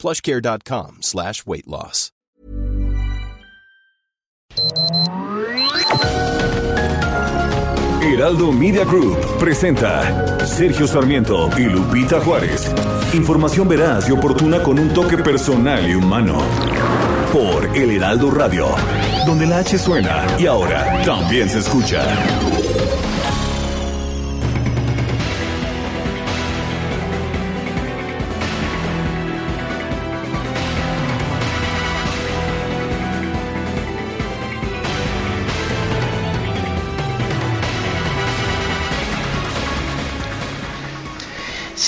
plushcare.com slash weight loss. Heraldo Media Group presenta Sergio Sarmiento y Lupita Juárez. Información veraz y oportuna con un toque personal y humano. Por El Heraldo Radio, donde la H suena y ahora también se escucha.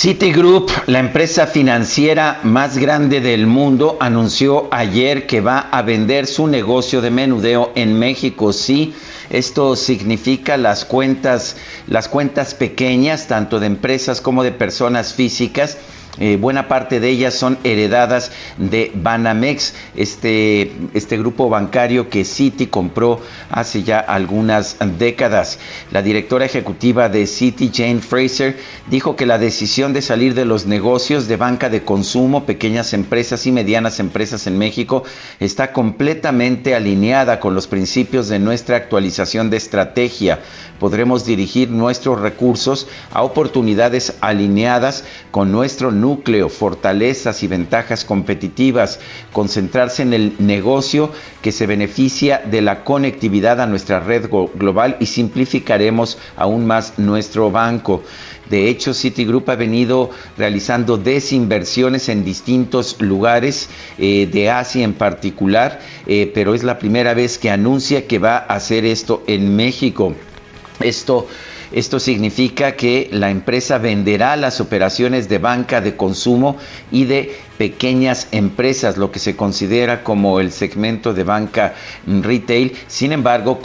Citigroup, la empresa financiera más grande del mundo, anunció ayer que va a vender su negocio de menudeo en México. Sí, esto significa las cuentas, las cuentas pequeñas, tanto de empresas como de personas físicas eh, buena parte de ellas son heredadas de Banamex, este, este grupo bancario que Citi compró hace ya algunas décadas. La directora ejecutiva de Citi, Jane Fraser, dijo que la decisión de salir de los negocios de banca de consumo, pequeñas empresas y medianas empresas en México está completamente alineada con los principios de nuestra actualización de estrategia. Podremos dirigir nuestros recursos a oportunidades alineadas con nuestro núcleo, fortalezas y ventajas competitivas, concentrarse en el negocio que se beneficia de la conectividad a nuestra red global y simplificaremos aún más nuestro banco. De hecho, Citigroup ha venido realizando desinversiones en distintos lugares eh, de Asia en particular, eh, pero es la primera vez que anuncia que va a hacer esto en México. Esto esto significa que la empresa venderá las operaciones de banca de consumo y de pequeñas empresas, lo que se considera como el segmento de banca retail. Sin embargo,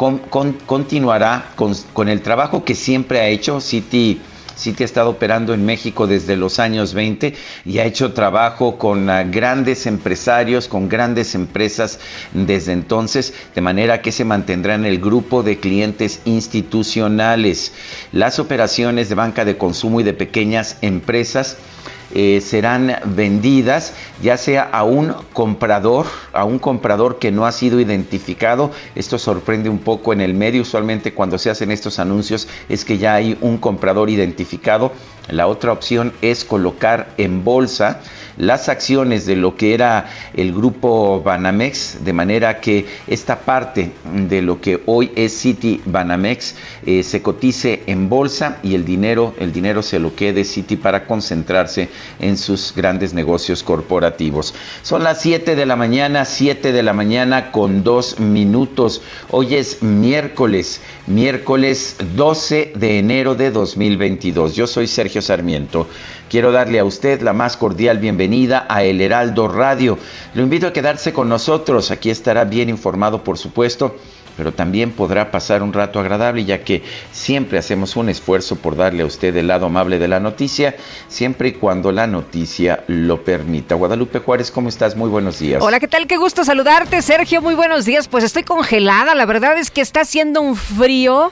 continuará con, con, el trabajo que siempre ha hecho Citi Citi ha estado operando en México desde los años 20 y ha hecho trabajo con ah, grandes empresarios, con grandes empresas desde entonces, de manera que se mantendrá en el grupo de clientes institucionales. Las operaciones de banca de consumo y de pequeñas empresas eh, serán vendidas ya sea a un comprador, a un comprador que no ha sido identificado. Esto sorprende un poco en el medio. Usualmente cuando se hacen estos anuncios es que ya hay un comprador identificado. La otra opción es colocar en bolsa las acciones de lo que era el grupo Banamex, de manera que esta parte de lo que hoy es City Banamex eh, se cotice en bolsa y el dinero, el dinero se lo quede City para concentrarse en sus grandes negocios corporativos. Son las 7 de la mañana, 7 de la mañana con dos minutos. Hoy es miércoles, miércoles 12 de enero de 2022. Yo soy Sergio Sarmiento. Quiero darle a usted la más cordial bienvenida a El Heraldo Radio. Lo invito a quedarse con nosotros. Aquí estará bien informado, por supuesto, pero también podrá pasar un rato agradable, ya que siempre hacemos un esfuerzo por darle a usted el lado amable de la noticia, siempre y cuando la noticia lo permita. Guadalupe Juárez, ¿cómo estás? Muy buenos días. Hola, ¿qué tal? Qué gusto saludarte, Sergio. Muy buenos días. Pues estoy congelada. La verdad es que está haciendo un frío.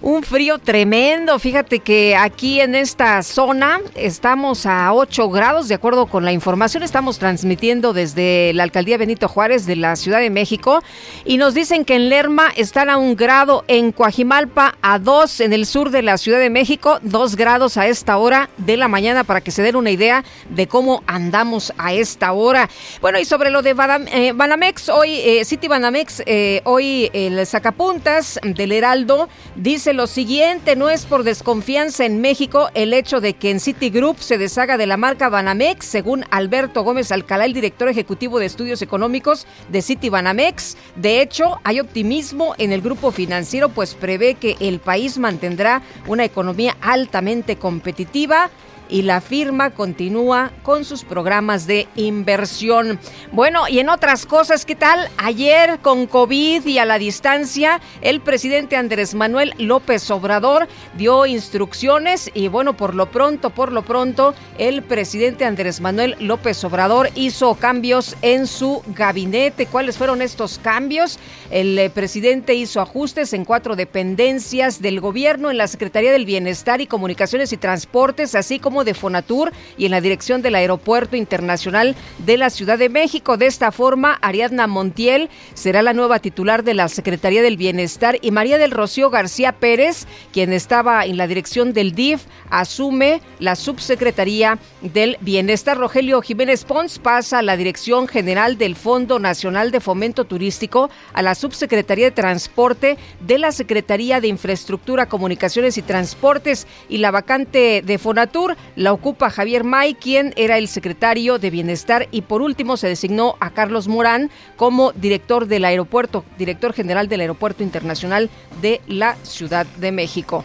Un frío tremendo. Fíjate que aquí en esta zona estamos a 8 grados, de acuerdo con la información. Estamos transmitiendo desde la alcaldía Benito Juárez de la Ciudad de México. Y nos dicen que en Lerma están a un grado, en Coajimalpa a 2, en el sur de la Ciudad de México, 2 grados a esta hora de la mañana, para que se den una idea de cómo andamos a esta hora. Bueno, y sobre lo de eh, Banamex, hoy, eh, City Banamex, eh, hoy el sacapuntas del Heraldo dice lo siguiente, no es por desconfianza en México el hecho de que en Citigroup se deshaga de la marca Banamex, según Alberto Gómez Alcalá, el director ejecutivo de estudios económicos de City Banamex. De hecho, hay optimismo en el grupo financiero, pues prevé que el país mantendrá una economía altamente competitiva y la firma continúa con sus programas de inversión. Bueno, y en otras cosas, ¿qué tal? Ayer con COVID y a la distancia, el presidente Andrés Manuel López Obrador dio instrucciones y bueno, por lo pronto, por lo pronto, el presidente Andrés Manuel López Obrador hizo cambios en su gabinete. ¿Cuáles fueron estos cambios? El eh, presidente hizo ajustes en cuatro dependencias del gobierno, en la Secretaría del Bienestar y Comunicaciones y Transportes, así como de Fonatur y en la dirección del Aeropuerto Internacional de la Ciudad de México. De esta forma, Ariadna Montiel será la nueva titular de la Secretaría del Bienestar y María del Rocío García Pérez, quien estaba en la dirección del DIF, asume la subsecretaría del Bienestar. Rogelio Jiménez Pons pasa a la Dirección General del Fondo Nacional de Fomento Turístico, a la Subsecretaría de Transporte de la Secretaría de Infraestructura, Comunicaciones y Transportes y la vacante de Fonatur la ocupa Javier May, quien era el secretario de Bienestar y por último se designó a Carlos Morán como director del aeropuerto, director general del Aeropuerto Internacional de la Ciudad de México.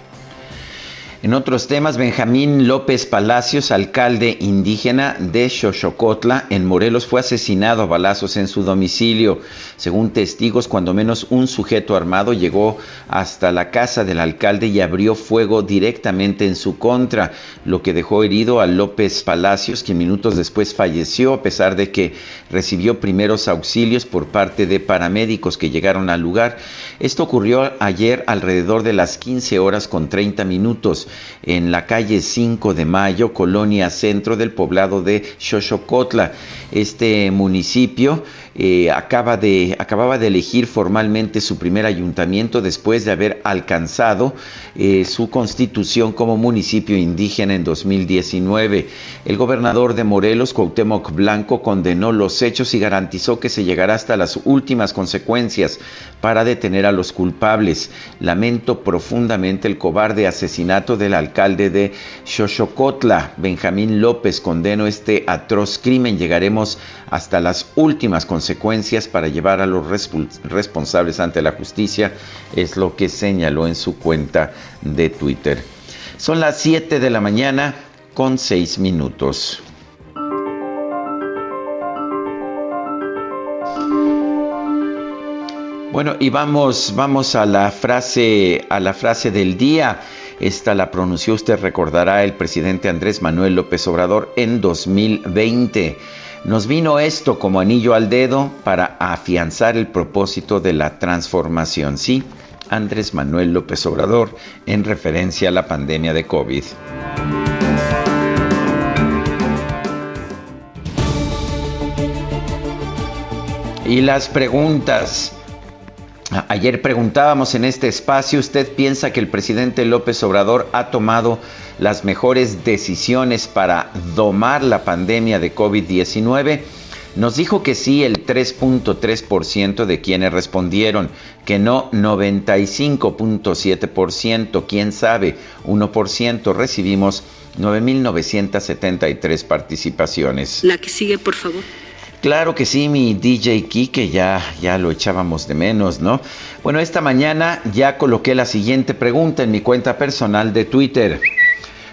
En otros temas, Benjamín López Palacios, alcalde indígena de Xochocotla, en Morelos, fue asesinado a balazos en su domicilio. Según testigos, cuando menos un sujeto armado llegó hasta la casa del alcalde y abrió fuego directamente en su contra, lo que dejó herido a López Palacios, quien minutos después falleció, a pesar de que recibió primeros auxilios por parte de paramédicos que llegaron al lugar. Esto ocurrió ayer alrededor de las 15 horas con 30 minutos en la calle 5 de Mayo, colonia centro del poblado de Xochocotla. Este municipio eh, acaba de, acababa de elegir formalmente su primer ayuntamiento después de haber alcanzado eh, su constitución como municipio indígena en 2019. El gobernador de Morelos, Cuauhtémoc Blanco, condenó los hechos y garantizó que se llegará hasta las últimas consecuencias para detener a los culpables. Lamento profundamente el cobarde asesinato del alcalde de Xochocotla, Benjamín López. Condeno este atroz crimen. Llegaremos hasta las últimas consecuencias para llevar a los responsables ante la justicia, es lo que señaló en su cuenta de Twitter. Son las 7 de la mañana con 6 minutos. Bueno, y vamos, vamos a la frase, a la frase del día. Esta la pronunció, usted recordará, el presidente Andrés Manuel López Obrador en 2020. Nos vino esto como anillo al dedo para afianzar el propósito de la transformación. Sí, Andrés Manuel López Obrador en referencia a la pandemia de COVID. Y las preguntas. Ayer preguntábamos en este espacio, ¿usted piensa que el presidente López Obrador ha tomado las mejores decisiones para domar la pandemia de COVID-19? Nos dijo que sí el 3.3% de quienes respondieron, que no 95.7%, quién sabe, 1%. Recibimos 9.973 participaciones. La que sigue, por favor. Claro que sí, mi DJ que ya, ya lo echábamos de menos, ¿no? Bueno, esta mañana ya coloqué la siguiente pregunta en mi cuenta personal de Twitter.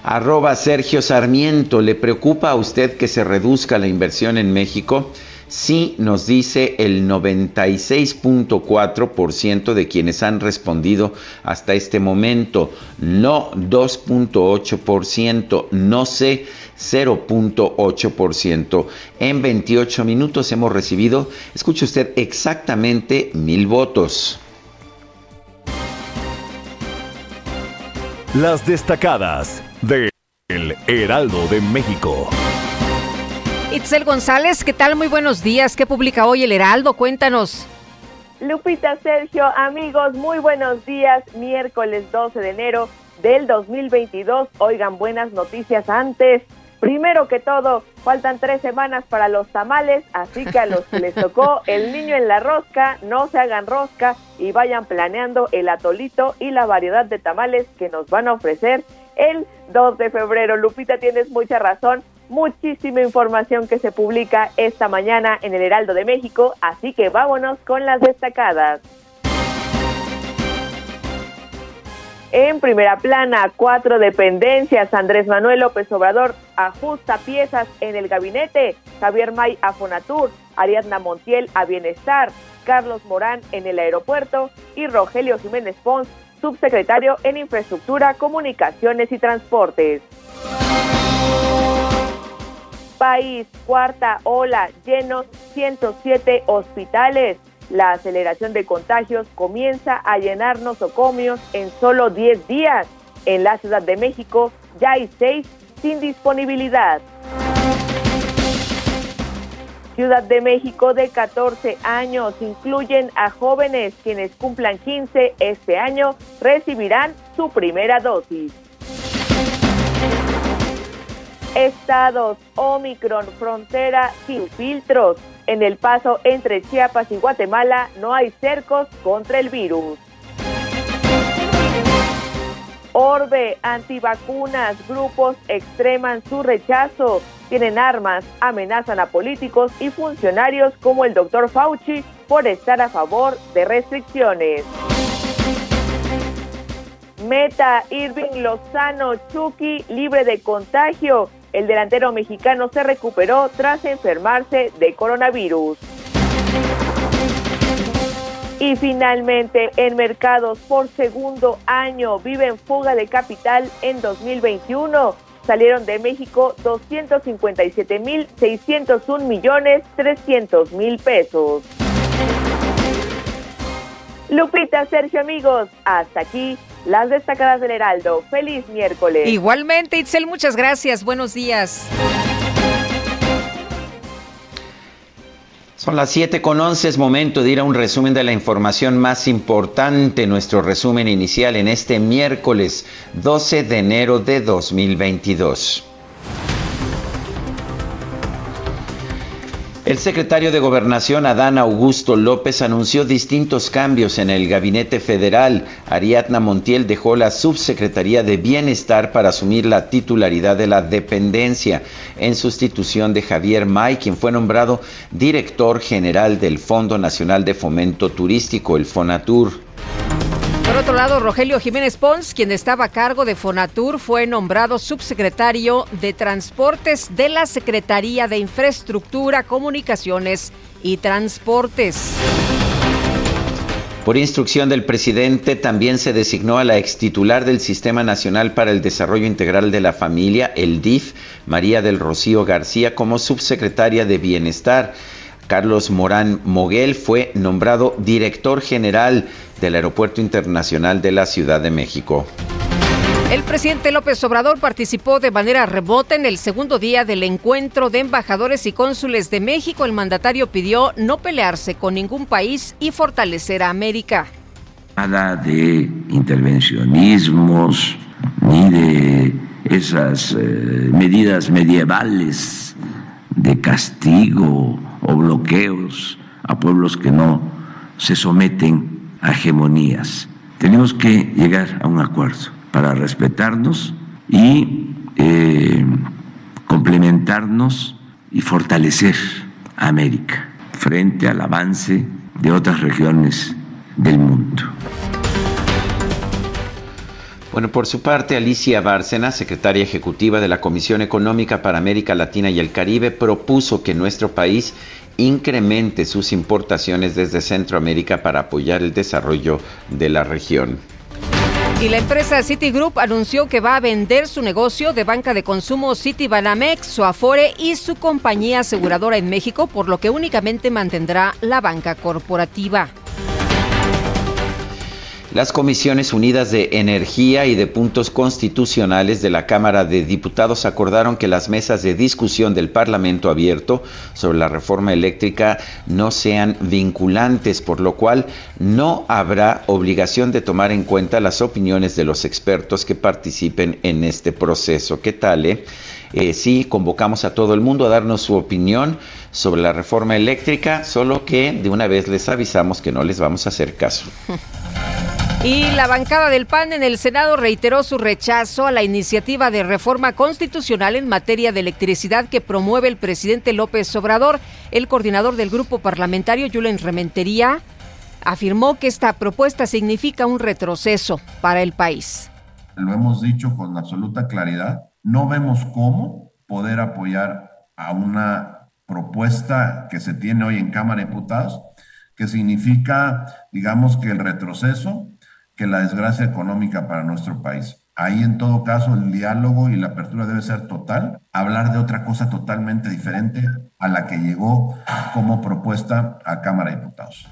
Arroba Sergio Sarmiento, ¿le preocupa a usted que se reduzca la inversión en México? Sí, nos dice el 96.4% de quienes han respondido hasta este momento. No 2.8%. No sé 0.8%. En 28 minutos hemos recibido, escuche usted, exactamente mil votos. Las destacadas de El Heraldo de México. Itzel González, ¿qué tal? Muy buenos días. ¿Qué publica hoy el Heraldo? Cuéntanos. Lupita Sergio, amigos, muy buenos días. Miércoles 12 de enero del 2022. Oigan, buenas noticias antes. Primero que todo, faltan tres semanas para los tamales, así que a los que les tocó el niño en la rosca, no se hagan rosca y vayan planeando el atolito y la variedad de tamales que nos van a ofrecer el 2 de febrero. Lupita, tienes mucha razón, muchísima información que se publica esta mañana en el Heraldo de México, así que vámonos con las destacadas. En primera plana, cuatro dependencias. Andrés Manuel López Obrador ajusta piezas en el gabinete. Javier May a Fonatur, Ariadna Montiel a Bienestar, Carlos Morán en el aeropuerto y Rogelio Jiménez Pons, subsecretario en Infraestructura, Comunicaciones y Transportes. País, cuarta ola, llenos 107 hospitales. La aceleración de contagios comienza a llenar nosocomios en solo 10 días. En la Ciudad de México ya hay 6 sin disponibilidad. Ciudad de México de 14 años incluyen a jóvenes quienes cumplan 15 este año recibirán su primera dosis. Estados Omicron, frontera sin filtros. En el paso entre Chiapas y Guatemala no hay cercos contra el virus. Orbe, antivacunas, grupos extreman su rechazo, tienen armas, amenazan a políticos y funcionarios como el doctor Fauci por estar a favor de restricciones. Meta, Irving Lozano, Chucky, libre de contagio. El delantero mexicano se recuperó tras enfermarse de coronavirus. Y finalmente, en mercados por segundo año viven fuga de capital en 2021. Salieron de México 257.601 millones 300 mil pesos. Lupita, Sergio, amigos, hasta aquí las destacadas del Heraldo. Feliz miércoles. Igualmente, Itzel, muchas gracias. Buenos días. Son las 7 con 11, es momento de ir a un resumen de la información más importante, nuestro resumen inicial en este miércoles 12 de enero de 2022. El secretario de Gobernación, Adán Augusto López, anunció distintos cambios en el gabinete federal. Ariadna Montiel dejó la subsecretaría de Bienestar para asumir la titularidad de la dependencia en sustitución de Javier May, quien fue nombrado director general del Fondo Nacional de Fomento Turístico, el FONATUR. Por otro lado, Rogelio Jiménez Pons, quien estaba a cargo de Fonatur, fue nombrado subsecretario de Transportes de la Secretaría de Infraestructura, Comunicaciones y Transportes. Por instrucción del presidente, también se designó a la extitular del Sistema Nacional para el Desarrollo Integral de la Familia, el DIF, María del Rocío García, como subsecretaria de Bienestar. Carlos Morán Moguel fue nombrado director general del Aeropuerto Internacional de la Ciudad de México. El presidente López Obrador participó de manera remota en el segundo día del encuentro de embajadores y cónsules de México. El mandatario pidió no pelearse con ningún país y fortalecer a América. Nada de intervencionismos ni de esas eh, medidas medievales de castigo o bloqueos a pueblos que no se someten a hegemonías. Tenemos que llegar a un acuerdo para respetarnos y eh, complementarnos y fortalecer a América frente al avance de otras regiones del mundo. Bueno, por su parte, Alicia Bárcena, secretaria ejecutiva de la Comisión Económica para América Latina y el Caribe, propuso que nuestro país incremente sus importaciones desde Centroamérica para apoyar el desarrollo de la región. Y la empresa Citigroup anunció que va a vender su negocio de banca de consumo Citibanamex, su Afore y su compañía aseguradora en México, por lo que únicamente mantendrá la banca corporativa. Las Comisiones Unidas de Energía y de Puntos Constitucionales de la Cámara de Diputados acordaron que las mesas de discusión del Parlamento abierto sobre la reforma eléctrica no sean vinculantes, por lo cual no habrá obligación de tomar en cuenta las opiniones de los expertos que participen en este proceso. ¿Qué tal? Eh? Eh, sí, convocamos a todo el mundo a darnos su opinión sobre la reforma eléctrica, solo que de una vez les avisamos que no les vamos a hacer caso. Y la bancada del PAN en el Senado reiteró su rechazo a la iniciativa de reforma constitucional en materia de electricidad que promueve el presidente López Obrador. El coordinador del grupo parlamentario, Julen Rementería, afirmó que esta propuesta significa un retroceso para el país. Lo hemos dicho con absoluta claridad, no vemos cómo poder apoyar a una propuesta que se tiene hoy en Cámara de Diputados, que significa, digamos, que el retroceso, que la desgracia económica para nuestro país. Ahí en todo caso el diálogo y la apertura debe ser total, hablar de otra cosa totalmente diferente a la que llegó como propuesta a Cámara de Diputados.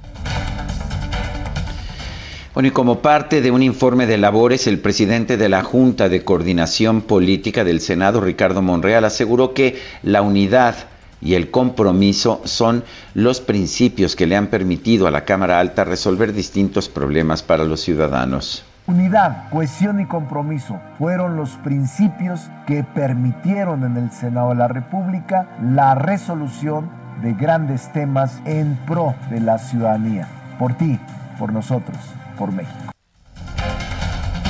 Bueno, y como parte de un informe de labores, el presidente de la Junta de Coordinación Política del Senado, Ricardo Monreal, aseguró que la unidad y el compromiso son los principios que le han permitido a la Cámara Alta resolver distintos problemas para los ciudadanos. Unidad, cohesión y compromiso fueron los principios que permitieron en el Senado de la República la resolución de grandes temas en pro de la ciudadanía. Por ti, por nosotros, por México.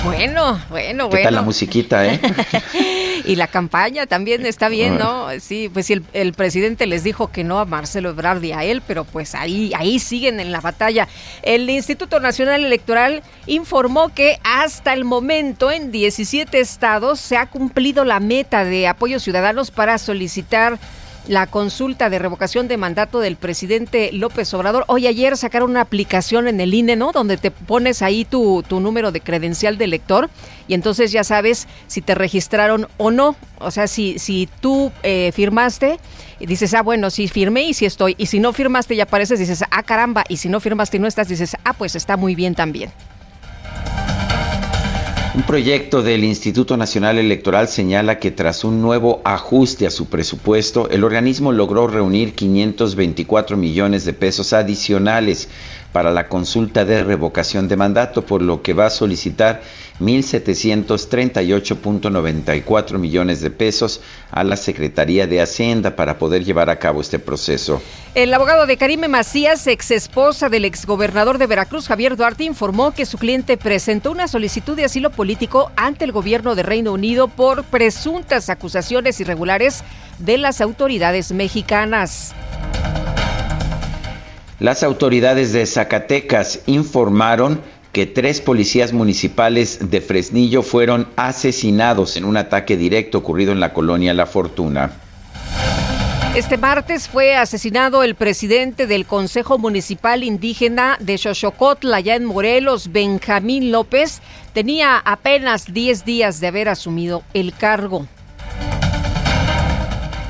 Bueno, bueno, bueno. ¿Qué tal la musiquita, eh? y la campaña también está bien, ¿no? Sí, pues si el, presidente les dijo que no a Marcelo Ebrard y a él, pero pues ahí, ahí siguen en la batalla. El Instituto Nacional Electoral informó que hasta el momento en 17 estados se ha cumplido la meta de apoyos ciudadanos para solicitar la consulta de revocación de mandato del presidente López Obrador. Hoy ayer sacaron una aplicación en el INE, ¿no? Donde te pones ahí tu, tu número de credencial de elector y entonces ya sabes si te registraron o no. O sea, si, si tú eh, firmaste y dices, ah, bueno, si firmé y si estoy. Y si no firmaste y apareces, dices, ah, caramba. Y si no firmaste y no estás, dices, ah, pues está muy bien también. Un proyecto del Instituto Nacional Electoral señala que tras un nuevo ajuste a su presupuesto, el organismo logró reunir 524 millones de pesos adicionales para la consulta de revocación de mandato, por lo que va a solicitar 1.738.94 millones de pesos a la Secretaría de Hacienda para poder llevar a cabo este proceso. El abogado de Karime Macías, ex esposa del exgobernador de Veracruz, Javier Duarte, informó que su cliente presentó una solicitud de asilo político ante el gobierno de Reino Unido por presuntas acusaciones irregulares de las autoridades mexicanas. Las autoridades de Zacatecas informaron que tres policías municipales de Fresnillo fueron asesinados en un ataque directo ocurrido en la colonia La Fortuna. Este martes fue asesinado el presidente del Consejo Municipal Indígena de Xochocotla, allá en Morelos, Benjamín López. Tenía apenas 10 días de haber asumido el cargo.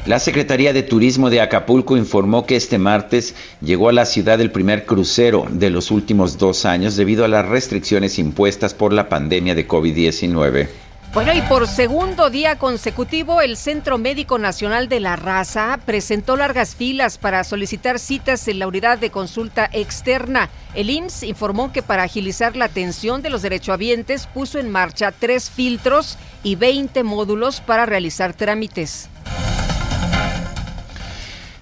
La Secretaría de Turismo de Acapulco informó que este martes llegó a la ciudad el primer crucero de los últimos dos años debido a las restricciones impuestas por la pandemia de COVID-19. Bueno, y por segundo día consecutivo, el Centro Médico Nacional de la Raza presentó largas filas para solicitar citas en la unidad de consulta externa. El IMSS informó que para agilizar la atención de los derechohabientes puso en marcha tres filtros y 20 módulos para realizar trámites.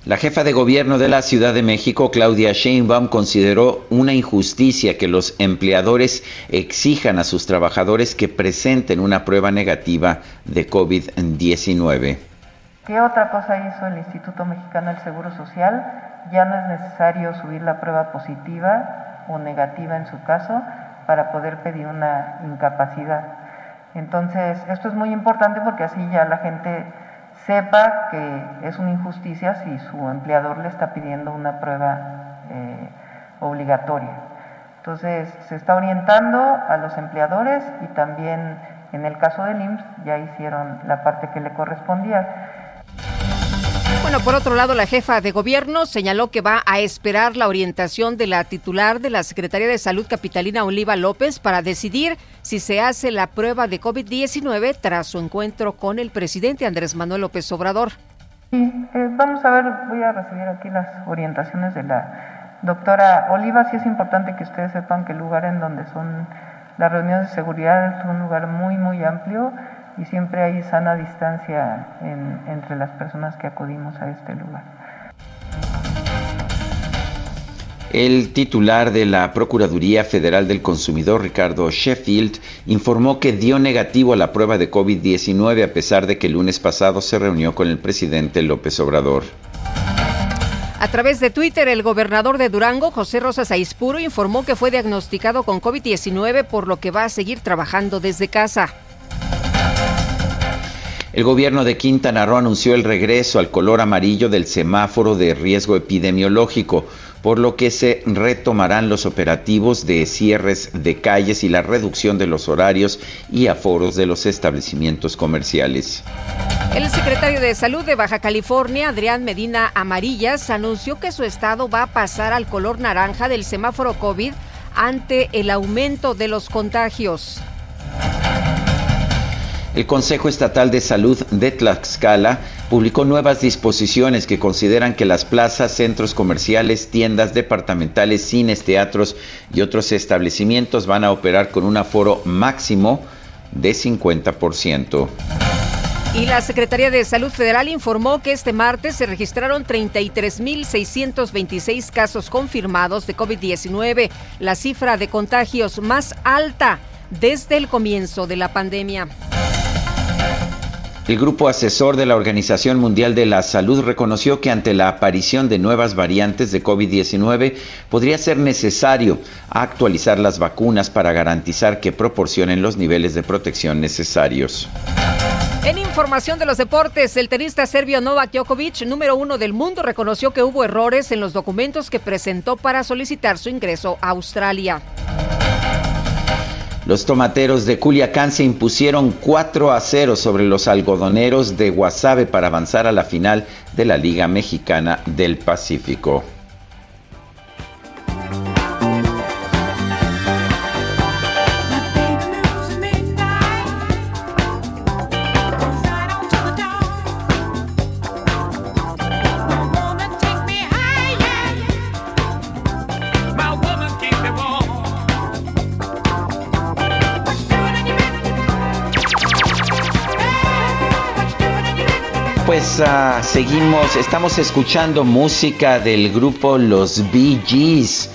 La jefa de gobierno de la Ciudad de México, Claudia Sheinbaum, consideró una injusticia que los empleadores exijan a sus trabajadores que presenten una prueba negativa de COVID-19. ¿Qué otra cosa hizo el Instituto Mexicano del Seguro Social? Ya no es necesario subir la prueba positiva o negativa en su caso para poder pedir una incapacidad. Entonces, esto es muy importante porque así ya la gente sepa que es una injusticia si su empleador le está pidiendo una prueba eh, obligatoria. Entonces, se está orientando a los empleadores y también en el caso del IMSS ya hicieron la parte que le correspondía. Bueno, por otro lado, la jefa de gobierno señaló que va a esperar la orientación de la titular de la Secretaría de Salud Capitalina Oliva López para decidir si se hace la prueba de COVID-19 tras su encuentro con el presidente Andrés Manuel López Obrador. Sí, eh, vamos a ver, voy a recibir aquí las orientaciones de la doctora Oliva. Sí es importante que ustedes sepan que el lugar en donde son las reuniones de seguridad es un lugar muy, muy amplio y siempre hay sana distancia entre las personas que acudimos a este lugar. El titular de la Procuraduría Federal del Consumidor, Ricardo Sheffield, informó que dio negativo a la prueba de COVID-19 a pesar de que el lunes pasado se reunió con el presidente López Obrador. A través de Twitter, el gobernador de Durango, José Rosas Aispuro, informó que fue diagnosticado con COVID-19, por lo que va a seguir trabajando desde casa. El gobierno de Quintana Roo anunció el regreso al color amarillo del semáforo de riesgo epidemiológico, por lo que se retomarán los operativos de cierres de calles y la reducción de los horarios y aforos de los establecimientos comerciales. El secretario de Salud de Baja California, Adrián Medina Amarillas, anunció que su estado va a pasar al color naranja del semáforo COVID ante el aumento de los contagios. El Consejo Estatal de Salud de Tlaxcala publicó nuevas disposiciones que consideran que las plazas, centros comerciales, tiendas departamentales, cines, teatros y otros establecimientos van a operar con un aforo máximo de 50%. Y la Secretaría de Salud Federal informó que este martes se registraron 33.626 casos confirmados de COVID-19, la cifra de contagios más alta desde el comienzo de la pandemia. El grupo asesor de la Organización Mundial de la Salud reconoció que ante la aparición de nuevas variantes de COVID-19 podría ser necesario actualizar las vacunas para garantizar que proporcionen los niveles de protección necesarios. En información de los deportes, el tenista serbio Novak Djokovic, número uno del mundo, reconoció que hubo errores en los documentos que presentó para solicitar su ingreso a Australia. Los tomateros de Culiacán se impusieron 4 a 0 sobre los algodoneros de Guasave para avanzar a la final de la Liga Mexicana del Pacífico. Seguimos, estamos escuchando música del grupo Los Bee Gees.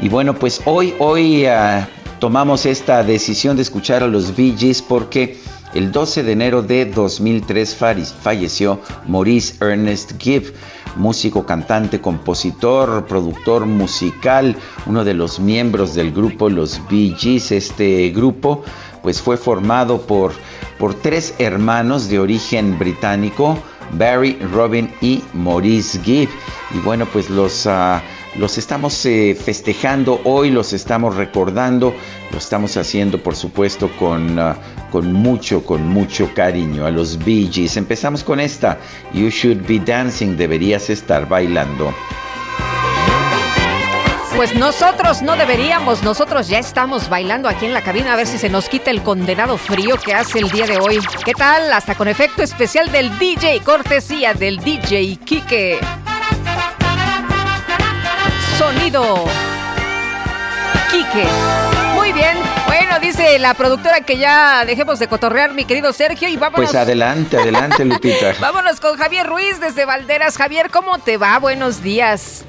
Y bueno, pues hoy, hoy ah, tomamos esta decisión de escuchar a los Bee Gees porque el 12 de enero de 2003 falleció Maurice Ernest Gibb, músico, cantante, compositor, productor musical, uno de los miembros del grupo Los Bee Gees. Este grupo pues fue formado por, por tres hermanos de origen británico, Barry, Robin y Maurice Gibb. Y bueno, pues los, ah, los estamos eh, festejando hoy, los estamos recordando, lo estamos haciendo por supuesto con, ah, con mucho, con mucho cariño a los Bee Gees. Empezamos con esta, You Should Be Dancing, deberías estar bailando. Pues nosotros no deberíamos, nosotros ya estamos bailando aquí en la cabina a ver si se nos quita el condenado frío que hace el día de hoy. ¿Qué tal? Hasta con efecto especial del DJ, cortesía del DJ Kike. Sonido Kike. Muy bien. Bueno, dice la productora que ya dejemos de cotorrear, mi querido Sergio, y vámonos. Pues adelante, adelante, Lupita. vámonos con Javier Ruiz desde Valderas. Javier, ¿cómo te va? Buenos días.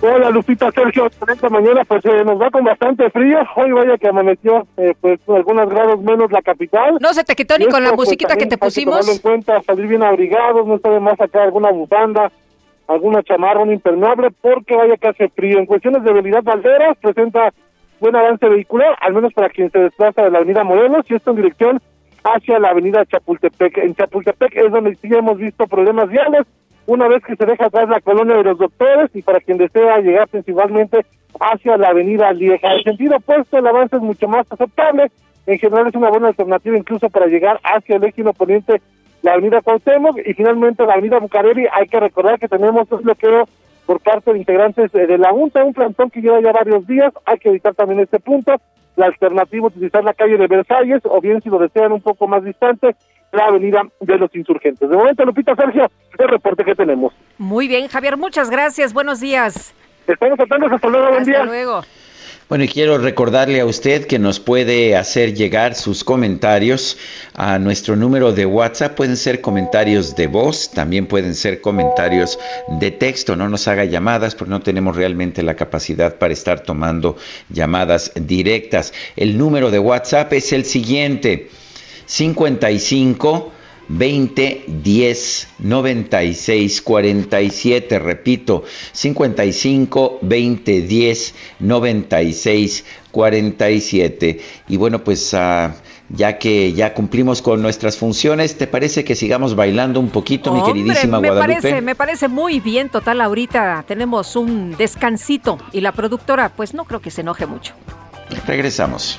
Hola Lupita, Sergio, esta mañana pues eh, nos va con bastante frío, hoy vaya que amaneció eh, pues algunos grados menos la capital. No se te quitó ni con la pues, musiquita que te pusimos. Que en cuenta, salir bien abrigados, no está de más sacar alguna bufanda, alguna chamarra, un impermeable, porque vaya que hace frío. En cuestiones de habilidad Valderas presenta buen avance vehicular, al menos para quien se desplaza de la avenida Morelos y esto en dirección hacia la avenida Chapultepec. En Chapultepec es donde sí hemos visto problemas viales, una vez que se deja atrás la colonia de los doctores y para quien desea llegar principalmente hacia la avenida Lieja. En sentido opuesto, el avance es mucho más aceptable. En general es una buena alternativa incluso para llegar hacia el eje poniente, la avenida Cuauhtémoc y finalmente la avenida Bucareli. Hay que recordar que tenemos un bloqueo por parte de integrantes de la Junta, un plantón que lleva ya varios días. Hay que evitar también este punto. La alternativa utilizar la calle de Versalles o bien si lo desean un poco más distante, la avenida de los insurgentes. De momento, Lupita Sergio, el reporte que tenemos. Muy bien, Javier, muchas gracias. Buenos días. Estamos atentos. Hasta luego. Buen Hasta luego. Bueno, y quiero recordarle a usted que nos puede hacer llegar sus comentarios a nuestro número de WhatsApp. Pueden ser comentarios de voz, también pueden ser comentarios de texto. No nos haga llamadas porque no tenemos realmente la capacidad para estar tomando llamadas directas. El número de WhatsApp es el siguiente. 55 20 10 96 47. Repito, 55 20 10 96 47. Y bueno, pues uh, ya que ya cumplimos con nuestras funciones, ¿te parece que sigamos bailando un poquito, mi queridísima me Guadalupe? Parece, me parece muy bien, total, ahorita tenemos un descansito y la productora pues no creo que se enoje mucho. Regresamos.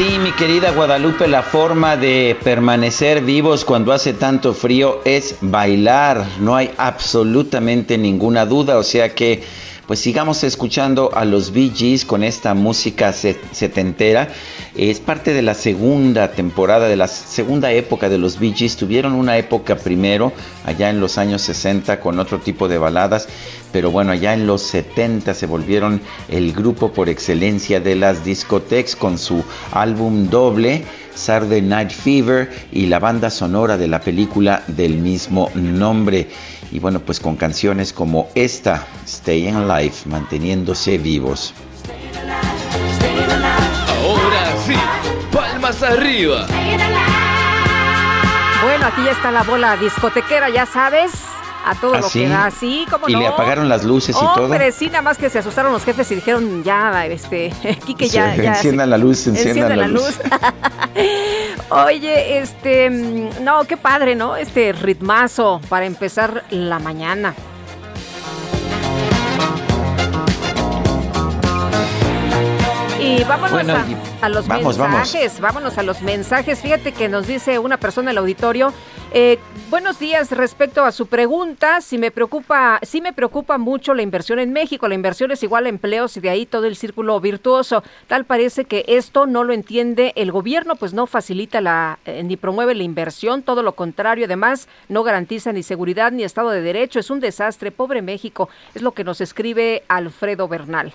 sí, mi querida Guadalupe, la forma de permanecer vivos cuando hace tanto frío es bailar. No hay absolutamente ninguna duda. O sea que, pues sigamos escuchando a los Bee Gees con esta música setentera. Es parte de la segunda temporada, de la segunda época de los Bee Gees. Tuvieron una época primero, allá en los años 60, con otro tipo de baladas pero bueno, allá en los 70 se volvieron el grupo por excelencia de las discotecas con su álbum doble, Saturday Night Fever, y la banda sonora de la película del mismo nombre. Y bueno, pues con canciones como esta, Stay Alive, manteniéndose vivos. Ahora sí, palmas arriba. Bueno, aquí ya está la bola discotequera, ya sabes a todo lo que da, sí, como Y le apagaron las luces y todo. Hombre, sí, nada más que se asustaron los jefes y dijeron, ya, este, Kike, ya, ya. Enciendan la luz, enciendan, la, luz. Oye, este, mm, no, qué padre, ¿no? Este ritmazo para empezar la mañana. Y vámonos a, los mensajes, vámonos a los mensajes. Fíjate que nos dice una persona en el auditorio, eh, buenos días respecto a su pregunta, si me preocupa, sí me preocupa mucho la inversión en México, la inversión es igual a empleos y de ahí todo el círculo virtuoso. Tal parece que esto no lo entiende el gobierno, pues no facilita la eh, ni promueve la inversión, todo lo contrario, además no garantiza ni seguridad ni Estado de Derecho, es un desastre, pobre México, es lo que nos escribe Alfredo Bernal.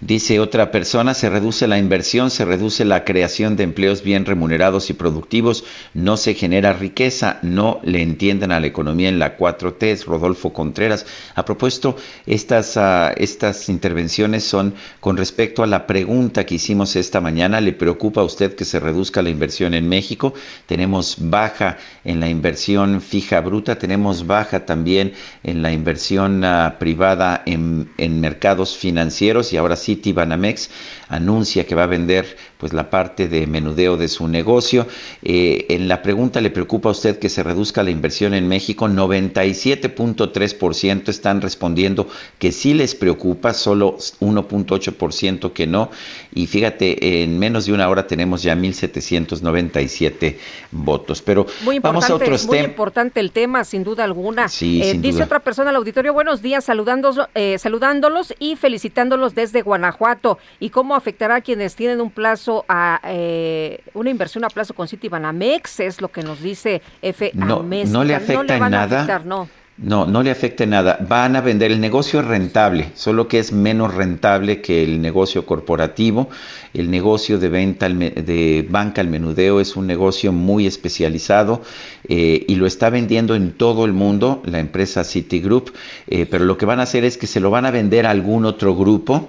Dice otra persona, se reduce la inversión, se reduce la creación de empleos bien remunerados y productivos, no se genera riqueza, no le entienden a la economía en la 4T, Rodolfo Contreras. A propósito, estas, uh, estas intervenciones son con respecto a la pregunta que hicimos esta mañana, ¿le preocupa a usted que se reduzca la inversión en México? Tenemos baja en la inversión fija bruta, tenemos baja también en la inversión uh, privada en, en mercados financieros y ahora sí City Banamex anuncia que va a vender pues la parte de menudeo de su negocio. Eh, en la pregunta le preocupa a usted que se reduzca la inversión en México. 97.3% están respondiendo que sí les preocupa, solo 1.8% que no. Y fíjate, en menos de una hora tenemos ya 1.797 votos. Pero vamos a otros temas. Muy importante el tema, sin duda alguna. Sí, eh, dice otra persona al auditorio, buenos días, saludándolos, eh, saludándolos y felicitándolos desde Guanajuato. ¿Y cómo afectará a quienes tienen un plazo a eh, una inversión a plazo con Citibanamex, es lo que nos dice F. No, no le afecta en nada. no. No, no le afecta nada. Van a vender, el negocio es rentable, solo que es menos rentable que el negocio corporativo. El negocio de venta de banca al menudeo es un negocio muy especializado eh, y lo está vendiendo en todo el mundo la empresa Citigroup, eh, pero lo que van a hacer es que se lo van a vender a algún otro grupo.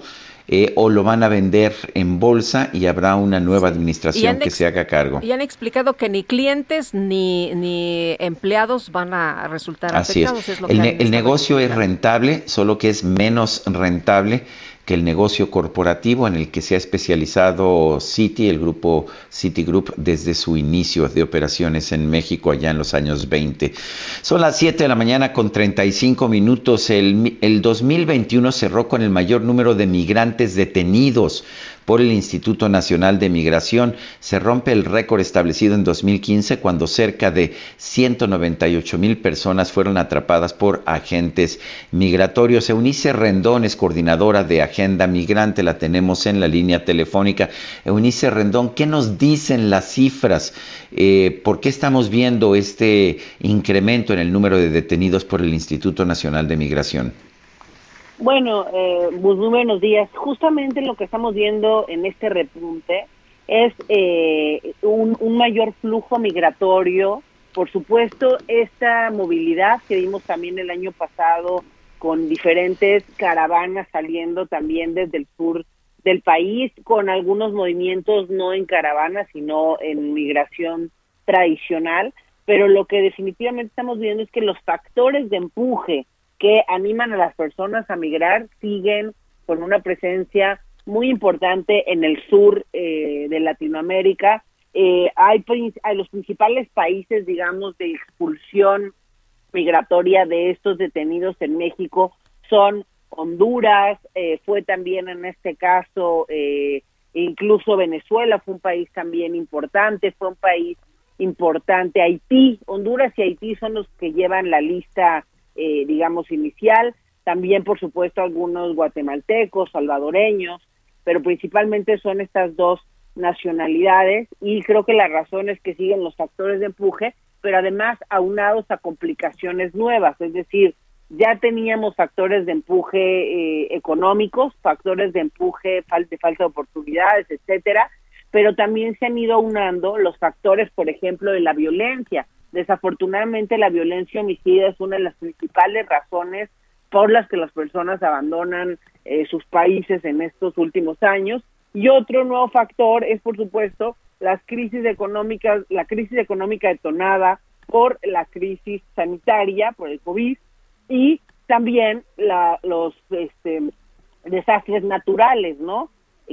Eh, o lo van a vender en bolsa y habrá una nueva administración que se haga cargo. Y han explicado que ni clientes ni, ni empleados van a resultar afectados. Es. el, el negocio es rentable, solo que es menos rentable que el negocio corporativo en el que se ha especializado Citi, el grupo Citigroup, desde su inicio de operaciones en México allá en los años 20. Son las 7 de la mañana con 35 minutos. El, el 2021 cerró con el mayor número de migrantes detenidos por el Instituto Nacional de Migración. Se rompe el récord establecido en 2015 cuando cerca de 198 mil personas fueron atrapadas por agentes migratorios. Eunice Rendón es coordinadora de Agenda Migrante, la tenemos en la línea telefónica. Eunice Rendón, ¿qué nos dicen las cifras? Eh, ¿Por qué estamos viendo este incremento en el número de detenidos por el Instituto Nacional de Migración? Bueno, eh, muy buenos días. Justamente lo que estamos viendo en este repunte es eh, un, un, mayor flujo migratorio. Por supuesto, esta movilidad que vimos también el año pasado con diferentes caravanas saliendo también desde el sur del país, con algunos movimientos no en caravanas, sino en migración tradicional. Pero lo que definitivamente estamos viendo es que los factores de empuje que animan a las personas a migrar siguen con una presencia muy importante en el sur eh, de Latinoamérica. Eh, hay, hay, los principales países, digamos, de expulsión migratoria de estos detenidos en México son Honduras, eh, fue también en este caso incluso Venezuela, fue un país también importante, fue un país importante Haití, Honduras y Haití son los que llevan la lista eh, digamos, inicial. También, por supuesto, algunos guatemaltecos, salvadoreños, pero principalmente son estas dos nacionalidades y creo que la razón es que siguen los factores de empuje, pero además aunados a complicaciones nuevas, es decir, ya teníamos factores de empuje eh, económicos, factores de empuje de falta de oportunidades, etcétera, pero también se han ido aunando los factores, por ejemplo, de la violencia. Desafortunadamente la violencia homicida es una de las principales razones por las que las personas abandonan eh, sus países en estos últimos años. Y otro nuevo factor es, por supuesto, las crisis económicas, la crisis económica detonada por la crisis sanitaria, por el COVID, y también la, los este, desastres naturales, ¿no?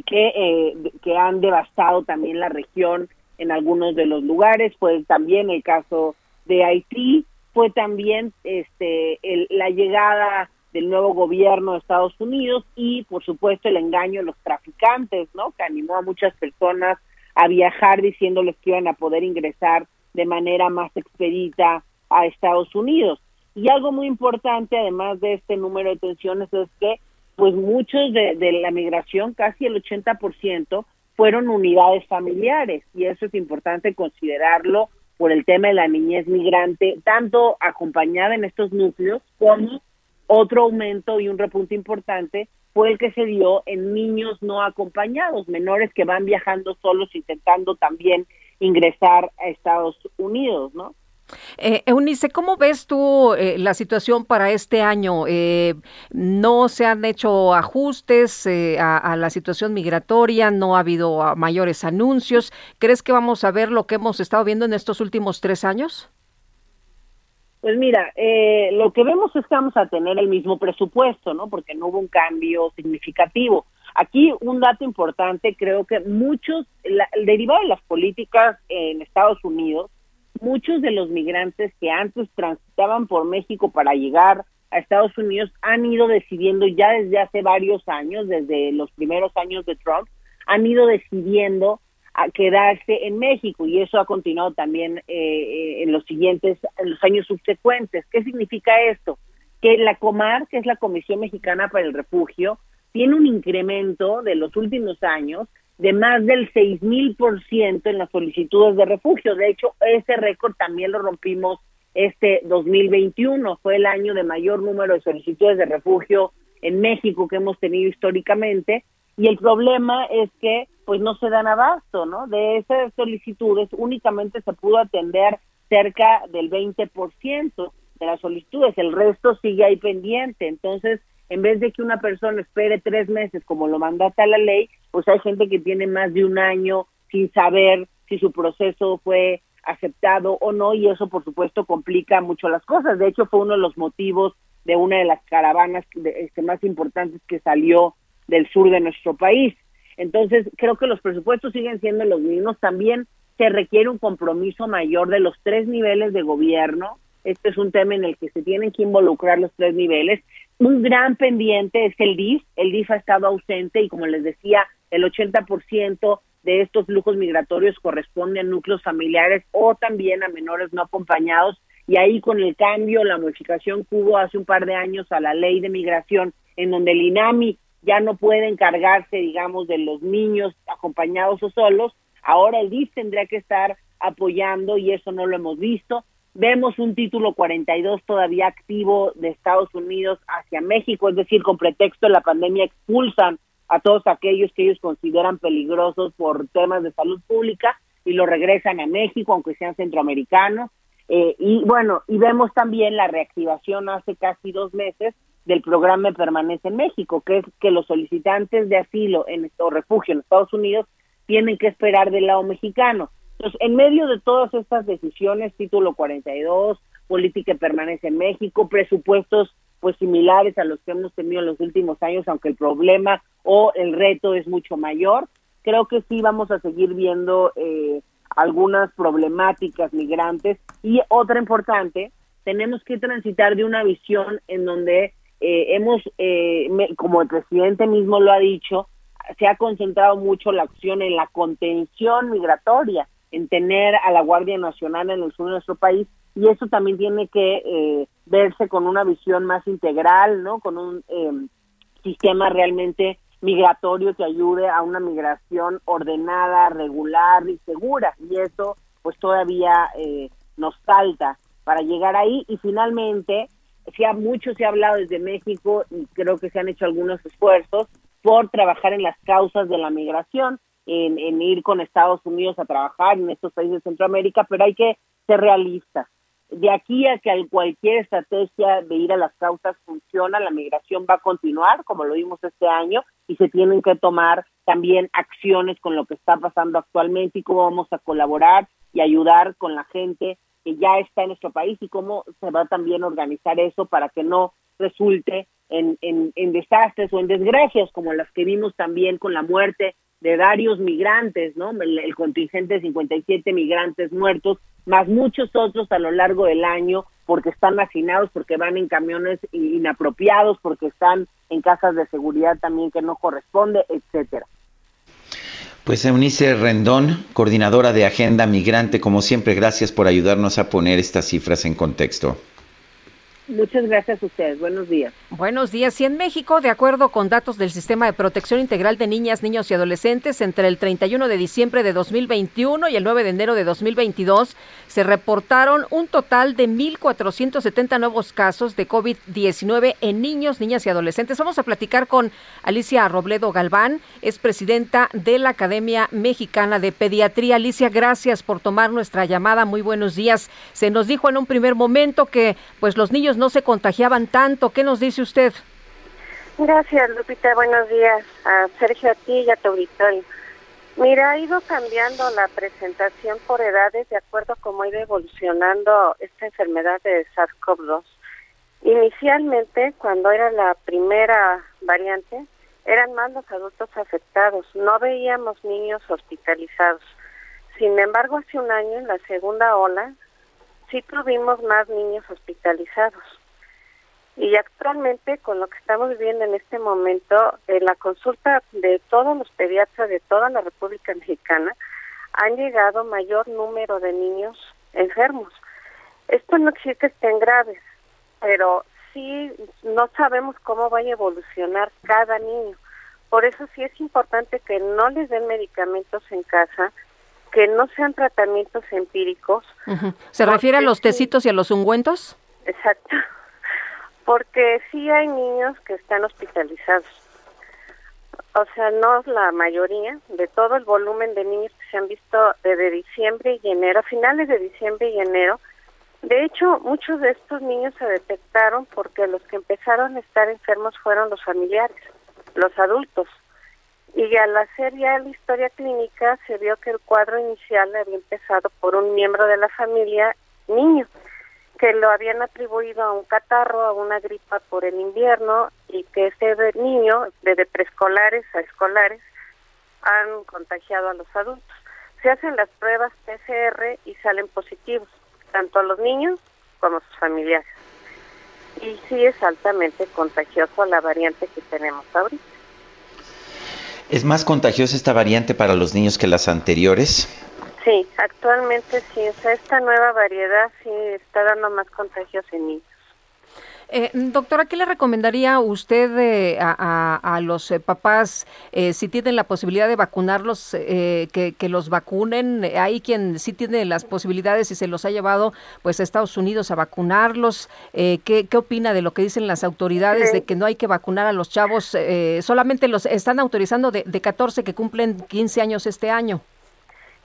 Que, eh, que han devastado también la región en algunos de los lugares, fue también el caso de Haití, fue también este la llegada del nuevo gobierno de Estados Unidos y por supuesto el engaño de los traficantes, ¿no? Que animó a muchas personas a viajar diciéndoles que iban a poder ingresar de manera más expedita a Estados Unidos. Y algo muy importante, además de este número de tensiones, es que pues muchos de, de la migración, casi el 80%, fueron unidades familiares y eso es importante considerarlo por el tema de la niñez migrante, tanto acompañada en estos núcleos como otro aumento y un repunte importante fue el que se dio en niños no acompañados, menores que van viajando solos intentando también ingresar a Estados Unidos, ¿no? Eh, Eunice, ¿cómo ves tú eh, la situación para este año? Eh, no se han hecho ajustes eh, a, la situación migratoria, no ha habido ah, mayores anuncios. ¿Crees que vamos a ver lo que hemos estado viendo en estos últimos tres años? Pues mira, lo que vemos es que vamos a tener el mismo presupuesto, ¿no? Porque no hubo un cambio significativo. Aquí un dato importante, creo que muchos, el derivado de las políticas en Estados Unidos, muchos de los migrantes que antes transitaban por México para llegar a Estados Unidos han ido decidiendo ya desde hace varios años, desde los primeros años de Trump, han ido decidiendo a quedarse en México y eso ha continuado también eh, eh, en los siguientes, en los años subsecuentes. ¿Qué significa esto? Que la Comar, que es la Comisión Mexicana para el Refugio, tiene un incremento de los últimos años de más del 6.000% en las solicitudes de refugio. De hecho, ese récord también lo rompimos este 2021. Fue el año de mayor número de solicitudes de refugio en México que hemos tenido históricamente. Y el problema es que pues no se dan abasto, ¿no? De esas solicitudes únicamente se pudo atender cerca del 20% de las solicitudes, el resto sigue ahí pendiente. Entonces, en vez de que una persona espere tres meses como lo mandata la ley, pues hay gente que tiene más de un año sin saber si su proceso fue aceptado o no y eso por supuesto complica mucho las cosas. De hecho fue uno de los motivos de una de las caravanas este, más importantes que salió del sur de nuestro país. Entonces creo que los presupuestos siguen siendo los mismos. También se requiere un compromiso mayor de los tres niveles de gobierno. Este es un tema en el que se tienen que involucrar los tres niveles. Un gran pendiente es el DIF. El DIF ha estado ausente y como les decía, el 80% de estos lujos migratorios corresponde a núcleos familiares o también a menores no acompañados. Y ahí con el cambio, la modificación que hubo hace un par de años a la ley de migración, en donde el INAMI ya no puede encargarse, digamos, de los niños acompañados o solos, ahora el DIF tendría que estar apoyando y eso no lo hemos visto. Vemos un título 42 todavía activo de Estados Unidos hacia México, es decir, con pretexto de la pandemia expulsan a todos aquellos que ellos consideran peligrosos por temas de salud pública y lo regresan a México, aunque sean centroamericanos. Eh, y bueno, y vemos también la reactivación hace casi dos meses del programa Permanece en México, que es que los solicitantes de asilo en, o refugio en Estados Unidos tienen que esperar del lado mexicano. Entonces, en medio de todas estas decisiones, título 42, política permanece en México, presupuestos pues similares a los que hemos tenido en los últimos años, aunque el problema o el reto es mucho mayor, creo que sí vamos a seguir viendo eh, algunas problemáticas migrantes. Y otra importante, tenemos que transitar de una visión en donde eh, hemos, eh, como el presidente mismo lo ha dicho, se ha concentrado mucho la acción en la contención migratoria en tener a la Guardia Nacional en el sur de nuestro país y eso también tiene que eh, verse con una visión más integral, ¿no? Con un em, sistema realmente migratorio que ayude a una migración ordenada, regular y segura. Y eso pues todavía eh, nos falta para llegar ahí. Y finalmente se ha mucho se ha hablado desde México y creo que se han hecho algunos esfuerzos por trabajar en las causas de la migración en, ir con Estados Unidos a trabajar en estos países de Centroamérica, pero hay que ser realistas. De aquí a que cualquier estrategia de ir a las causas funciona, la migración va a continuar, como lo vimos este año, y se tienen que tomar también acciones con lo que está pasando actualmente y cómo vamos a colaborar y ayudar con la gente que ya está en nuestro país y cómo se va también a organizar eso para que no resulte en, en desastres o en desgracias como las que vimos también con la muerte de varios migrantes, ¿no? El, contingente de 57 migrantes muertos, más muchos otros a lo largo del año, porque están hacinados, porque van en camiones inapropiados, porque están en casas de seguridad también que no corresponde, etcétera. Pues Eunice Rendón, coordinadora de Agenda Migrante, como siempre, gracias por ayudarnos a poner estas cifras en contexto. Muchas gracias a ustedes. Buenos días. Buenos días. Y en México, de acuerdo con datos del Sistema de Protección Integral de Niñas, Niños y Adolescentes, entre el 31 de diciembre de 2021 y el 9 de enero de 2022, se reportaron un total de 1.470 nuevos casos de COVID-19 en niños, niñas y adolescentes. Vamos a platicar con Alicia Robledo Galván, es presidenta de la Academia Mexicana de Pediatría. Alicia, gracias por tomar nuestra llamada. Muy buenos días. Se nos dijo en un primer momento que pues los niños no se contagiaban tanto. ¿Qué nos dice usted? Gracias, Lupita. Buenos días a Sergio, a ti y a tu auditorio. Mira, ha ido cambiando la presentación por edades de acuerdo a cómo ha ido evolucionando esta enfermedad de SARS-CoV-2. Inicialmente, cuando era la primera variante, eran más los adultos afectados, no veíamos niños hospitalizados. Sin embargo, hace un año, en la segunda ola, sí tuvimos más niños hospitalizados. Y actualmente, con lo que estamos viviendo en este momento, en la consulta de todos los pediatras de toda la República Mexicana, han llegado mayor número de niños enfermos. Esto no quiere que estén graves, pero sí no sabemos cómo va a evolucionar cada niño. Por eso sí es importante que no les den medicamentos en casa, que no sean tratamientos empíricos. ¿Se refiere a los tecitos y a los ungüentos? Exacto. Porque sí hay niños que están hospitalizados. O sea, no la mayoría de todo el volumen de niños que se han visto desde diciembre y enero, finales de diciembre y enero. De hecho, muchos de estos niños se detectaron porque los que empezaron a estar enfermos fueron los familiares, los adultos. Y al hacer ya la historia clínica se vio que el cuadro inicial había empezado por un miembro de la familia niño, que lo habían atribuido a un catarro, a una gripa por el invierno y que ese niño, desde preescolares a escolares, han contagiado a los adultos. Se hacen las pruebas PCR y salen positivos, tanto a los niños como a sus familiares. Y sí es altamente contagioso la variante que tenemos ahorita. ¿Es más contagiosa esta variante para los niños que las anteriores? Sí, actualmente sí. esta nueva variedad sí está dando más contagios en niños. Eh, doctora, ¿qué le recomendaría usted eh, a, los eh, papás eh, si tienen la posibilidad de vacunarlos, que, los vacunen? Hay quien sí tiene las posibilidades y se los ha llevado pues a Estados Unidos a vacunarlos. ¿qué, ¿qué, opina de lo que dicen las autoridades de que no hay que vacunar a los chavos? solamente los están autorizando de, de 14 que cumplen 15 años este año.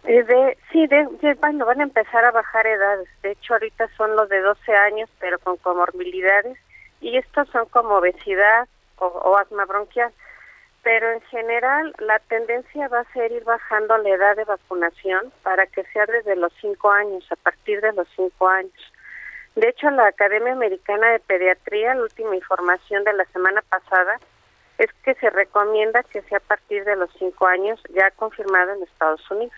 De, sí, de, bueno, van a empezar a bajar edades. De hecho, ahorita son los de 12 años, pero con comorbilidades. Y estos son como obesidad o, asma bronquial. Pero en general, la tendencia va a ser ir bajando la edad de vacunación para que sea desde los 5 años, a partir de los 5 años. De hecho, la Academia Americana de Pediatría, la última información de la semana pasada, es que se recomienda que sea a partir de los 5 años, ya confirmado en Estados Unidos.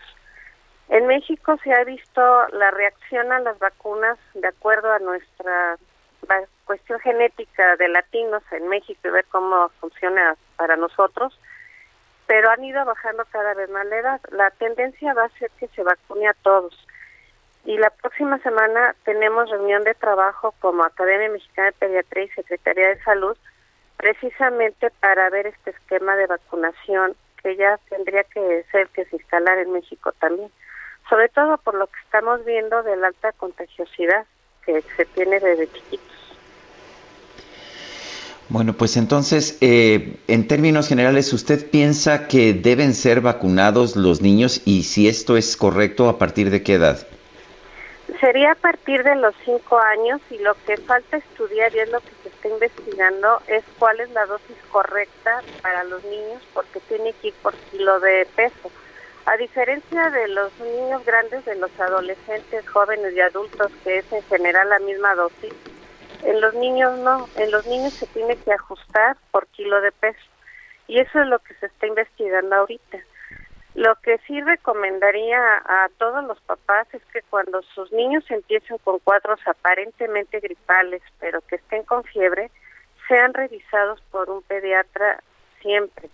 En México se ha visto la reacción a las vacunas de acuerdo a nuestra cuestión genética de latinos en México y ver cómo funciona para nosotros, pero han ido bajando cada vez más la edad. La tendencia va a ser que se vacune a todos. Y la próxima semana tenemos reunión de trabajo como Academia Mexicana de Pediatría y Secretaría de Salud, precisamente para ver este esquema de vacunación que ya tendría que ser que se instalar en México también sobre todo por lo que estamos viendo de la alta contagiosidad que se tiene desde chiquitos. Bueno, pues entonces, eh, en términos generales, ¿usted piensa que deben ser vacunados los niños y si esto es correcto, a partir de qué edad? Sería a partir de los cinco años y lo que falta estudiar y es lo que se está investigando es cuál es la dosis correcta para los niños porque tiene que ir por kilo de peso. A diferencia de los niños grandes, de los adolescentes, jóvenes y adultos, que es en general la misma dosis, en los niños no, en los niños se tiene que ajustar por kilo de peso. Y eso es lo que se está investigando ahorita. Lo que sí recomendaría a todos los papás es que cuando sus niños empiecen con cuadros aparentemente gripales, pero que estén con fiebre, sean revisados por un pediatra siempre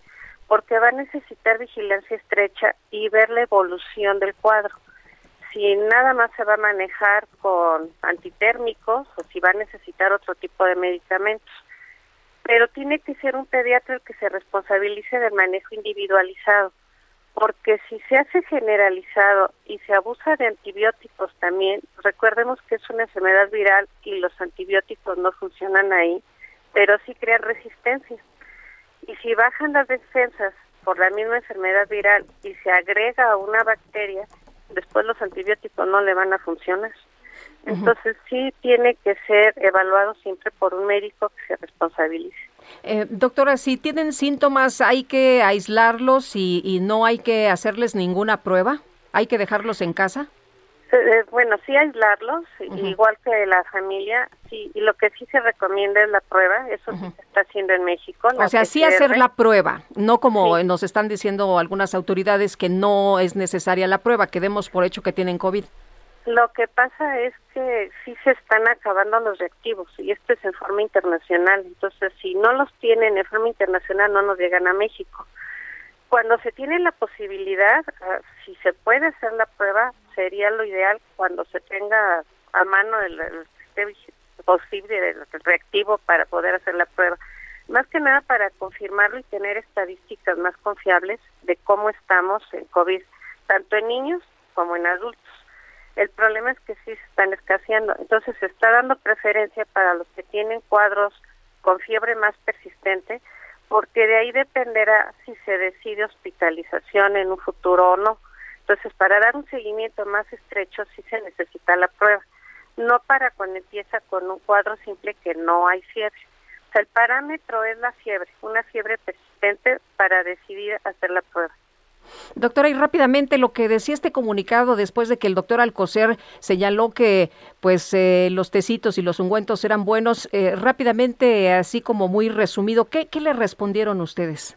porque va a necesitar vigilancia estrecha y ver la evolución del cuadro. Si nada más se va a manejar con antitérmicos o si va a necesitar otro tipo de medicamentos. Pero tiene que ser un pediatra el que se responsabilice del manejo individualizado, porque si se hace generalizado y se abusa de antibióticos también, recordemos que es una enfermedad viral y los antibióticos no funcionan ahí, pero sí crean resistencia. Y si bajan las defensas por la misma enfermedad viral y se agrega una bacteria, después los antibióticos no le van a funcionar. Entonces sí tiene que ser evaluado siempre por un médico que se responsabilice. Eh, doctora, si tienen síntomas, ¿hay que aislarlos y, y no hay que hacerles ninguna prueba? ¿Hay que dejarlos en casa? Eh, bueno, sí aislarlos, igual que la familia, sí, y lo que sí se recomienda es la prueba, eso sí se está haciendo en México. O sea, sí hacer la prueba, no como nos están diciendo algunas autoridades que no es necesaria la prueba, que demos por hecho que tienen COVID. Lo que pasa es que sí se están acabando los reactivos y esto es en forma internacional, entonces si no los tienen en forma internacional no nos llegan a México. Cuando se tiene la posibilidad, ah, si se puede hacer la prueba, sería lo ideal cuando se tenga a mano el, posible el reactivo para poder hacer la prueba. Más que nada para confirmarlo y tener estadísticas más confiables de cómo estamos en COVID, tanto en niños como en adultos. El problema es que sí se están escaseando, entonces se está dando preferencia para los que tienen cuadros con fiebre más persistente, porque de ahí dependerá si se decide hospitalización en un futuro o no. Entonces, para dar un seguimiento más estrecho sí se necesita la prueba, no para cuando empieza con un cuadro simple que no hay fiebre. O sea, el parámetro es la fiebre, una fiebre persistente para decidir hacer la prueba. Doctora, y rápidamente lo que decía este comunicado después de que el doctor Alcocer señaló que pues eh, los tecitos y los ungüentos eran buenos, eh, rápidamente, así como muy resumido, ¿qué, ¿qué le respondieron ustedes?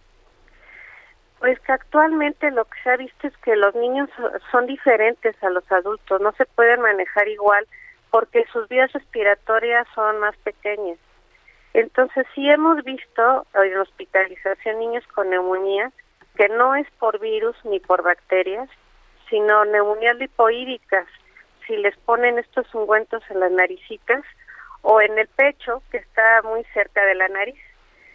Pues que actualmente lo que se ha visto es que los niños son diferentes a los adultos, no se pueden manejar igual porque sus vías respiratorias son más pequeñas. Entonces sí hemos visto en hospitalización niños con neumonía que no es por virus ni por bacterias, sino neumonías lipoídicas. Si les ponen estos ungüentos en las naricitas o en el pecho, que está muy cerca de la nariz.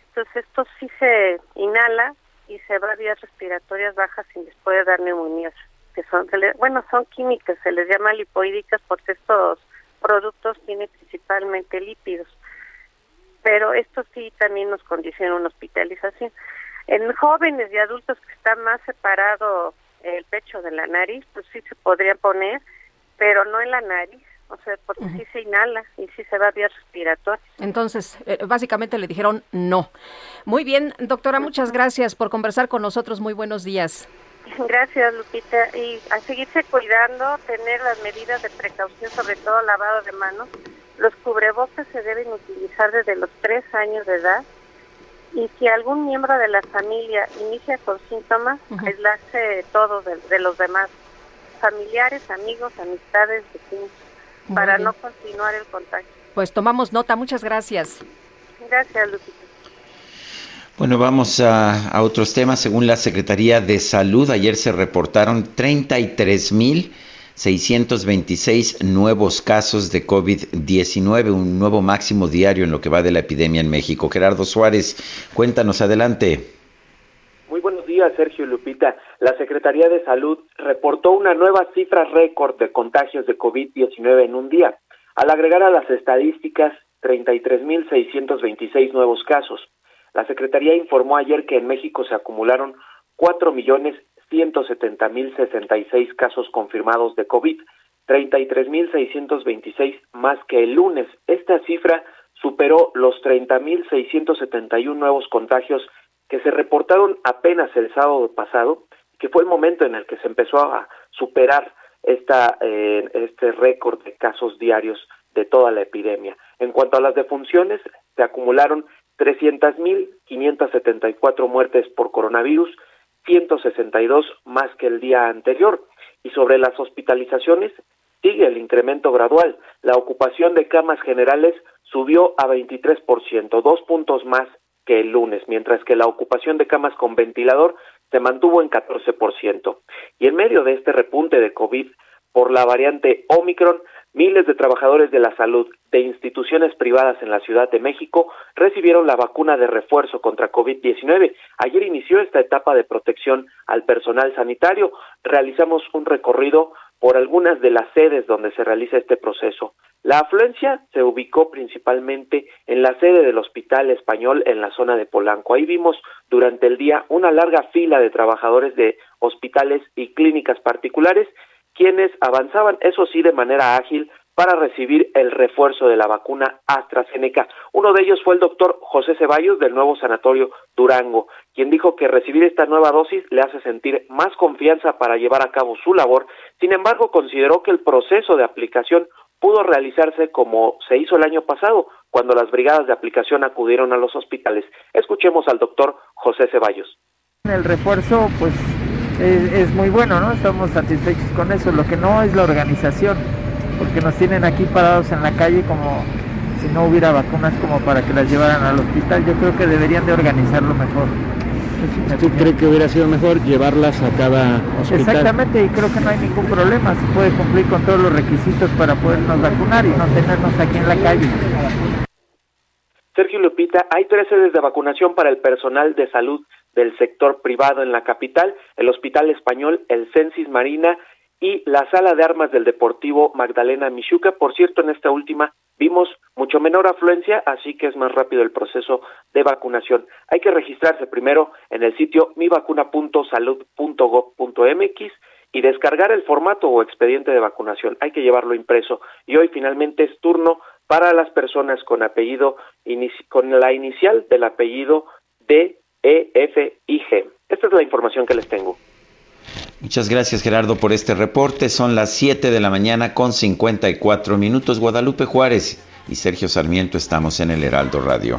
Entonces esto sí se inhala y se va a vías respiratorias bajas y les puede dar neumonías, que son, bueno, son químicas, se les llama lipoídicas porque estos productos tienen principalmente lípidos. Pero esto sí también nos condiciona una hospitalización. En jóvenes y adultos que están más separado el pecho de la nariz, pues sí se podría poner, pero no en la nariz, o sea, porque sí se inhala y sí se va a vías respiratorias. Entonces, eh, básicamente le dijeron no. Muy bien, doctora, muchas gracias por conversar con nosotros. Muy buenos días. Gracias, Lupita. Y a seguirse cuidando, tener las medidas de precaución, sobre todo lavado de manos. Los cubrebocas se deben utilizar desde los tres años de edad y si algún miembro de la familia inicia con síntomas, aislarse todos de, los demás, familiares, amigos, amistades, vecinos, para no continuar el contagio. Pues tomamos nota, muchas gracias. Gracias, Lupita. Bueno, vamos a, a otros temas. Según la Secretaría de Salud, ayer se reportaron 33 mil 626 nuevos casos de COVID-19, un nuevo máximo diario en lo que va de la epidemia en México. Gerardo Suárez, cuéntanos adelante. Muy buenos días, Sergio Lupita. La Secretaría de Salud reportó una nueva cifra récord de contagios de COVID-19 en un día, al agregar a las estadísticas 33.626 nuevos casos. La Secretaría informó ayer que en México se acumularon 4 millones 170.066 casos confirmados de COVID, 33.626 más que el lunes. Esta cifra superó los 30.671 nuevos contagios que se reportaron apenas el sábado pasado, que fue el momento en el que se empezó a superar esta, eh, este récord de casos diarios de toda la epidemia. En cuanto a las defunciones, se acumularon 300.574 muertes por coronavirus, 162 más que el día anterior. Y sobre las hospitalizaciones, sigue el incremento gradual. La ocupación de camas generales subió a 23%, dos puntos más que el lunes, mientras que la ocupación de camas con ventilador se mantuvo en 14%. Y en medio de este repunte de COVID por la variante Omicron, Miles de trabajadores de la salud de instituciones privadas en la Ciudad de México recibieron la vacuna de refuerzo contra COVID-19. Ayer inició esta etapa de protección al personal sanitario. Realizamos un recorrido por algunas de las sedes donde se realiza este proceso. La afluencia se ubicó principalmente en la sede del Hospital Español en la zona de Polanco. Ahí vimos durante el día una larga fila de trabajadores de hospitales y clínicas particulares quienes avanzaban, eso sí, de manera ágil para recibir el refuerzo de la vacuna AstraZeneca. Uno de ellos fue el doctor José Ceballos del nuevo sanatorio Durango, quien dijo que recibir esta nueva dosis le hace sentir más confianza para llevar a cabo su labor. Sin embargo, consideró que el proceso de aplicación pudo realizarse como se hizo el año pasado, cuando las brigadas de aplicación acudieron a los hospitales. Escuchemos al doctor José Ceballos. El refuerzo, pues, es, es muy bueno, ¿no? Estamos satisfechos con eso. Lo que no es la organización porque nos tienen aquí parados en la calle como si no hubiera vacunas como para que las llevaran al hospital. Yo creo que deberían de organizarlo mejor. ¿Tú crees que hubiera sido mejor llevarlas a cada hospital? Exactamente, y creo que no hay ningún problema. Se puede cumplir con todos los requisitos para podernos vacunar y no tenernos aquí en la calle. Sergio Lupita, hay tres sedes de vacunación para el personal de salud del sector privado en la capital, el Hospital Español, el Censis Marina y la sala de armas del Deportivo Magdalena Michuca. Por cierto, en esta última vimos mucho menor afluencia, así que es más rápido el proceso de vacunación. Hay que registrarse primero en el sitio mivacuna.salud.gov.mx y descargar el formato o expediente de vacunación. Hay que llevarlo impreso. Y hoy finalmente es turno para las personas con apellido, con la inicial del apellido D, E, F y G. Esta es la información que les tengo. Muchas gracias Gerardo por este reporte. Son las 7 de la mañana con 54 minutos. Guadalupe Juárez y Sergio Sarmiento estamos en el Heraldo Radio.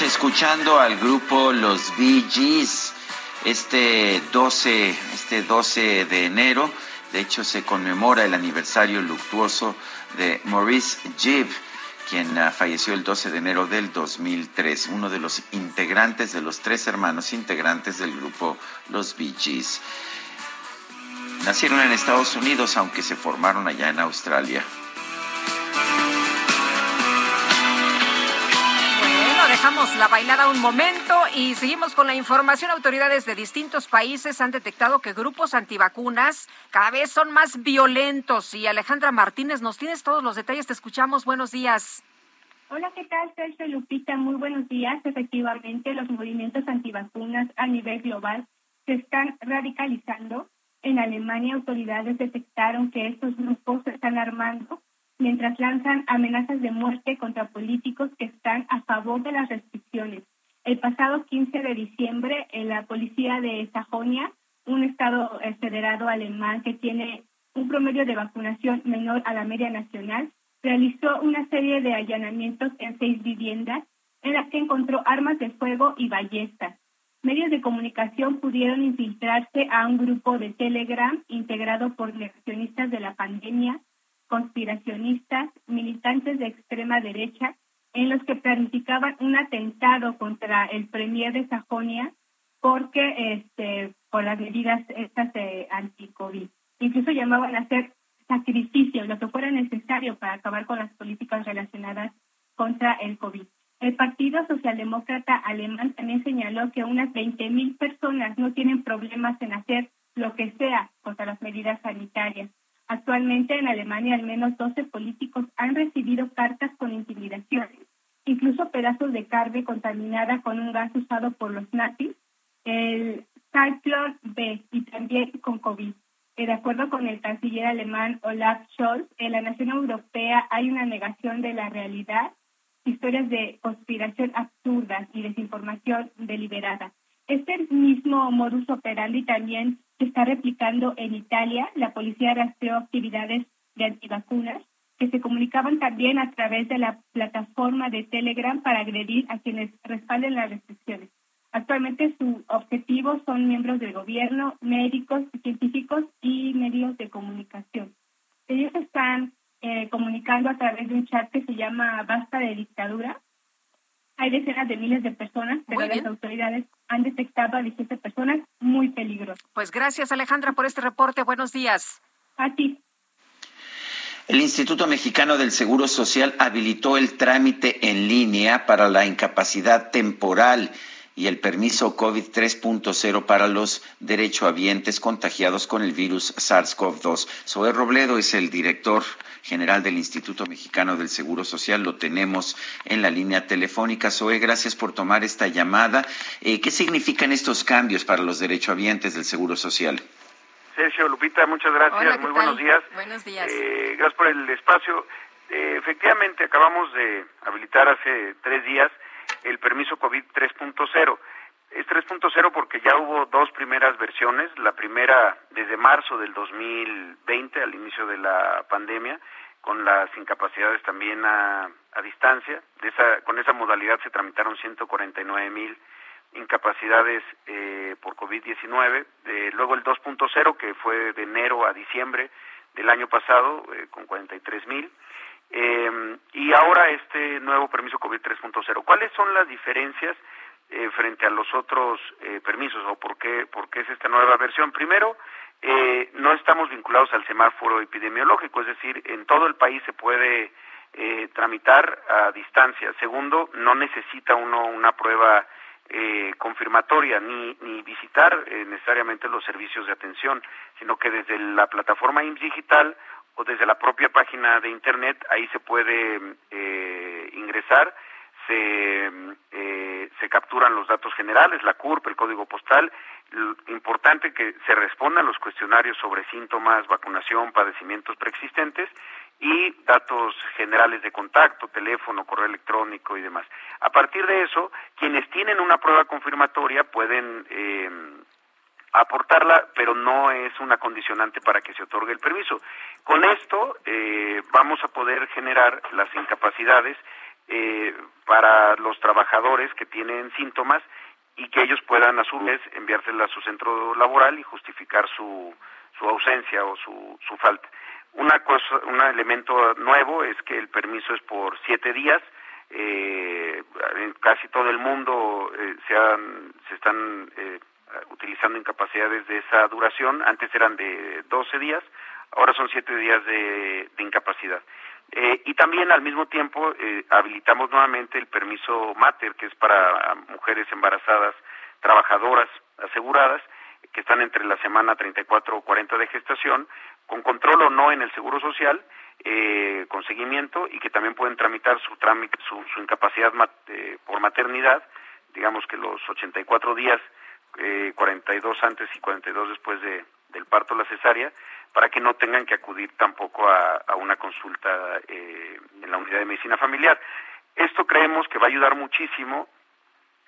Escuchando al grupo Los Bee este 12, este 12 de enero. De hecho, se conmemora el aniversario luctuoso de Maurice Gibb, quien ah, falleció el 12 de enero del 2003, uno de los integrantes, de los tres hermanos integrantes del grupo Los Bee. Nacieron en Estados Unidos, aunque se formaron allá en Australia. Dejamos la bailada un momento y seguimos con la información. Autoridades de distintos países han detectado que grupos antivacunas cada vez son más violentos. Y Alejandra Martínez, nos tienes todos los detalles. Te escuchamos. Buenos días. Hola, ¿qué tal? Sergio Lupita. Muy buenos días. Efectivamente, los movimientos antivacunas a nivel global se están radicalizando. En Alemania, autoridades detectaron que estos grupos se están armando mientras lanzan amenazas de muerte contra políticos que están a favor de las restricciones. El pasado 15 de diciembre, la policía de Sajonia, un estado eh, federado alemán que tiene un promedio de vacunación menor a la media nacional, realizó una serie de allanamientos en seis viviendas en las que encontró armas de fuego y ballestas. Medios de comunicación pudieron infiltrarse a un grupo de Telegram integrado por negacionistas de la pandemia conspiracionistas, militantes de extrema derecha, en los que planificaban un atentado contra el premier de Sajonia porque este por las medidas estas de anti-COVID. Incluso llamaban a hacer sacrificios, lo que fuera necesario para acabar con las políticas relacionadas contra el COVID. El Partido Socialdemócrata Alemán también señaló que unas 20.000 personas no tienen problemas en hacer lo que sea contra las medidas sanitarias. Actualmente en Alemania al menos 12 políticos han recibido cartas con intimidaciones incluso pedazos de carne contaminada con un gas usado por los nazis, el Cyclone B y también con COVID. De acuerdo con el canciller alemán Olaf Scholz, en la nación europea hay una negación de la realidad, historias de conspiración absurdas y desinformación deliberada. Este mismo modus operandi también se está replicando en Italia. La policía rastreó actividades de antivacunas que se comunicaban también a través de la plataforma de Telegram para agredir a quienes respalden las restricciones. Actualmente su objetivo son miembros del gobierno, médicos, científicos y medios de comunicación. Ellos están eh, comunicando a través de un chat que se llama Basta de Dictadura. Hay decenas de miles de personas, pero las autoridades han detectado a 17 personas muy peligrosas. Pues gracias Alejandra por este reporte. Buenos días. A ti. El Instituto Mexicano del Seguro Social habilitó el trámite en línea para la incapacidad temporal y el permiso COVID 3.0 para los derechohabientes contagiados con el virus SARS-CoV-2. Zoé Robledo es el director general del Instituto Mexicano del Seguro Social. Lo tenemos en la línea telefónica. Zoé, gracias por tomar esta llamada. Eh, ¿Qué significan estos cambios para los derechohabientes del Seguro Social? Sergio, Lupita, muchas gracias. Muy buenos días. Buenos días. Eh, gracias por el espacio. Eh, efectivamente, acabamos de habilitar hace tres días el permiso COVID 3.0. Es 3.0 porque ya hubo dos primeras versiones, la primera desde marzo del 2020, al inicio de la pandemia, con las incapacidades también a, distancia. De esa, con esa modalidad se tramitaron 149 mil incapacidades eh, por COVID-19. Eh, luego el 2.0, que fue de enero a diciembre del año pasado, eh, con 43 mil. Eh, y ahora este nuevo permiso COVID 3.0. ¿Cuáles son las diferencias eh, frente a los otros eh, permisos o por qué, por qué es esta nueva versión? Primero, eh, no estamos vinculados al semáforo epidemiológico, es decir, en todo el país se puede eh, tramitar a distancia. Segundo, no necesita uno una prueba eh, confirmatoria ni, ni visitar eh, necesariamente los servicios de atención, sino que desde la plataforma IMSS Digital o desde la propia página de internet ahí se puede eh, ingresar se eh, se capturan los datos generales la CURP el código postal L importante que se respondan los cuestionarios sobre síntomas vacunación padecimientos preexistentes y datos generales de contacto teléfono correo electrónico y demás. A partir de eso quienes tienen una prueba confirmatoria pueden eh, aportarla, pero no es una condicionante para que se otorgue el permiso. Con esto eh, vamos a poder generar las incapacidades eh, para los trabajadores que tienen síntomas y que ellos puedan a su vez enviárselas a su centro laboral y justificar su, su ausencia o su, su falta. Una cosa, un elemento nuevo es que el permiso es por siete días. Eh, en casi todo el mundo eh, se, han, se están eh, utilizando incapacidades de esa duración. Antes eran de 12 días, ahora son 7 días de, incapacidad. Eh, y también al mismo tiempo eh, habilitamos nuevamente el permiso MATER, que es para mujeres embarazadas, trabajadoras aseguradas, que están entre la semana 34 o 40 de gestación, con control o no en el Seguro Social, eh, con seguimiento y que también pueden tramitar su, su, su incapacidad eh, por maternidad, digamos que los 84 días eh, 42 antes y 42 después de, del parto la cesárea, para que no tengan que acudir tampoco a, a una consulta eh, en la unidad de medicina familiar. Esto creemos que va a ayudar muchísimo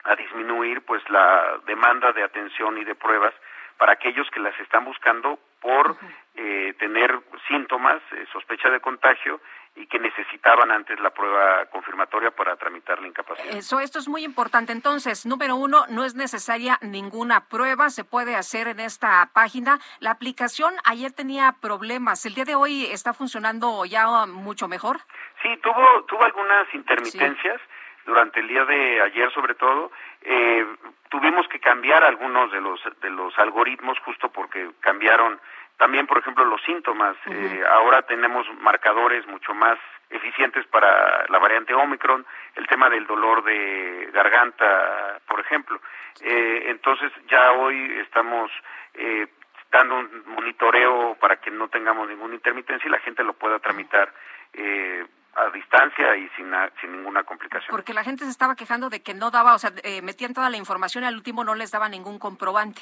a disminuir pues la demanda de atención y de pruebas para aquellos que las están buscando por eh, tener síntomas, eh, sospecha de contagio y que necesitaban antes la prueba confirmatoria para tramitar la incapacidad. Eso, esto es muy importante. Entonces, número uno, no es necesaria ninguna prueba, se puede hacer en esta página. La aplicación ayer tenía problemas, el día de hoy está funcionando ya mucho mejor. Sí, tuvo, tuvo algunas intermitencias. Sí durante el día de ayer sobre todo eh, tuvimos que cambiar algunos de los de los algoritmos justo porque cambiaron también por ejemplo los síntomas uh -huh. eh, ahora tenemos marcadores mucho más eficientes para la variante Omicron el tema del dolor de garganta por ejemplo eh, entonces ya hoy estamos eh, dando un monitoreo para que no tengamos ninguna intermitencia y la gente lo pueda tramitar eh, a distancia y sin, sin ninguna complicación. Porque la gente se estaba quejando de que no daba, o sea, eh, metían toda la información y al último no les daba ningún comprobante.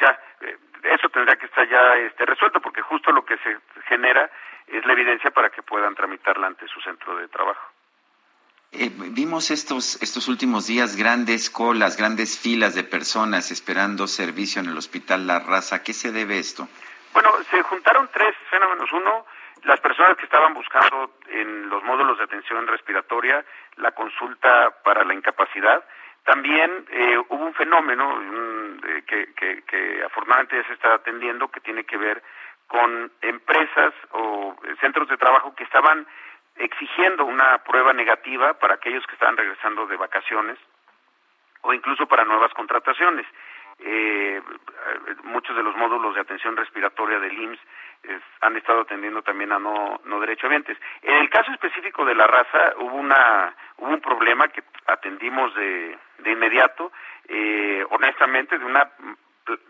Ya, eh, eso tendría que estar ya este, resuelto porque justo lo que se genera es la evidencia para que puedan tramitarla ante su centro de trabajo. Eh, vimos estos, estos últimos días grandes colas, grandes filas de personas esperando servicio en el Hospital La Raza. ¿A qué se debe esto? Bueno, se juntaron tres fenómenos. Uno, las personas que estaban buscando en los módulos de atención respiratoria la consulta para la incapacidad. También eh, hubo un fenómeno eh, que, que, que afortunadamente ya se está atendiendo que tiene que ver con empresas o centros de trabajo que estaban exigiendo una prueba negativa para aquellos que estaban regresando de vacaciones o incluso para nuevas contrataciones. Eh, muchos de los módulos de atención respiratoria del IMSS han estado atendiendo también a no, no derechohabientes. En el caso específico de la raza hubo una hubo un problema que atendimos de, de inmediato, eh, honestamente, de una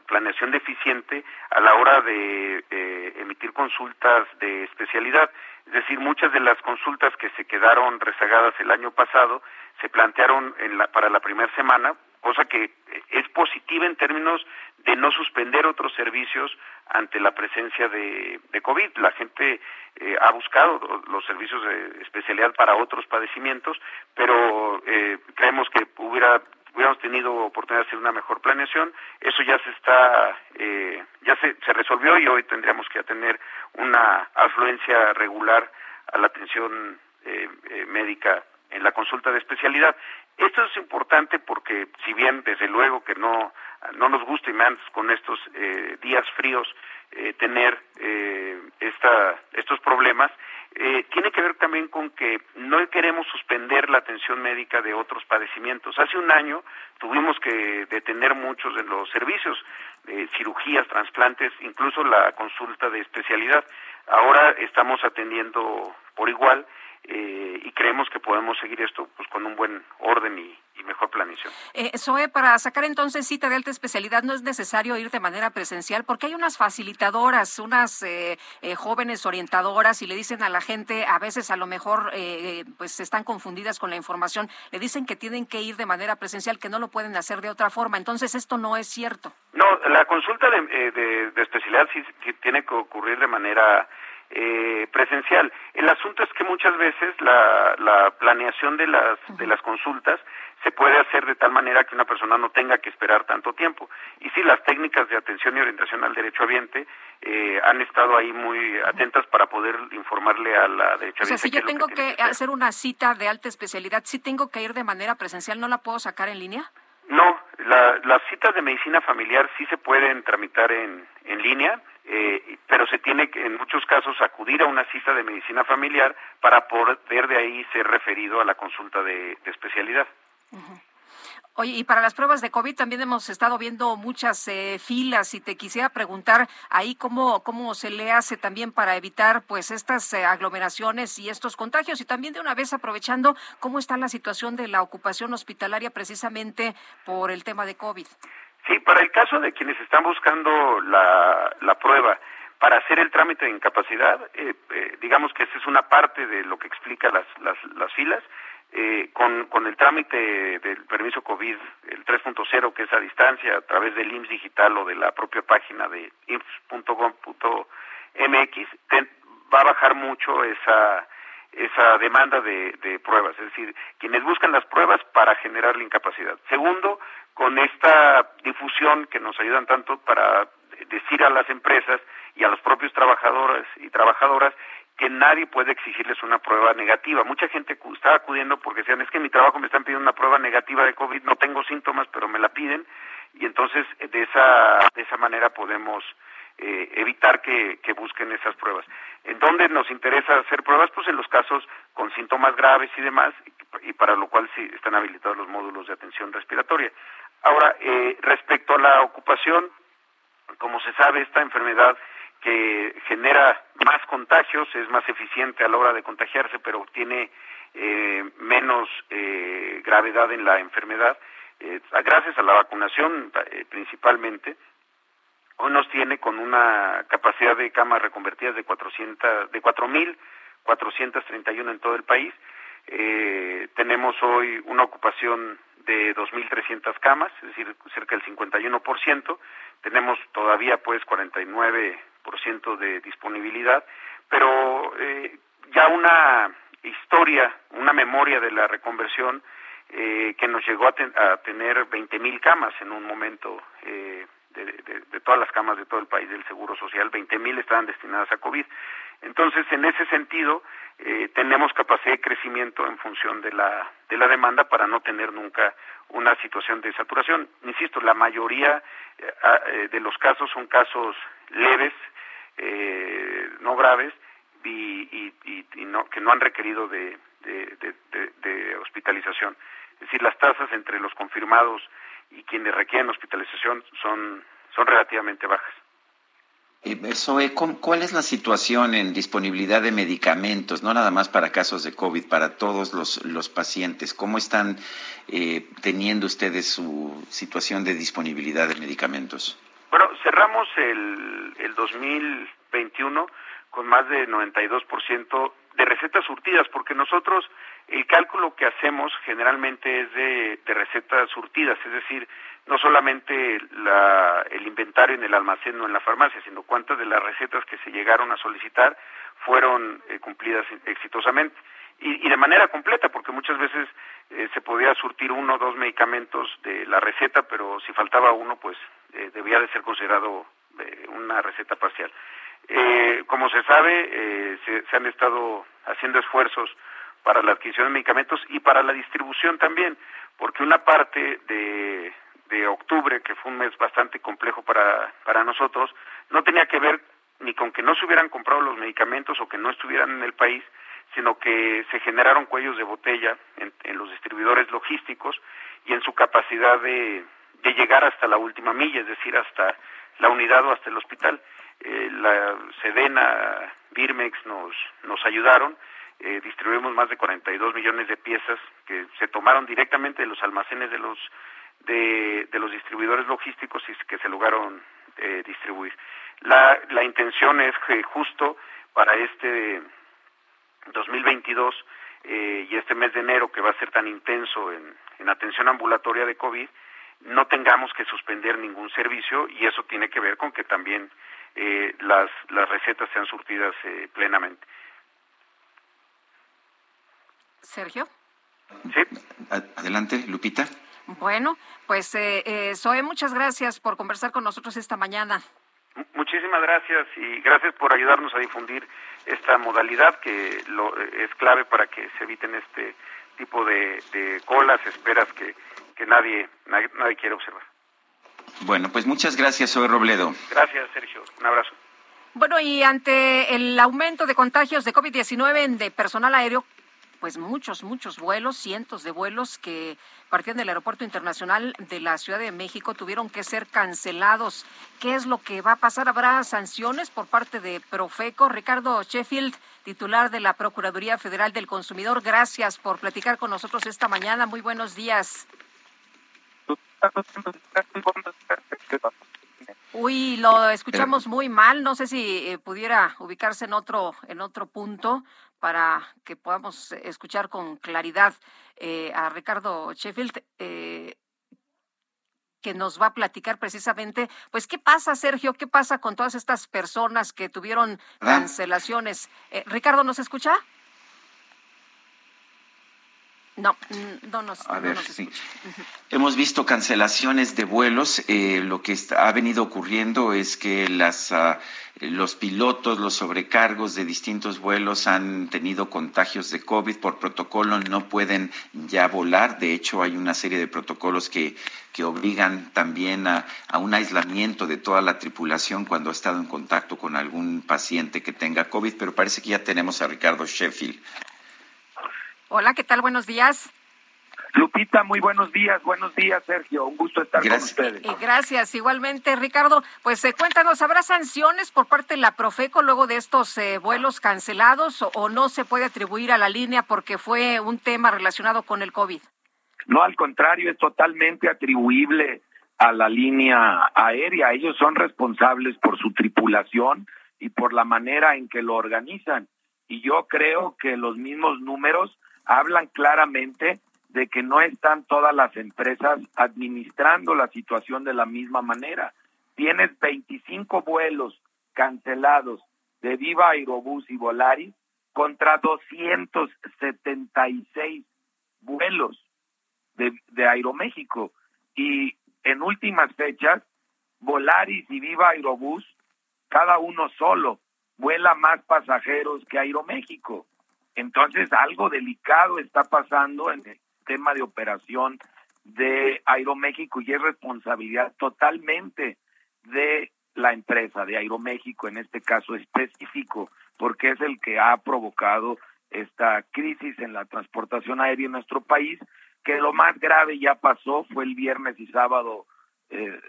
planeación deficiente a la hora de eh, emitir consultas de especialidad. Es decir, muchas de las consultas que se quedaron rezagadas el año pasado se plantearon en la, para la primera semana, cosa que es positiva en términos de no suspender otros servicios ante la presencia de, de COVID. La gente eh, ha buscado los servicios de especialidad para otros padecimientos, pero eh, creemos que hubiera hubiéramos tenido oportunidad de hacer una mejor planeación. Eso ya se está, eh, ya se, se resolvió y hoy tendríamos que tener una afluencia regular a la atención eh, eh, médica en la consulta de especialidad. Esto es importante porque si bien desde luego que no no nos gusta y más con estos eh, días fríos eh, tener eh, esta, estos problemas, eh, tiene que ver también con que no queremos suspender la atención médica de otros padecimientos. Hace un año tuvimos que detener muchos de los servicios, de cirugías, trasplantes, incluso la consulta de especialidad. Ahora estamos atendiendo por igual eh, y creemos que podemos seguir esto pues con un buen orden y, mejor planeación. Eh, Zoe, para sacar entonces cita de alta especialidad no es necesario ir de manera presencial porque hay unas facilitadoras, unas eh, eh, jóvenes orientadoras y le dicen a la gente, a veces a lo mejor pues están confundidas con la información, le dicen que tienen que ir de manera presencial, que no lo pueden hacer de otra forma. Entonces esto no es cierto. No, la consulta de, de especialidad sí tiene que ocurrir de manera eh, presencial. El asunto es que muchas veces la, la planeación de las, de las consultas se puede hacer de tal manera que una persona no tenga que esperar tanto tiempo. Y sí, las técnicas de atención y orientación al derecho habiente eh, han estado ahí muy atentas para poder informarle a la derechohabiente. O sea, si yo tengo que, hacer una cita de alta especialidad, ¿sí tengo que ir de manera presencial? ¿No la puedo sacar en línea? No, la, las citas de medicina familiar sí se pueden tramitar en, en línea eh, pero se tiene que en muchos casos acudir a una cita de medicina familiar para poder de ahí ser referido a la consulta de, especialidad. Oye, y para las pruebas de COVID también hemos estado viendo muchas eh, filas y te quisiera preguntar ahí cómo, cómo se le hace también para evitar pues estas eh, aglomeraciones y estos contagios y también de una vez aprovechando cómo está la situación de la ocupación hospitalaria precisamente por el tema de COVID. Sí, para el caso de quienes están buscando la, la prueba para hacer el trámite de incapacidad, eh, eh, digamos que esa es una parte de lo que explica las, las, las filas. Eh, con, con el trámite del permiso COVID, el 3.0, que es a distancia, a través del IMSS digital o de la propia página de IMSS.gov.mx, va a bajar mucho esa, esa demanda de, de pruebas, es decir, quienes buscan las pruebas para generar la incapacidad. Segundo, con esta difusión que nos ayudan tanto para decir a las empresas y a los propios trabajadores y trabajadoras que nadie puede exigirles una prueba negativa. Mucha gente está acudiendo porque decían, es que en mi trabajo me están pidiendo una prueba negativa de COVID, no tengo síntomas, pero me la piden, y entonces de esa, de esa manera podemos eh, evitar que, que, busquen esas pruebas. ¿En dónde nos interesa hacer pruebas? Pues en los casos con síntomas graves y demás, y para lo cual sí están habilitados los módulos de atención respiratoria. Ahora, eh, respecto a la ocupación, como se sabe, esta enfermedad que genera más contagios, es más eficiente a la hora de contagiarse, pero tiene eh, menos eh, gravedad en la enfermedad, gracias a la vacunación principalmente, hoy nos tiene con una capacidad de camas reconvertidas de 400, de 4.000 431 en todo el país. Eh, tenemos hoy una ocupación de 2.300 camas, es decir, cerca del 51%. Tenemos todavía pues 49% de disponibilidad, pero eh, ya una historia, una memoria de la reconversión eh, que nos llegó a, a tener 20.000 camas en un momento eh, de, todas las camas de todo el país del Seguro Social, 20.000 estaban destinadas a COVID. Entonces, en ese sentido, eh, tenemos capacidad de crecimiento en función de la, de la demanda para no tener nunca una situación de saturación. Insisto, la mayoría eh, de los casos son casos leves, no graves, y, no, que no han requerido de, de, hospitalización. Es decir, las tasas entre los confirmados y quienes requieren hospitalización son, son relativamente bajas. Eso, ¿cuál es la situación en disponibilidad de medicamentos? No nada más para casos de COVID, para todos los, los pacientes. ¿Cómo están eh, teniendo ustedes su situación de disponibilidad de medicamentos? Bueno, cerramos el, el 2021 con más de 92% de recetas surtidas, porque nosotros el cálculo que hacemos generalmente es de, de recetas surtidas, es decir, no solamente la, el inventario en el almacén o en la farmacia, sino cuántas de las recetas que se llegaron a solicitar fueron eh, cumplidas exitosamente. Y, y, de manera completa, porque muchas veces eh, se podía surtir uno o dos medicamentos de la receta, pero si faltaba uno, pues eh, debía de ser considerado una receta parcial. Como se sabe, eh, se, han estado haciendo esfuerzos para la adquisición de medicamentos y para la distribución también, porque una parte de, de octubre, que fue un mes bastante complejo para, para nosotros, no tenía que ver ni con que no se hubieran comprado los medicamentos o que no estuvieran en el país, sino que se generaron cuellos de botella en, los distribuidores logísticos y en su capacidad de, de llegar hasta la última milla, es decir, hasta la unidad o hasta el hospital. Eh, la Sedena, Birmex nos, nos ayudaron, eh, distribuimos más de 42 millones de piezas que se tomaron directamente de los almacenes de los de, los distribuidores logísticos y que se lograron eh, distribuir. La, la intención es que justo para este 2022 eh, y este mes de enero que va a ser tan intenso en, en atención ambulatoria de COVID, no tengamos que suspender ningún servicio y eso tiene que ver con que también eh, las, las recetas sean surtidas eh, plenamente. Sergio. Sí. Adelante, Lupita. Bueno, pues eh, eh, Zoe, muchas gracias por conversar con nosotros esta mañana. Muchísimas gracias y gracias por ayudarnos a difundir esta modalidad que lo, es clave para que se eviten este tipo de, de colas, esperas que, que nadie, nadie, nadie quiere observar. Bueno, pues muchas gracias, soy Robledo. Gracias, Sergio. Un abrazo. Bueno, y ante el aumento de contagios de COVID-19 de personal aéreo, pues muchos, muchos vuelos, cientos de vuelos que partían del Aeropuerto Internacional de la Ciudad de México tuvieron que ser cancelados. ¿Qué es lo que va a pasar? ¿Habrá sanciones por parte de Profeco? Ricardo Sheffield, titular de la Procuraduría Federal del Consumidor, gracias por platicar con nosotros esta mañana. Muy buenos días. Uy, lo escuchamos muy mal. No sé si eh, pudiera ubicarse en otro en otro punto para que podamos escuchar con claridad eh, a Ricardo Sheffield. Eh, que nos va a platicar precisamente, pues, ¿qué pasa, Sergio? ¿Qué pasa con todas estas personas que tuvieron cancelaciones? Ricardo, ¿nos escucha? No, mm, no nos. A ver, sí. Hemos visto cancelaciones de vuelos. Eh, lo que ha venido ocurriendo es que las, uh, los pilotos, los sobrecargos de distintos vuelos han tenido contagios de COVID. Por protocolo no pueden ya volar. De hecho, hay una serie de protocolos que, que obligan también a, a un aislamiento de toda la tripulación cuando ha estado en contacto con algún paciente que tenga COVID. Pero parece que ya tenemos a Ricardo Sheffield. Hola, ¿qué tal? Buenos días. Lupita, muy buenos días. Buenos días, Sergio. Un gusto estar con ustedes. Y gracias, igualmente, Ricardo. Pues eh, cuéntanos, ¿habrá sanciones por parte de la Profeco luego de estos eh, vuelos cancelados o, o, no se puede atribuir a la línea porque fue un tema relacionado con el COVID? No, al contrario, es totalmente atribuible a la línea aérea. Ellos son responsables por su tripulación y por la manera en que lo organizan Y yo creo que los mismos números hablan claramente de que no están todas las empresas administrando la situación de la misma manera. Tienes 25 vuelos cancelados de Viva Aerobús y Volaris contra 276 vuelos de, de Aeroméxico. Y en últimas fechas, Volaris y Viva Aerobús, cada uno solo, vuela más pasajeros que Aeroméxico. Entonces, algo delicado está pasando en el tema de operación de Aeroméxico y es responsabilidad totalmente de la empresa de Aeroméxico, en este caso específico, porque es el que ha provocado esta crisis en la transportación aérea en nuestro país, que lo más grave ya pasó, fue el viernes y sábado eh,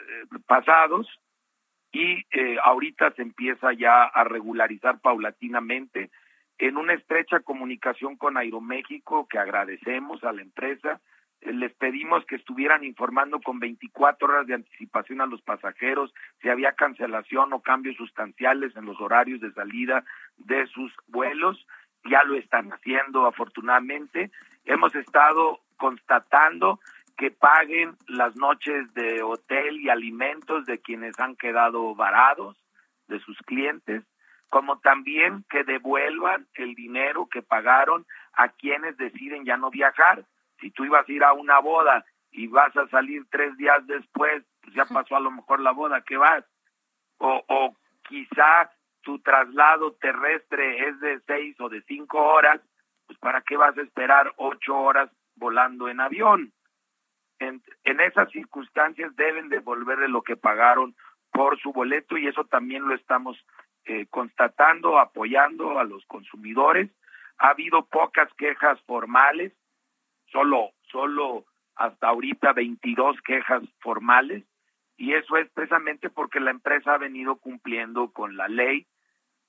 pasados, y eh, ahorita se empieza ya a regularizar paulatinamente en una estrecha comunicación con Aeroméxico, que agradecemos a la empresa, eh, les pedimos que estuvieran informando con 24 horas de anticipación a los pasajeros si había cancelación o cambios sustanciales en los horarios de salida de sus vuelos. Ya lo están haciendo, afortunadamente. Hemos estado constatando que paguen las noches de hotel y alimentos de quienes han quedado varados, de sus clientes, como también que devuelvan el dinero que pagaron a quienes deciden ya no viajar si tú ibas a ir a una boda y vas a salir tres días después, pues ya pasó a lo mejor la boda, ¿qué vas? O, o quizá tu traslado terrestre es de seis o de cinco horas, pues ¿para qué vas a esperar ocho horas volando en avión? En, en esas circunstancias deben devolverle lo que pagaron por su boleto y eso también lo estamos eh, constatando, apoyando a los consumidores. Ha habido pocas quejas formales, solo, solo hasta ahorita 22 quejas formales y eso es precisamente porque la empresa ha venido cumpliendo con la ley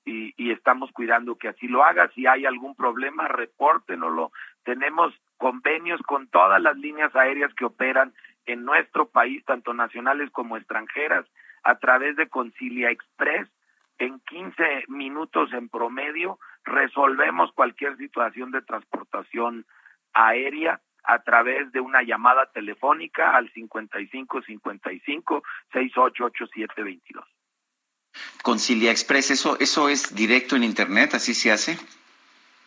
y, y, estamos cuidando que así lo haga. Si hay algún problema, repórtenoslo. Tenemos convenios con todas las líneas aéreas que operan en nuestro país, tanto nacionales como extranjeras, a través de Concilia Express. En 15 minutos en promedio resolvemos cualquier situación de transportación aérea a través de una llamada telefónica al 55 55 688722. Concilia Express, eso eso es directo en internet, así se hace.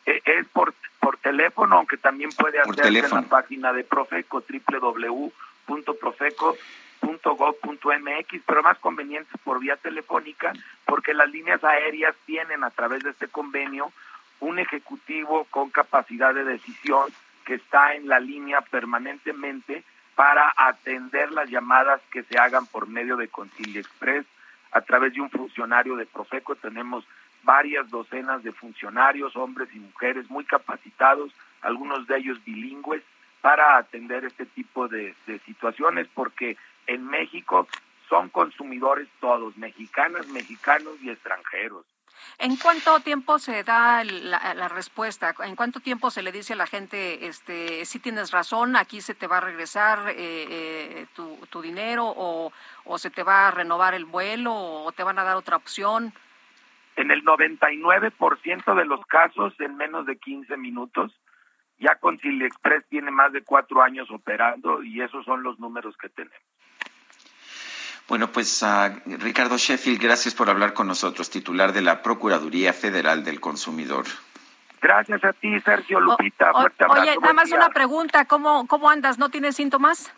Es, es por por teléfono, aunque también puede hacerse en la página de Profeco www.profeco.gov.mx, pero más conveniente por vía telefónica, porque las líneas aéreas tienen a través de este convenio un ejecutivo con capacidad de decisión que está en la línea permanentemente para atender las llamadas que se hagan por medio de Concilia Express a través de un funcionario de Profeco. Tenemos varias docenas de funcionarios, hombres y mujeres muy capacitados, algunos de ellos bilingües, para atender este tipo de, de situaciones, porque en México son consumidores todos, mexicanas, mexicanos y extranjeros. ¿En cuánto tiempo se da la, la, respuesta? ¿En cuánto tiempo se le dice a la gente, este, si tienes razón, aquí se te va a regresar eh, eh, tu, tu, dinero o, o, se te va a renovar el vuelo o te van a dar otra opción? En el 99% de los casos, en menos de 15 minutos, ya Concilia Express tiene más de cuatro años operando y esos son los números que tenemos. Bueno, pues uh, Ricardo Sheffield, gracias por hablar con nosotros, titular de la Procuraduría Federal del Consumidor. Gracias a ti, Sergio Lupita. O, o, oye, nada más día. una pregunta, ¿cómo, ¿cómo andas? ¿No tienes síntomas?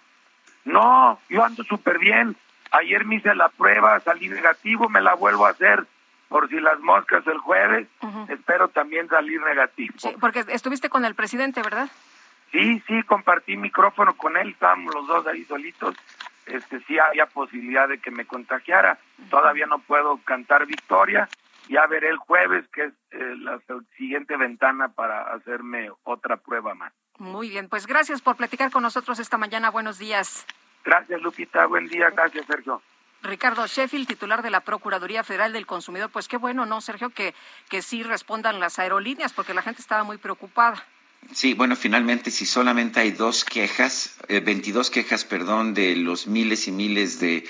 No, yo ando súper bien. Ayer me hice la prueba, salí negativo, me la vuelvo a hacer por si las moscas el jueves. Uh -huh. Espero también salir negativo. Sí, porque estuviste con el presidente, ¿verdad? Sí, sí, compartí micrófono con él, estábamos los dos ahí solitos este sí había posibilidad de que me contagiara. Todavía no puedo cantar victoria. Ya veré el jueves, que es eh, la siguiente ventana para hacerme otra prueba más. Muy bien, pues gracias por platicar con nosotros esta mañana. Buenos días. Gracias, Lupita. Buen día. Gracias, Sergio. Ricardo Sheffield, titular de la Procuraduría Federal del Consumidor. Pues qué bueno, ¿no, Sergio? Que, que sí respondan las aerolíneas, porque la gente estaba muy preocupada. Sí, bueno, finalmente, si solamente hay dos quejas, eh, 22 quejas, perdón, de los miles y miles de,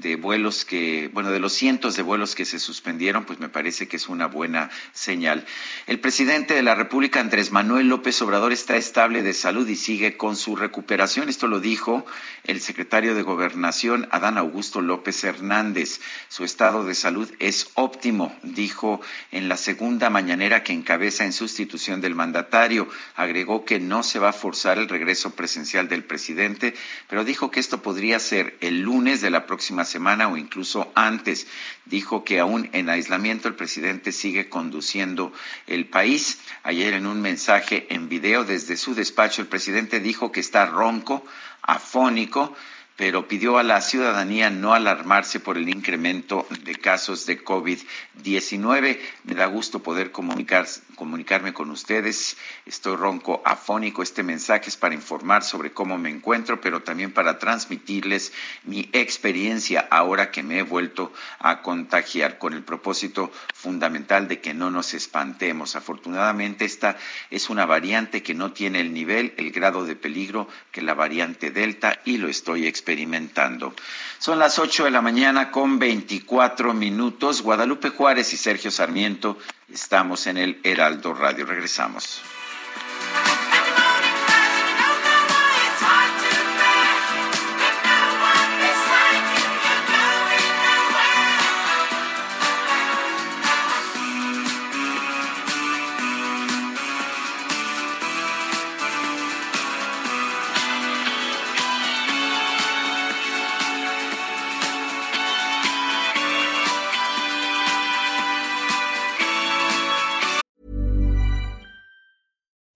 de vuelos que, bueno, de los cientos de vuelos que se suspendieron, pues me parece que es una buena señal. El presidente de la República, Andrés Manuel López Obrador, está estable de salud y sigue con su recuperación. Esto lo dijo el secretario de Gobernación, Adán Augusto López Hernández. Su estado de salud es óptimo, dijo en la segunda mañanera que encabeza en sustitución del mandatario. Agregó que no se va a forzar el regreso presencial del presidente, pero dijo que esto podría ser el lunes de la próxima semana o incluso antes. Dijo que aún en aislamiento el presidente sigue conduciendo el país. Ayer en un mensaje en video desde su despacho el presidente dijo que está ronco, afónico, pero pidió a la ciudadanía no alarmarse por el incremento de casos de COVID-19. Me da gusto poder comunicar, comunicarme con ustedes. Estoy ronco, afónico. Este mensaje es para informar sobre cómo me encuentro, pero también para transmitirles mi experiencia ahora que me he vuelto a contagiar con el propósito fundamental de que no nos espantemos. Afortunadamente esta es una variante que no tiene el nivel, el grado de peligro que la variante Delta y lo estoy experimentando experimentando. Son las 8 de la mañana con 24 minutos. Guadalupe Juárez y Sergio Sarmiento estamos en el Heraldo Radio. Regresamos.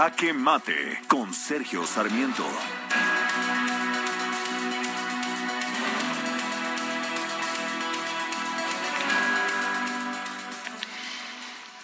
Jaque Mate con Sergio Sarmiento.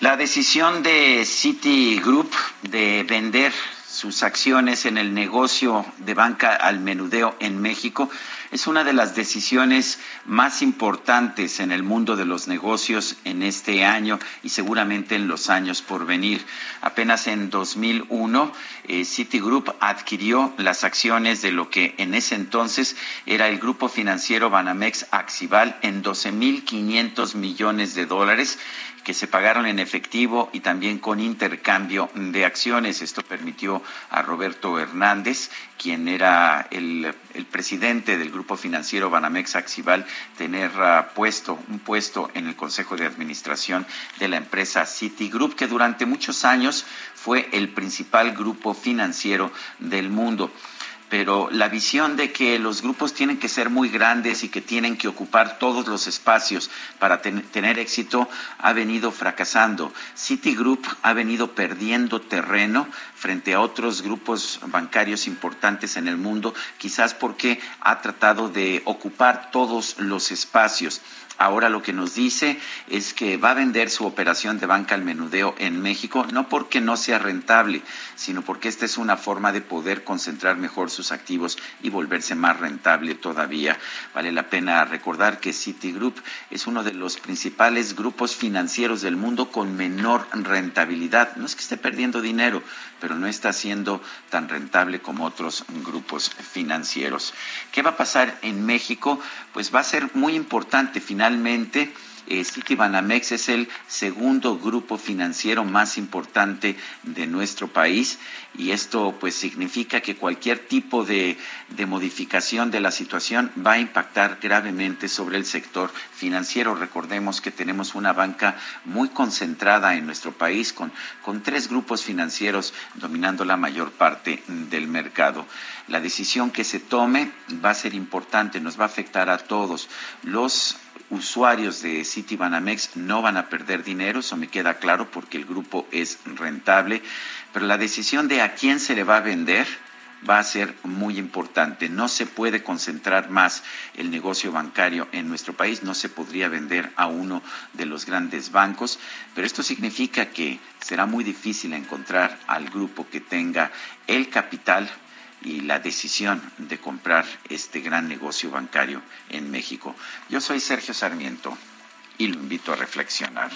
La decisión de Citigroup de vender sus acciones en el negocio de banca al menudeo en México es una de las decisiones más importantes en el mundo de los negocios en este año y seguramente en los años por venir. Apenas en 2001, eh, Citigroup adquirió las acciones de lo que en ese entonces era el grupo financiero Banamex Axival en 12.500 millones de dólares que se pagaron en efectivo y también con intercambio de acciones. Esto permitió a Roberto Hernández, quien era el, presidente del grupo financiero Banamex Axival, tener uh, puesto un puesto en el Consejo de Administración de la empresa Citigroup, que durante muchos años fue el principal grupo financiero del mundo pero la visión de que los grupos tienen que ser muy grandes y que tienen que ocupar todos los espacios para ten tener éxito ha venido fracasando. Citigroup ha venido perdiendo terreno frente a otros grupos bancarios importantes en el mundo, quizás porque ha tratado de ocupar todos los espacios. Ahora lo que nos dice es que va a vender su operación de banca al menudeo en México, no porque no sea rentable, sino porque esta es una forma de poder concentrar mejor sus activos y volverse más rentable todavía. Vale la pena recordar que Citigroup es uno de los principales grupos financieros del mundo con menor rentabilidad. No es que esté perdiendo dinero, pero no está siendo tan rentable como otros grupos financieros. ¿Qué va a pasar en México? Pues va a ser muy importante finalmente Eh, Citibanamex es el segundo grupo financiero más importante de nuestro país y esto pues significa que cualquier tipo de, de modificación de la situación va a impactar gravemente sobre el sector financiero. Recordemos que tenemos una banca muy concentrada en nuestro país con, con tres grupos financieros dominando la mayor parte del mercado. La decisión que se tome va a ser importante, nos va a afectar a todos. Los usuarios de Citibanamex no van a perder dinero, eso me queda claro porque el grupo es rentable, pero la decisión de a quién se le va a vender va a ser muy importante. No se puede concentrar más el negocio bancario en nuestro país, no se podría vender a uno de los grandes bancos, pero esto significa que será muy difícil encontrar al grupo que tenga el capital y la decisión de comprar este gran negocio bancario en México. Yo soy Sergio Sarmiento y lo invito a reflexionar.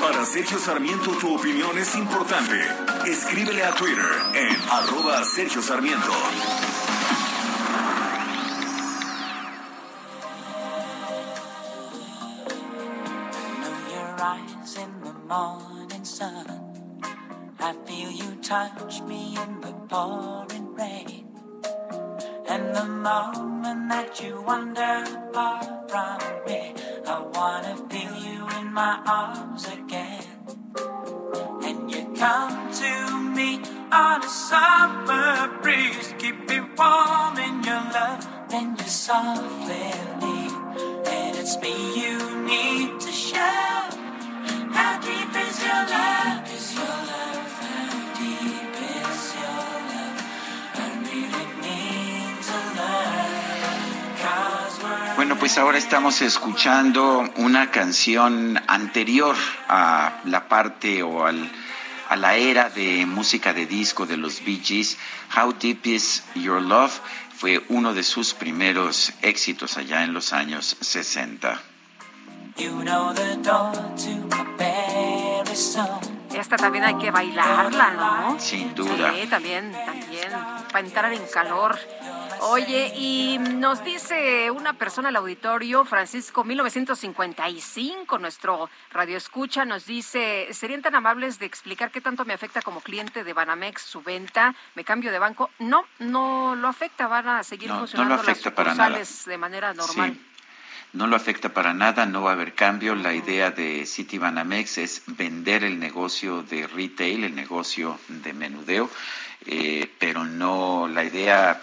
Para Sergio Sarmiento tu opinión es importante. Escríbele a Twitter en arroba Sergio Sarmiento. Pouring rain. And the moment that you wander far from me, I wanna feel you in my arms again. And you come to me on a summer breeze, keep me warm in your love, then you softly leave. And it's me you need to show. Pues ahora estamos escuchando una canción anterior a la parte o al, a la era de música de disco de los Bee Gees. How Deep Is Your Love fue uno de sus primeros éxitos allá en los años 60. You know the door to. Esta también hay que bailarla, ¿no? Sin duda. Sí, también, también, para entrar en calor. Oye, y nos dice una persona al auditorio, Francisco, 1955, nuestro radio escucha, nos dice, ¿serían tan amables de explicar qué tanto me afecta como cliente de Banamex su venta? ¿Me cambio de banco? No, no lo afecta, van a seguir No, no lo funcionando afecta las para nada. sucursales de manera normal. Sí. No lo afecta para nada, no va a haber cambio. La idea de Citibanamex es vender el negocio de retail, el negocio de menudeo, eh, pero no la idea,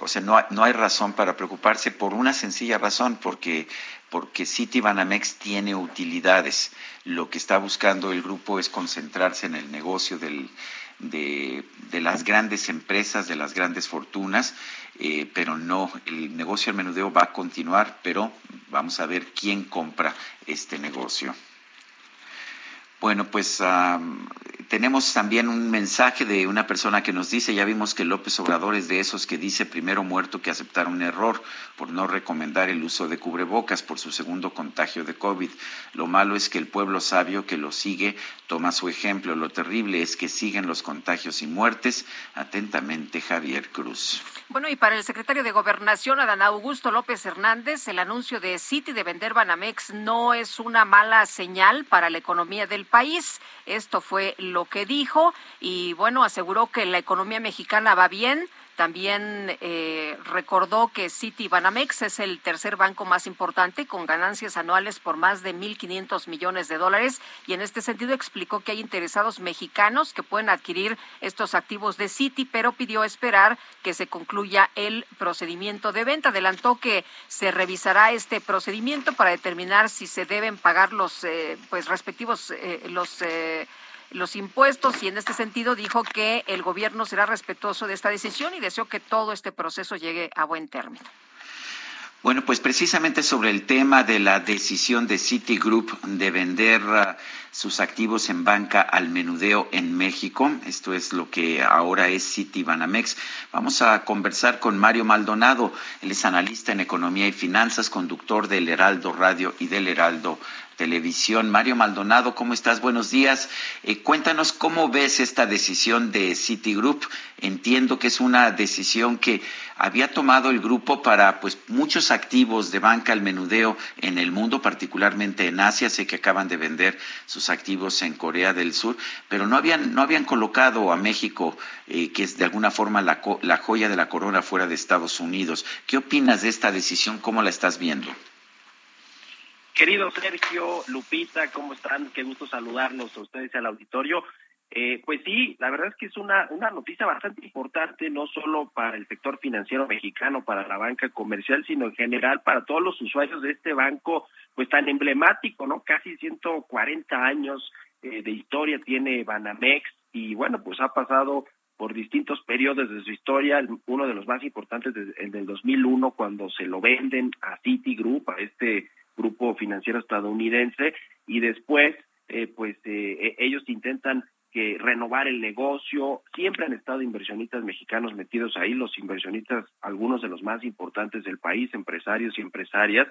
o sea, no, no hay razón para preocuparse por una sencilla razón, porque porque Citibanamex tiene utilidades. Lo que está buscando el grupo es concentrarse en el negocio de, de las grandes empresas, de las grandes fortunas, eh, pero no, el negocio del menudeo va a continuar, pero vamos a ver quién compra este negocio. Bueno, pues tenemos también un mensaje de una persona que nos dice, ya vimos que López Obrador es de esos que dice primero muerto que aceptar un error por no recomendar el uso de cubrebocas por su segundo contagio de COVID. Lo malo es que el pueblo sabio que lo sigue toma su ejemplo. Lo terrible es que siguen los contagios y muertes. Atentamente, Javier Cruz. Bueno, y para el secretario de Gobernación, Adán Augusto López Hernández, el anuncio de Citi de vender Banamex no es una mala señal para la economía del país. Esto fue lo que dijo y bueno, aseguró que la economía mexicana va bien. También eh, recordó que Citi Banamex es el tercer banco más importante con ganancias anuales por más de 1.500 millones de dólares y en este sentido explicó que hay interesados mexicanos que pueden adquirir estos activos de Citi, pero pidió esperar que se concluya el procedimiento de venta. Adelantó que se revisará este procedimiento para determinar si se deben pagar los eh, pues respectivos eh, los eh, los impuestos y en este sentido dijo que el gobierno será respetuoso de esta decisión y deseó que todo este proceso llegue a buen término. Bueno, pues precisamente sobre el tema de la decisión de Citigroup de vender uh, sus activos en banca al menudeo en México, esto es lo que ahora es Citibanamex, vamos a conversar con Mario Maldonado, él es analista en economía y finanzas, conductor del Heraldo Radio y del Heraldo Televisión. Mario Maldonado, ¿cómo estás? Buenos días. Eh, cuéntanos cómo ves esta decisión de Citigroup. Entiendo que es una decisión que había tomado el grupo para pues muchos activos de banca al menudeo en el mundo, particularmente en Asia. Sé que acaban de vender sus activos en Corea del Sur, pero no habían, no habían colocado a México, eh, que es de alguna forma la, la joya de la corona fuera de Estados Unidos. ¿Qué opinas de esta decisión? ¿Cómo la estás viendo? Querido Sergio, Lupita, ¿cómo están? Qué gusto saludarlos a ustedes al auditorio. Eh, pues sí, la verdad es que es una, una noticia bastante importante, no solo para el sector financiero mexicano, para la banca comercial, sino en general para todos los usuarios de este banco, pues tan emblemático, ¿no? Casi 140 años eh, de historia tiene Banamex y bueno, pues ha pasado por distintos periodos de su historia, uno de los más importantes es el del 2001, cuando se lo venden a Citigroup, a este grupo financiero estadounidense y después eh, pues eh, e-, ellos intentan que renovar el negocio, siempre han estado inversionistas mexicanos metidos ahí, los inversionistas, algunos de los más importantes del país, empresarios y empresarias,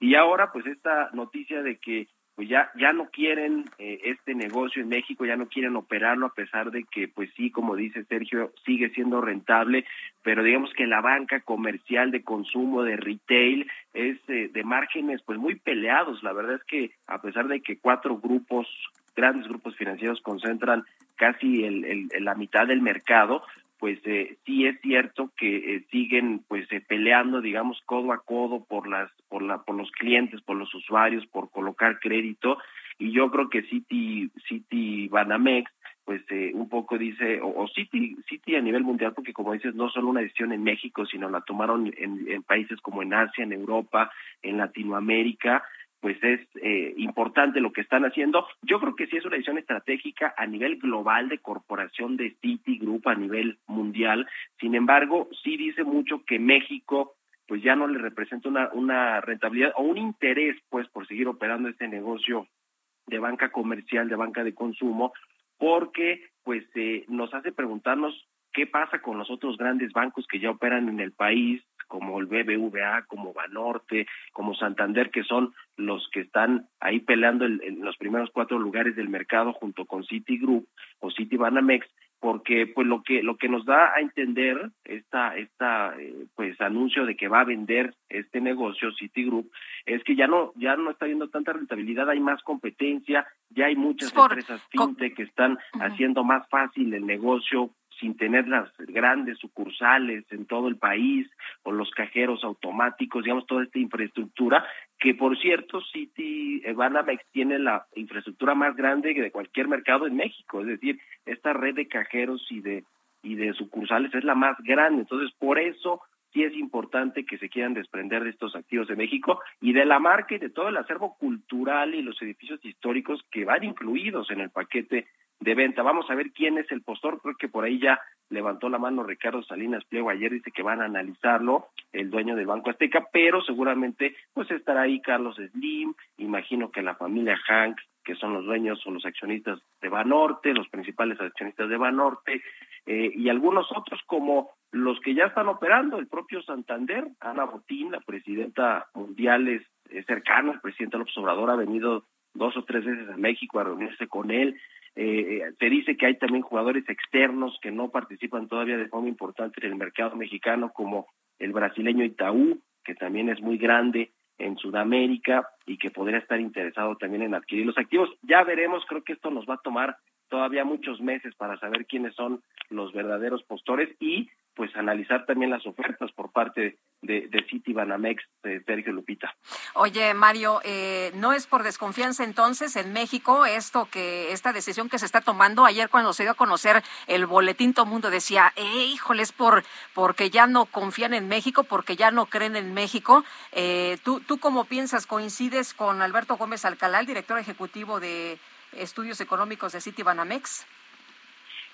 y ahora pues esta noticia de que pues ya ya no quieren eh, este negocio en México, ya no quieren operarlo a pesar de que pues sí, como dice Sergio, sigue siendo rentable, pero digamos que la banca comercial de consumo de retail es eh, de márgenes pues muy peleados. La verdad es que a pesar de que cuatro grupos, grandes grupos financieros concentran casi el, la mitad del mercado, pues eh, sí es cierto que eh, siguen pues eh, peleando digamos codo a codo por las por la por los clientes por los usuarios por colocar crédito. Y yo creo que City City Banamex pues eh, un poco dice o, o, City City a nivel mundial porque como dices no solo una decisión en México sino la tomaron en, en países como en Asia en Europa en Latinoamérica pues es eh, importante lo que están haciendo. Yo creo que sí es una decisión estratégica a nivel global de corporación de Citigroup a nivel mundial. Sin embargo, sí dice mucho que México pues ya no le representa una, una rentabilidad o un interés pues por seguir operando este negocio de banca comercial, de banca de consumo, porque pues eh, nos hace preguntarnos qué pasa con los otros grandes bancos que ya operan en el país, como el BBVA, como Banorte, como Santander, que son los que están ahí peleando en, los primeros cuatro lugares del mercado junto con Citigroup o Citibanamex, porque pues lo que lo que nos da a entender esta esta eh, pues anuncio de que va a vender este negocio Citigroup es que ya no ya no está viendo tanta rentabilidad hay más competencia ya hay muchas empresas fintech que están haciendo más fácil el negocio sin tener las grandes sucursales en todo el país o los cajeros automáticos, digamos, toda esta infraestructura, que por cierto, City Banamex tiene la infraestructura más grande de cualquier mercado en México, es decir, esta red de cajeros y de y de sucursales es la más grande, entonces por eso sí es importante que se quieran desprender de estos activos de México y de la marca y de todo el acervo cultural y los edificios históricos que van incluidos en el paquete de venta. Vamos a ver quién es el postor, creo que por ahí ya levantó la mano Ricardo Salinas Pliego ayer, dice que van a analizarlo, el dueño del Banco Azteca, pero seguramente pues estará ahí Carlos Slim, imagino que la familia Hank, que son los dueños o los accionistas de Banorte, los principales accionistas de Banorte, eh, y algunos otros como los que ya están operando, el propio Santander, Ana Botín, la presidenta mundial es, cercana al presidente López Obrador, ha venido dos o tres veces a México a reunirse con él, eh, se dice que hay también jugadores externos que no participan todavía de forma importante en el mercado mexicano, como el brasileño Itaú, que también es muy grande en Sudamérica y que podría estar interesado también en adquirir los activos. Ya veremos, creo que esto nos va a tomar todavía muchos meses para saber quiénes son los verdaderos postores y pues analizar también las ofertas por parte de, de City Banamex, de Sergio Lupita. Oye, Mario, eh, ¿no es por desconfianza entonces en México esto que, esta decisión que se está tomando? Ayer cuando se dio a conocer el boletín, todo mundo decía, eh, híjole, es por, porque ya no confían en México, porque ya no creen en México. Eh, ¿tú, ¿Tú cómo piensas? ¿Coincides con Alberto Gómez Alcalá, el director ejecutivo de Estudios Económicos de City Banamex?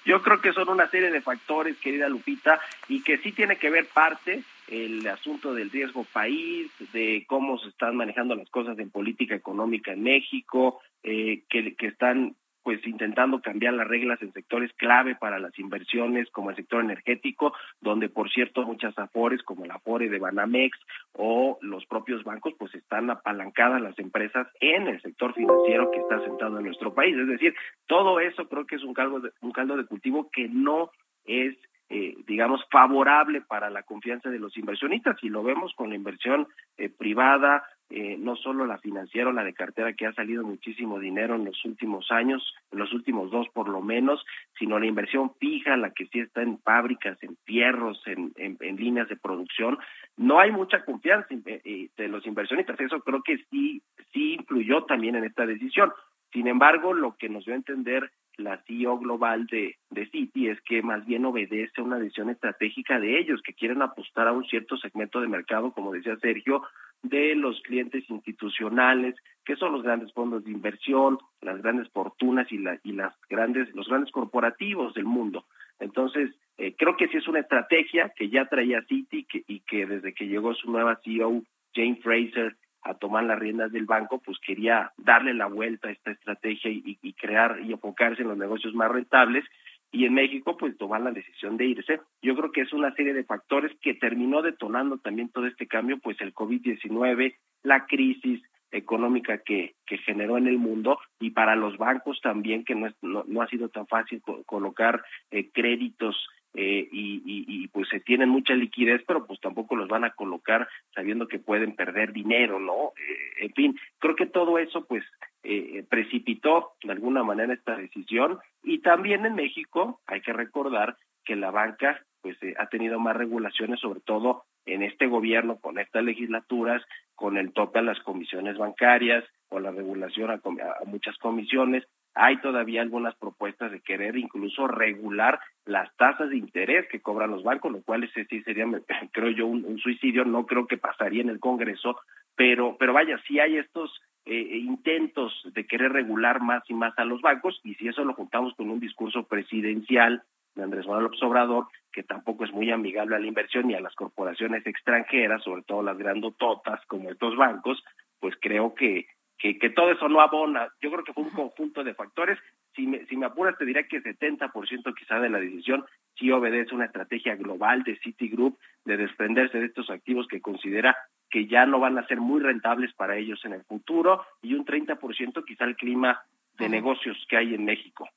Yo creo que son una serie de factores, querida Lupita, y que sí tiene que ver parte el asunto del riesgo país, de cómo se están manejando las cosas en política económica en México, eh, que, que están pues intentando cambiar las reglas en sectores clave para las inversiones como el sector energético, donde por cierto muchas afores como la afore de Banamex o los propios bancos pues están apalancadas las empresas en el sector financiero que está sentado en nuestro país. Es decir, todo eso creo que es un caldo de, un caldo de cultivo que no es eh, digamos, favorable para la confianza de los inversionistas. Y lo vemos con la inversión eh, privada, eh, no solo la financiera o la de cartera, que ha salido muchísimo dinero en los últimos años, en los últimos dos por lo menos, sino la inversión fija, la que sí está en fábricas, en fierros, en, en, líneas de producción. No hay mucha confianza de los inversionistas. Eso creo que sí, sí influyó también en esta decisión. Sin embargo, lo que nos dio a entender la CEO global de, de Citi es que más bien obedece a una decisión estratégica de ellos, que quieren apostar a un cierto segmento de mercado, como decía Sergio, de los clientes institucionales, que son los grandes fondos de inversión, las grandes fortunas y, la, y las grandes, los grandes corporativos del mundo. Entonces, eh, creo que sí es una estrategia que ya traía Citi que, y que desde que llegó su nueva CEO, Jane Fraser, a tomar las riendas del banco, pues quería darle la vuelta a esta estrategia y, y, crear y enfocarse en los negocios más rentables y en México pues tomar la decisión de irse. Yo creo que es una serie de factores que terminó detonando también todo este cambio, pues el COVID-19, la crisis económica que, que generó en el mundo y para los bancos también que no, no, no ha sido tan fácil colocar eh, créditos eh, y, pues se tienen mucha liquidez, pero pues tampoco los van a colocar sabiendo que pueden perder dinero, ¿no? Eh, en fin, creo que todo eso pues eh, precipitó de alguna manera esta decisión y también en México hay que recordar que la banca pues ha tenido más regulaciones, sobre todo en este gobierno, con estas legislaturas, con el tope a las comisiones bancarias, o la regulación a muchas comisiones, hay todavía algunas propuestas de querer incluso regular las tasas de interés que cobran los bancos, lo cual ese sí sería, creo yo, un, suicidio. No creo que pasaría en el Congreso, pero, pero vaya, si hay estos eh, intentos de querer regular más y más a los bancos, y si eso lo juntamos con un discurso presidencial de Andrés Manuel López Obrador, que tampoco es muy amigable a la inversión y a las corporaciones extranjeras, sobre todo las grandototas como estos bancos, pues creo que que, que todo eso no abona. Yo creo que fue un conjunto de factores. Si me, si me apuras, te diré que 70% quizá de la decisión sí obedece una estrategia global de Citigroup de desprenderse de estos activos que considera que ya no van a ser muy rentables para ellos en el futuro y un 30% quizá el clima de negocios que hay en México.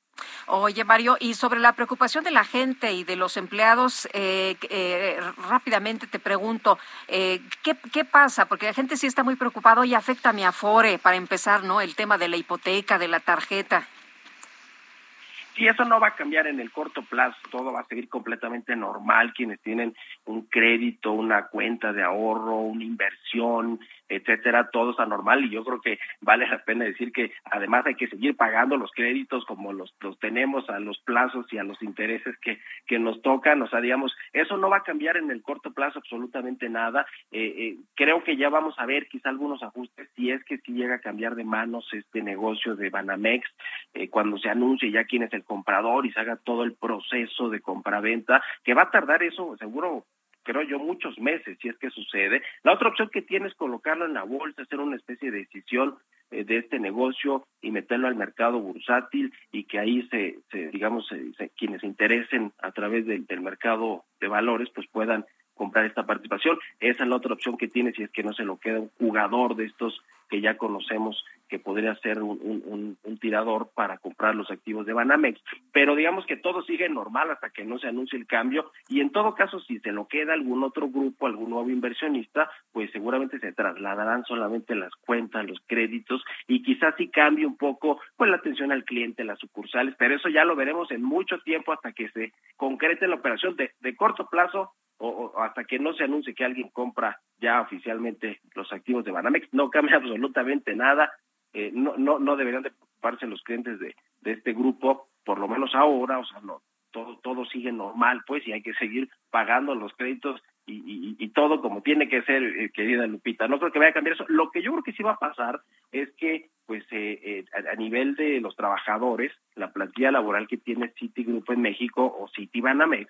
Oye, Mario, y sobre la preocupación de la gente y de los empleados, eh, eh, rápidamente te pregunto, eh, ¿qué, ¿qué, pasa? Porque la gente sí está muy preocupada y afecta a mi afore, para empezar, ¿no? El tema de la hipoteca, de la tarjeta. Sí, eso no va a cambiar en el corto plazo, todo va a seguir completamente normal. Quienes tienen un crédito, una cuenta de ahorro, una inversión, etcétera, todo está normal y yo creo que vale la pena decir que además hay que seguir pagando los créditos como los, los tenemos a los plazos y a los intereses que, que nos tocan, o sea, digamos, eso no va a cambiar en el corto plazo absolutamente nada. Eh, eh, creo que ya vamos a ver quizá algunos ajustes si es que si llega a cambiar de manos este negocio de Banamex, eh, cuando se anuncie ya quién es el comprador y se haga todo el proceso de compraventa, que va a tardar eso seguro creo yo, muchos meses, si es que sucede. La otra opción que tiene es colocarlo en la bolsa, hacer una especie de decisión eh, de este negocio y meterlo al mercado bursátil y que ahí se, se digamos, se, quienes se interesen a través del mercado de valores, pues puedan comprar esta participación. Esa es la otra opción que tiene si es que no se lo queda un jugador de estos que ya conocemos que podría ser un, un, tirador para comprar los activos de Banamex. Pero digamos que todo sigue normal hasta que no se anuncie el cambio y en todo caso si se lo queda algún otro grupo, algún nuevo inversionista, pues seguramente se trasladarán solamente las cuentas, los créditos y quizás sí cambie un poco pues la atención al cliente, las sucursales, pero eso ya lo veremos en mucho tiempo hasta que se concrete la operación de, de corto plazo o, hasta que no se anuncie que alguien compra ya oficialmente los activos de Banamex, no cambia absolutamente nada, eh, no, no, no deberían de preocuparse los clientes de, de este grupo, por lo menos ahora, o sea, no, todo, todo sigue normal, pues, y hay que seguir pagando los créditos y, y, todo como tiene que ser, eh, querida Lupita. No creo que vaya a cambiar eso. Lo que yo creo que sí va a pasar es que, pues, eh, eh a, nivel de los trabajadores, la plantilla laboral que tiene Citigroup en México o Citibanamex,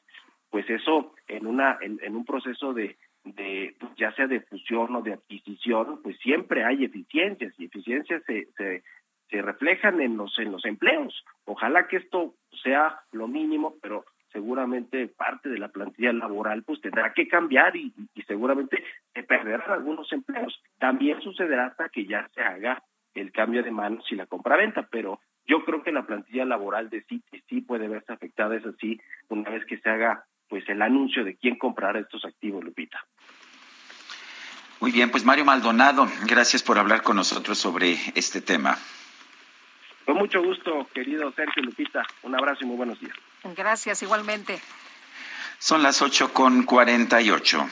pues eso en una en un proceso de, de pues, ya sea de fusión o de adquisición, pues siempre hay eficiencias y eficiencias se, se, se reflejan en los en los empleos. Ojalá que esto sea lo mínimo, pero seguramente parte de la plantilla laboral pues tendrá que cambiar y, y seguramente se perderán algunos empleos. También sucederá hasta que ya se haga el cambio de manos y la compraventa, pero yo creo que la plantilla laboral de sí, sí puede verse afectada, es así, una vez que se haga pues el anuncio de quién comprará estos activos, Lupita. Muy bien, pues Mario Maldonado, gracias por hablar con nosotros sobre este tema. Con mucho gusto, querido Sergio Lupita. Un abrazo y muy buenos días. Gracias, igualmente. Son las ocho con cuarenta y ocho.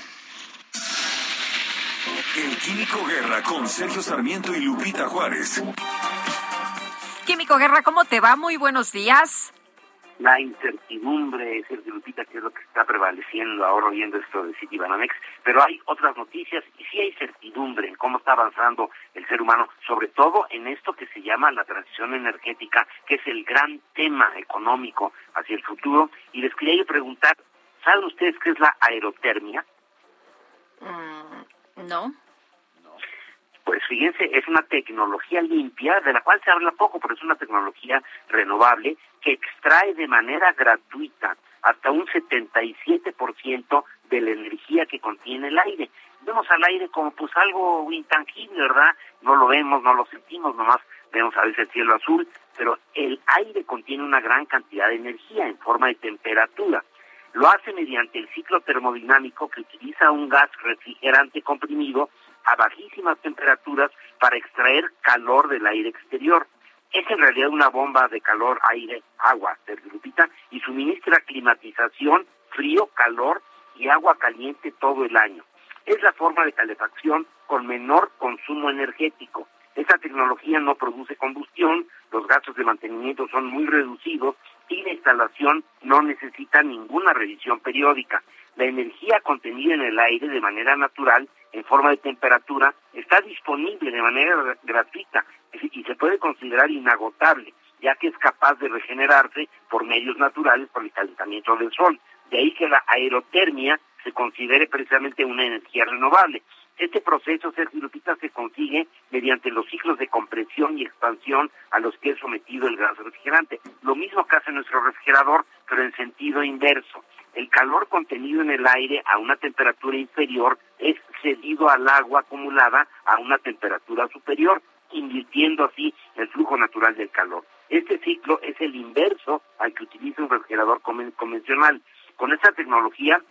El Químico Guerra con Sergio Sarmiento y Lupita Juárez. Químico Guerra, ¿cómo te va? Muy buenos días la incertidumbre, Sergio Lupita, que es lo que está prevaleciendo ahora oyendo esto de Citibanamex, pero hay otras noticias y sí hay certidumbre en cómo está avanzando el ser humano, sobre todo en esto que se llama la transición energética, que es el gran tema económico hacia el futuro. Y les quería yo preguntar, ¿saben ustedes qué es la aerotermia? Mm, no. Pues fíjense, es una tecnología limpia de la cual se habla poco, pero es una tecnología renovable que extrae de manera gratuita hasta un 77% de la energía que contiene el aire. Vemos al aire como pues algo intangible, ¿verdad? No lo vemos, no lo sentimos, nomás vemos a veces el cielo azul, pero el aire contiene una gran cantidad de energía en forma de temperatura. Lo hace mediante el ciclo termodinámico que utiliza un gas refrigerante comprimido a bajísimas temperaturas para extraer calor del aire exterior. Es en realidad una bomba de calor, aire, agua, Lupita, y suministra climatización, frío, calor y agua caliente todo el año. Es la forma de calefacción con menor consumo energético. Esta tecnología no produce combustión, los gastos de mantenimiento son muy reducidos y la instalación no necesita ninguna revisión periódica. La energía contenida en el aire de manera natural, en forma de temperatura, está disponible de manera gratuita y se puede considerar inagotable, ya que es capaz de regenerarse por medios naturales por el calentamiento del sol. De ahí que la aerotermia se considere precisamente una energía renovable. Este proceso, Sergio Lupita, se consigue mediante los ciclos de compresión y expansión a los que es sometido el gas refrigerante. Lo mismo que hace nuestro refrigerador, pero en sentido inverso. El calor contenido en el aire a una temperatura inferior es cedido al agua acumulada a una temperatura superior, invirtiendo así el flujo natural del calor. Este ciclo es el inverso al que utiliza un refrigerador convencional. Con esta tecnología,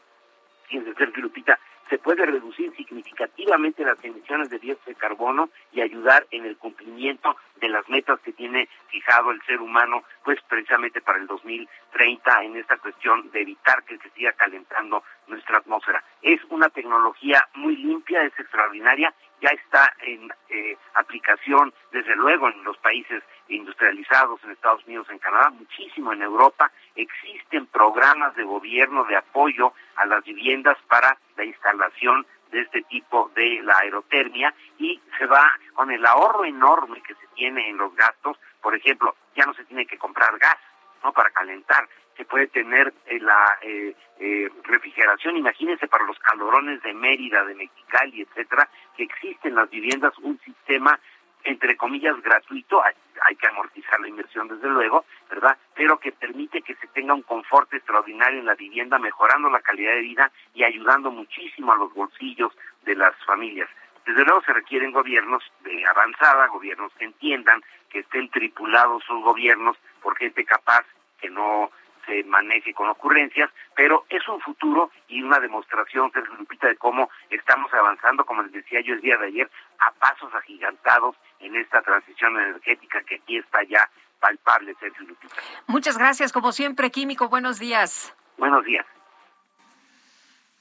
fíjense Sergio Lupita, se puede reducir significativamente las emisiones de dióxido de carbono y ayudar en el cumplimiento de las metas que tiene fijado el ser humano, pues precisamente para el 2030 en esta cuestión de evitar que se siga calentando nuestra atmósfera. Es una tecnología muy limpia, es extraordinaria, ya está en eh, aplicación desde luego en los países industrializados, en Estados Unidos, en Canadá, muchísimo en Europa. Existen programas de gobierno de apoyo a las viviendas para la instalación de este tipo de la aerotermia y se va con el ahorro enorme que se tiene en los gastos. Por ejemplo, ya no se tiene que comprar gas, ¿no? Para calentar. Se puede tener eh, la eh, eh, refrigeración, imagínense para los calorones de Mérida, de Mexicali, etcétera, que existen en las viviendas un sistema entre comillas, gratuito, hay, que amortizar la inversión desde luego, ¿verdad? Pero que permite que se tenga un confort extraordinario en la vivienda, mejorando la calidad de vida y ayudando muchísimo a los bolsillos de las familias. Desde luego se requieren gobiernos de avanzada, gobiernos que entiendan, que estén tripulados sus gobiernos por gente capaz, que no se maneje con ocurrencias, pero es un futuro y una demostración, Sergio Lupita, de cómo estamos avanzando, como les decía yo el día de ayer, a pasos agigantados en esta transición energética que aquí está ya palpable, Sergio Lupita. Muchas gracias, como siempre, Químico. Buenos días. Buenos días.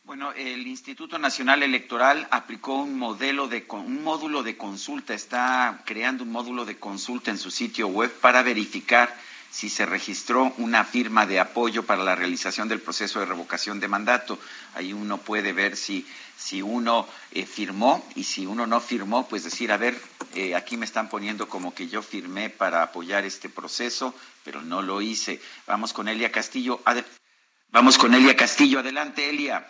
Bueno, el Instituto Nacional Electoral aplicó un modelo de un módulo de consulta, está creando un módulo de consulta en su sitio web para verificar si se registró una firma de apoyo para la realización del proceso de revocación de mandato. Ahí uno puede ver si, si uno eh, firmó y si uno no firmó, pues decir, a ver, eh, aquí me están poniendo como que yo firmé para apoyar este proceso, pero no lo hice. Vamos con Elia Castillo. Vamos con Elia Castillo. Adelante, Elia.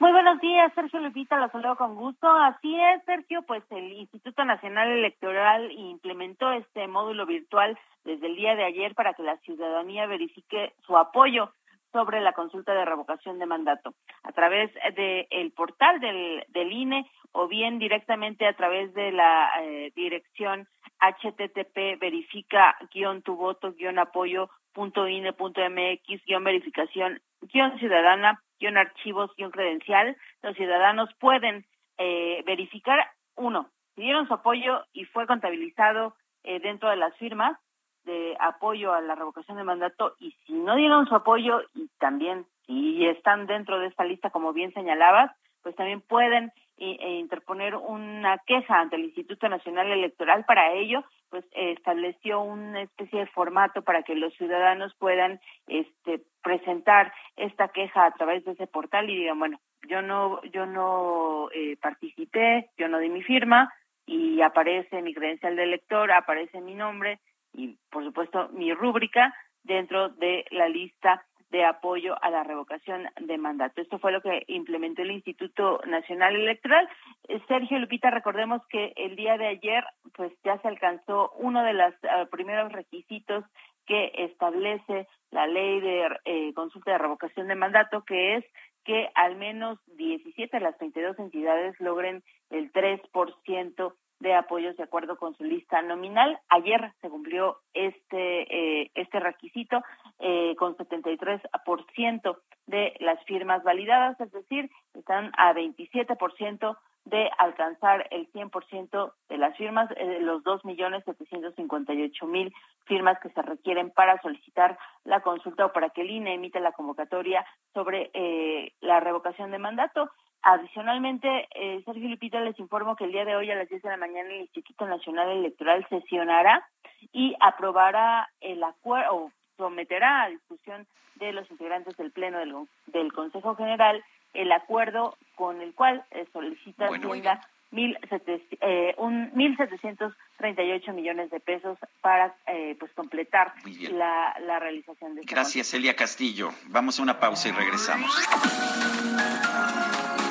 Muy buenos días, Sergio Lupita, los saludo con gusto. Así es, Sergio, pues el Instituto Nacional Electoral implementó este módulo virtual desde el día de ayer para que la ciudadanía verifique su apoyo sobre la consulta de revocación de mandato a través del el portal del, del INE o bien directamente a través de la eh, dirección http verifica guion tu voto guion apoyo punto ine punto mx guion verificación guion ciudadana guion archivos guion credencial. Los ciudadanos pueden eh, verificar uno si dieron su apoyo y fue contabilizado eh, dentro de las firmas de apoyo a la revocación de mandato y si no dieron su apoyo y también si están dentro de esta lista como bien señalabas pues también pueden e interponer una queja ante el Instituto Nacional Electoral. Para ello, pues estableció una especie de formato para que los ciudadanos puedan este, presentar esta queja a través de ese portal y digan, bueno, yo no, yo no eh, participé, yo no di mi firma y aparece mi credencial de elector, aparece mi nombre y, por supuesto, mi rúbrica dentro de la lista de apoyo a la revocación de mandato. Esto fue lo que implementó el Instituto Nacional Electoral. Eh, Sergio Lupita, recordemos que el día de ayer, pues ya se alcanzó uno de los eh, primeros requisitos que establece la ley de eh, consulta de revocación de mandato, que es que al menos 17 de las 22 entidades logren el 3% de apoyos de acuerdo con su lista nominal. Ayer se cumplió este eh, este requisito eh, con 73% de las firmas validadas, es decir, están a 27% de alcanzar el 100% de las firmas, eh, los 2.758.000 firmas que se requieren para solicitar la consulta o para que el INE emita la convocatoria sobre eh, la revocación de mandato. Adicionalmente, eh, Sergio Lupita les informo que el día de hoy a las 10 de la mañana el Instituto Nacional Electoral sesionará y aprobará el acuerdo o someterá a discusión de los integrantes del Pleno del, del Consejo General el acuerdo con el cual eh, solicita bueno, mil eh, un 1.738 millones de pesos para eh, pues completar la, la, realización de este Gracias, Elia Castillo. Vamos a una pausa y regresamos.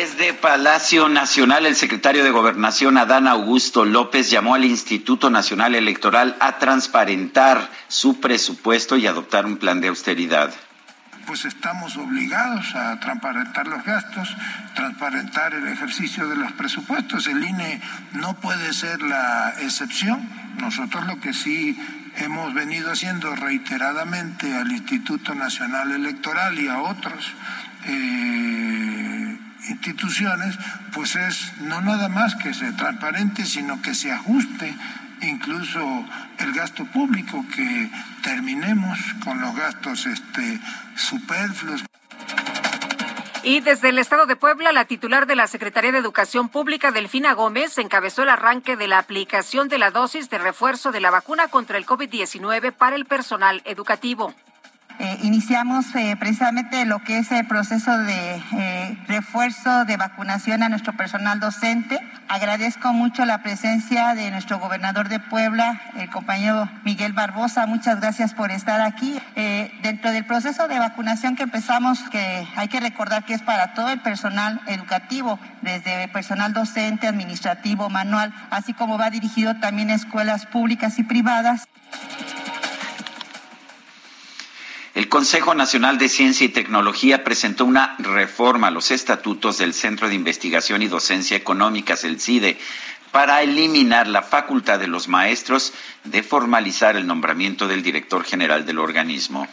Desde Palacio Nacional, el secretario de Gobernación, Adán Augusto López, llamó al Instituto Nacional Electoral a transparentar su presupuesto y adoptar un plan de austeridad pues estamos obligados a transparentar los gastos, transparentar el ejercicio de los presupuestos. El INE no puede ser la excepción. Nosotros lo que sí hemos venido haciendo reiteradamente al Instituto Nacional Electoral y a otros eh, instituciones, pues es no nada más que se transparente, sino que se ajuste incluso el gasto público, que terminemos con los gastos este, superfluos. Y desde el Estado de Puebla, la titular de la Secretaría de Educación Pública, Delfina Gómez, encabezó el arranque de la aplicación de la dosis de refuerzo de la vacuna contra el COVID-19 para el personal educativo. Eh, iniciamos eh, precisamente lo que es el proceso de eh, refuerzo de vacunación a nuestro personal docente. Agradezco mucho la presencia de nuestro gobernador de Puebla, el compañero Miguel Barbosa. Muchas gracias por estar aquí. dentro del proceso de vacunación que empezamos, que hay que recordar que es para todo el personal educativo, desde personal docente, administrativo, manual, así como va dirigido también a escuelas públicas y privadas. El Consejo Nacional de Ciencia y Tecnología presentó una reforma a los estatutos del Centro de Investigación y Docencia Económicas, el CIDE, para eliminar la facultad de los maestros de formalizar el nombramiento del director general del organismo.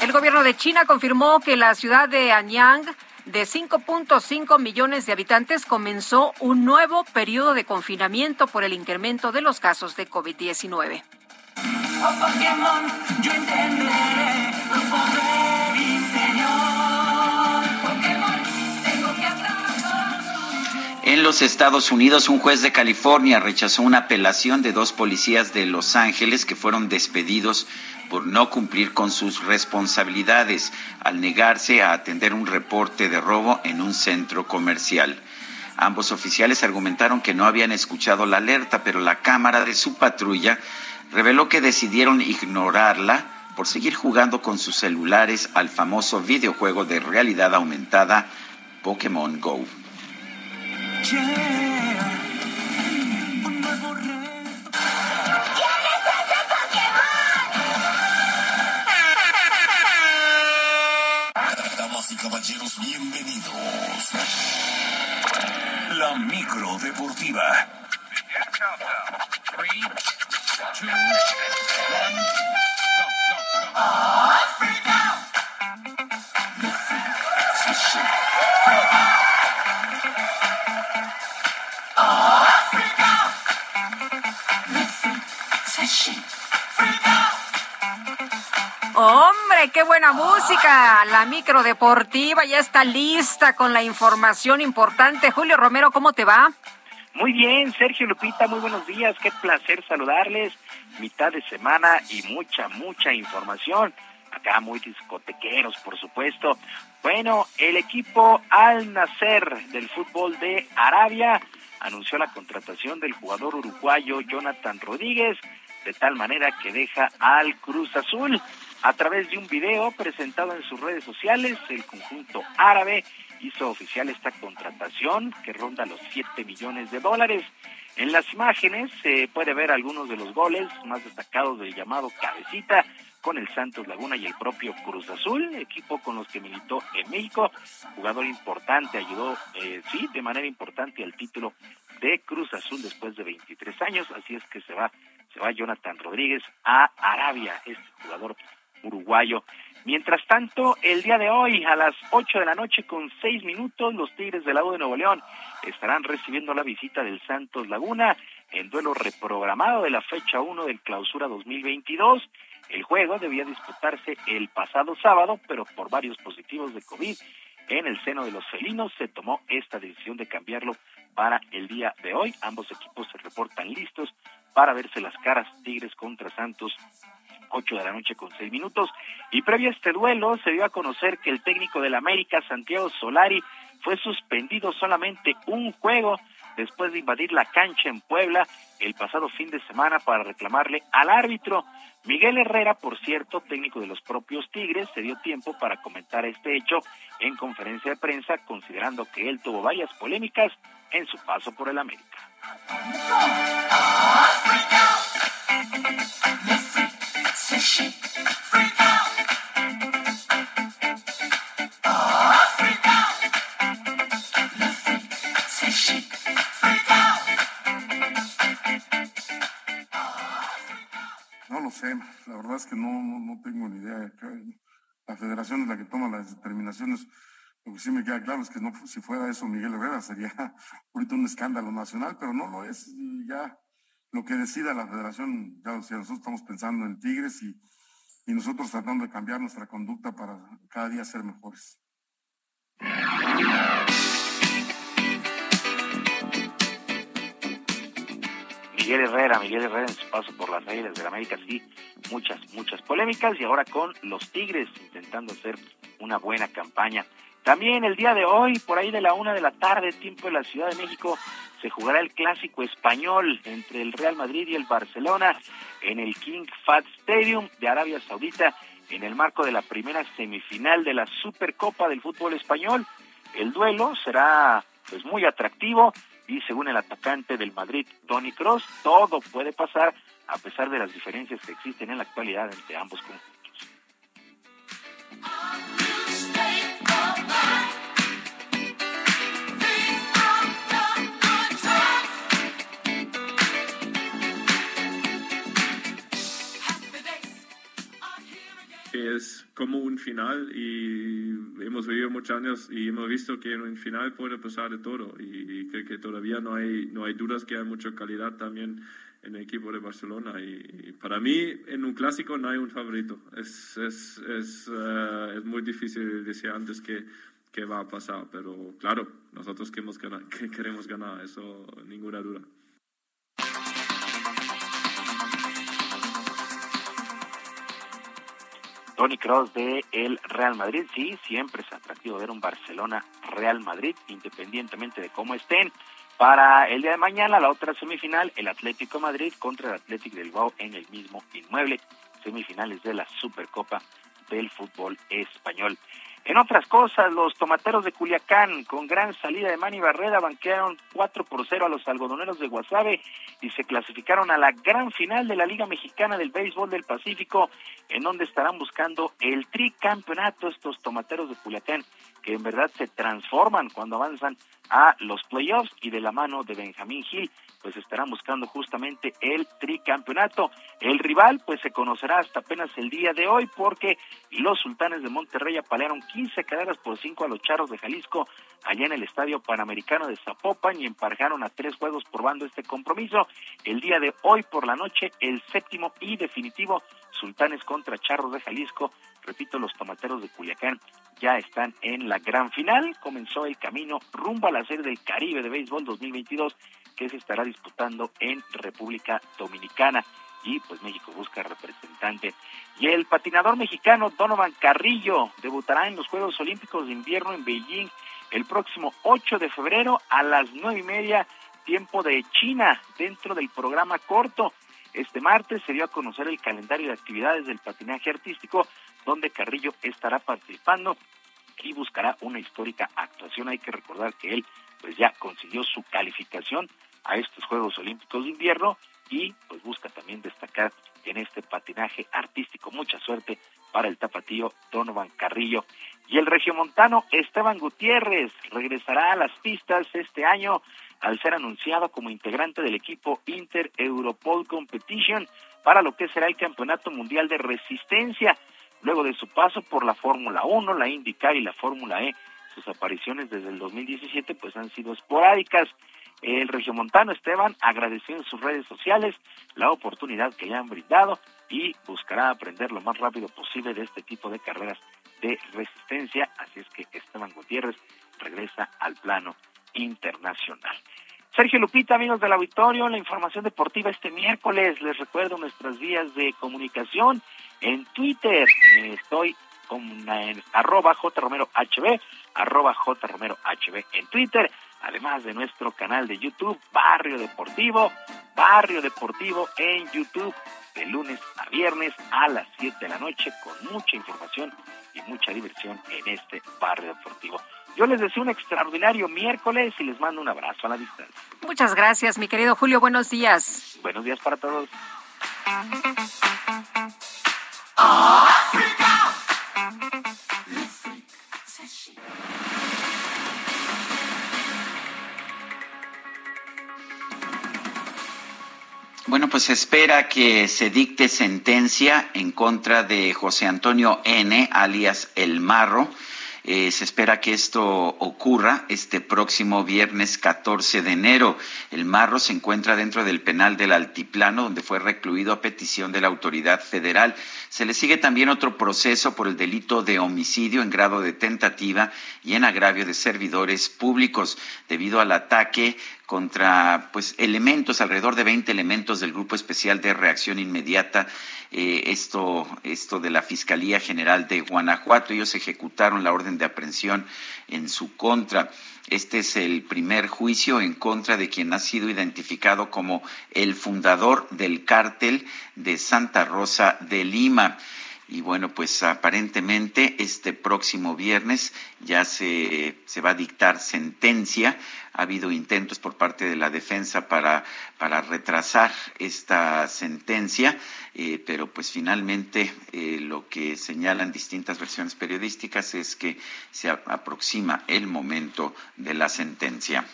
El gobierno de China confirmó que la ciudad de Anyang de 5.5 millones de habitantes comenzó un nuevo periodo de confinamiento por el incremento de los casos de COVID-19. Pokémon, yo entenderé. En los Estados Unidos, un juez de California rechazó una apelación de dos policías de Los Ángeles que fueron despedidos por no cumplir con sus responsabilidades al negarse a atender un reporte de robo en un centro comercial. Ambos oficiales argumentaron que no habían escuchado la alerta, pero la cámara de su patrulla reveló que decidieron ignorarla por seguir jugando con sus celulares al famoso videojuego de realidad aumentada Pokémon Go. Damas y caballeros, bienvenidos. La micro deportiva. Hombre, qué buena música. La micro deportiva ya está lista con la información importante. Julio Romero, ¿cómo te va? Muy bien, Sergio Lupita, muy buenos días, qué placer saludarles. Mitad de semana y mucha, mucha información. Acá muy discotequeros, por supuesto. Bueno, el equipo Al Nacer del fútbol de Arabia anunció la contratación del jugador uruguayo Jonathan Rodríguez, de tal manera que deja al Cruz Azul. A través de un video presentado en sus redes sociales, el conjunto árabe hizo oficial esta contratación que ronda los 7 millones de dólares. En las imágenes se puede ver algunos de los goles más destacados del llamado Cabecita con el Santos Laguna y el propio Cruz Azul, equipo con los que militó en México, jugador importante, ayudó, eh, sí, de manera importante al título de Cruz Azul después de 23 años, así es que se va, se va Jonathan Rodríguez a Arabia, este jugador uruguayo. Mientras tanto, el día de hoy, a las 8 de la noche con 6 minutos, los Tigres del Lago de Nuevo León estarán recibiendo la visita del Santos Laguna en duelo reprogramado de la fecha 1 del clausura 2022. El juego debía disputarse el pasado sábado, pero por varios positivos de COVID en el seno de los felinos se tomó esta decisión de cambiarlo para el día de hoy. Ambos equipos se reportan listos para verse las caras Tigres contra Santos 8 de la noche con 6 minutos. Y previo a este duelo se dio a conocer que el técnico del América, Santiago Solari, fue suspendido solamente un juego después de invadir la cancha en Puebla el pasado fin de semana para reclamarle al árbitro. Miguel Herrera, por cierto, técnico de los propios Tigres, se dio tiempo para comentar este hecho en conferencia de prensa, considerando que él tuvo varias polémicas en su paso por el América. No lo sé, la verdad es que no, no, tengo ni idea. La federación es la que toma las determinaciones. Lo que sí me queda claro es que si fuera eso Miguel Herrera sería ahorita un escándalo nacional, pero no lo es. Y ya lo que decida la federación, ya o sea, nosotros estamos pensando en Tigres y, y nosotros tratando de cambiar nuestra conducta para cada día ser mejores. Miguel Herrera, Miguel Herrera en su paso por las Águilas de la América, sí, muchas, muchas polémicas y ahora con los Tigres intentando hacer una buena campaña. También el día de hoy, por ahí de la una de la tarde, tiempo de la Ciudad de México, se jugará el clásico español entre el Real Madrid y el Barcelona en el King Fahd Stadium de Arabia Saudita en el marco de la primera semifinal de la Supercopa del fútbol español. El duelo será pues muy atractivo y según el atacante del Madrid, Tony Cross, todo puede pasar a pesar de las diferencias que existen en la actualidad entre ambos conjuntos. Es como un final y hemos vivido muchos años y hemos visto que en un final puede pasar de todo y creo que todavía no hay, no hay dudas que hay mucha calidad también en el equipo de Barcelona. Y, para mí, en un clásico no hay un favorito. Es, es, es, eh, es muy difícil decir antes que, que, va a pasar, pero claro, nosotros queremos ganar, que queremos ganar, eso ninguna duda. Tony Cross de el Real Madrid, sí, siempre es atractivo ver un Barcelona Real Madrid, independientemente de cómo estén. Para el día de mañana, la otra semifinal, el Atlético Madrid contra el Atlético del Bilbao en el mismo inmueble, semifinales de la Supercopa del fútbol español. En otras cosas, los tomateros de Culiacán, con gran salida de Manny Barrera, banquearon 4 por 0 a los algodoneros de Guasave y se clasificaron a la gran final de la Liga Mexicana del Béisbol del Pacífico, en donde estarán buscando el tricampeonato estos tomateros de Culiacán, que en verdad se transforman cuando avanzan a los playoffs y de la mano de Benjamín Gil, pues estarán buscando justamente el tricampeonato. El rival pues se conocerá hasta apenas el día de hoy porque los sultanes de Monterrey apalearon 15 carreras por 5 a los charros de Jalisco allá en el Estadio Panamericano de Zapopan y emparjaron a tres juegos probando este compromiso. El día de hoy por la noche, el séptimo y definitivo Sultanes contra Charros de Jalisco. Repito, los tomateros de Culiacán ya están en la gran final. Comenzó el camino rumbo a la serie del Caribe de Béisbol 2022 que se estará disputando en República Dominicana y pues México busca representante. Y el patinador mexicano Donovan Carrillo debutará en los Juegos Olímpicos de Invierno en Beijing el próximo 8 de febrero a las nueve y media tiempo de China dentro del programa corto. Este martes se dio a conocer el calendario de actividades del patinaje artístico donde Carrillo estará participando y buscará una histórica actuación. Hay que recordar que él pues ya consiguió su calificación a estos Juegos Olímpicos de Invierno y pues busca también destacar en este patinaje artístico. Mucha suerte para el tapatío Donovan Carrillo. Y el regiomontano Esteban Gutiérrez regresará a las pistas este año al ser anunciado como integrante del equipo Inter Europol Competition para lo que será el Campeonato Mundial de Resistencia. Luego de su paso por la Fórmula 1, la IndyCar y la Fórmula E, sus apariciones desde el 2017 pues han sido esporádicas. El regiomontano Esteban agradeció en sus redes sociales la oportunidad que le han brindado y buscará aprender lo más rápido posible de este tipo de carreras de resistencia. Así es que Esteban Gutiérrez regresa al plano internacional. Sergio Lupita, amigos del auditorio, la información deportiva este miércoles. Les recuerdo nuestras vías de comunicación. En Twitter eh, estoy con en arroba jromerohb, arroba jromerohb en Twitter, además de nuestro canal de YouTube, Barrio Deportivo, Barrio Deportivo en YouTube, de lunes a viernes a las 7 de la noche, con mucha información y mucha diversión en este Barrio Deportivo. Yo les deseo un extraordinario miércoles y les mando un abrazo a la distancia. Muchas gracias, mi querido Julio. Buenos días. Buenos días para todos. Bueno, pues espera que se dicte sentencia en contra de José Antonio N., alias El Marro, eh, se espera que esto ocurra este próximo viernes 14 de enero. El Marro se encuentra dentro del penal del Altiplano, donde fue recluido a petición de la autoridad federal. Se le sigue también otro proceso por el delito de homicidio en grado de tentativa y en agravio de servidores públicos debido al ataque contra pues elementos, alrededor de 20 elementos del Grupo Especial de Reacción Inmediata, eh, esto, esto de la Fiscalía General de Guanajuato. Ellos ejecutaron la orden de aprehensión en su contra. Este es el primer juicio en contra de quien ha sido identificado como el fundador del cártel de Santa Rosa de Lima. Y bueno, pues aparentemente este próximo viernes ya se, se, va a dictar sentencia. Ha habido intentos por parte de la defensa para, para retrasar esta sentencia, eh, pero pues finalmente eh, lo que señalan distintas versiones periodísticas es que se aproxima el momento de la sentencia.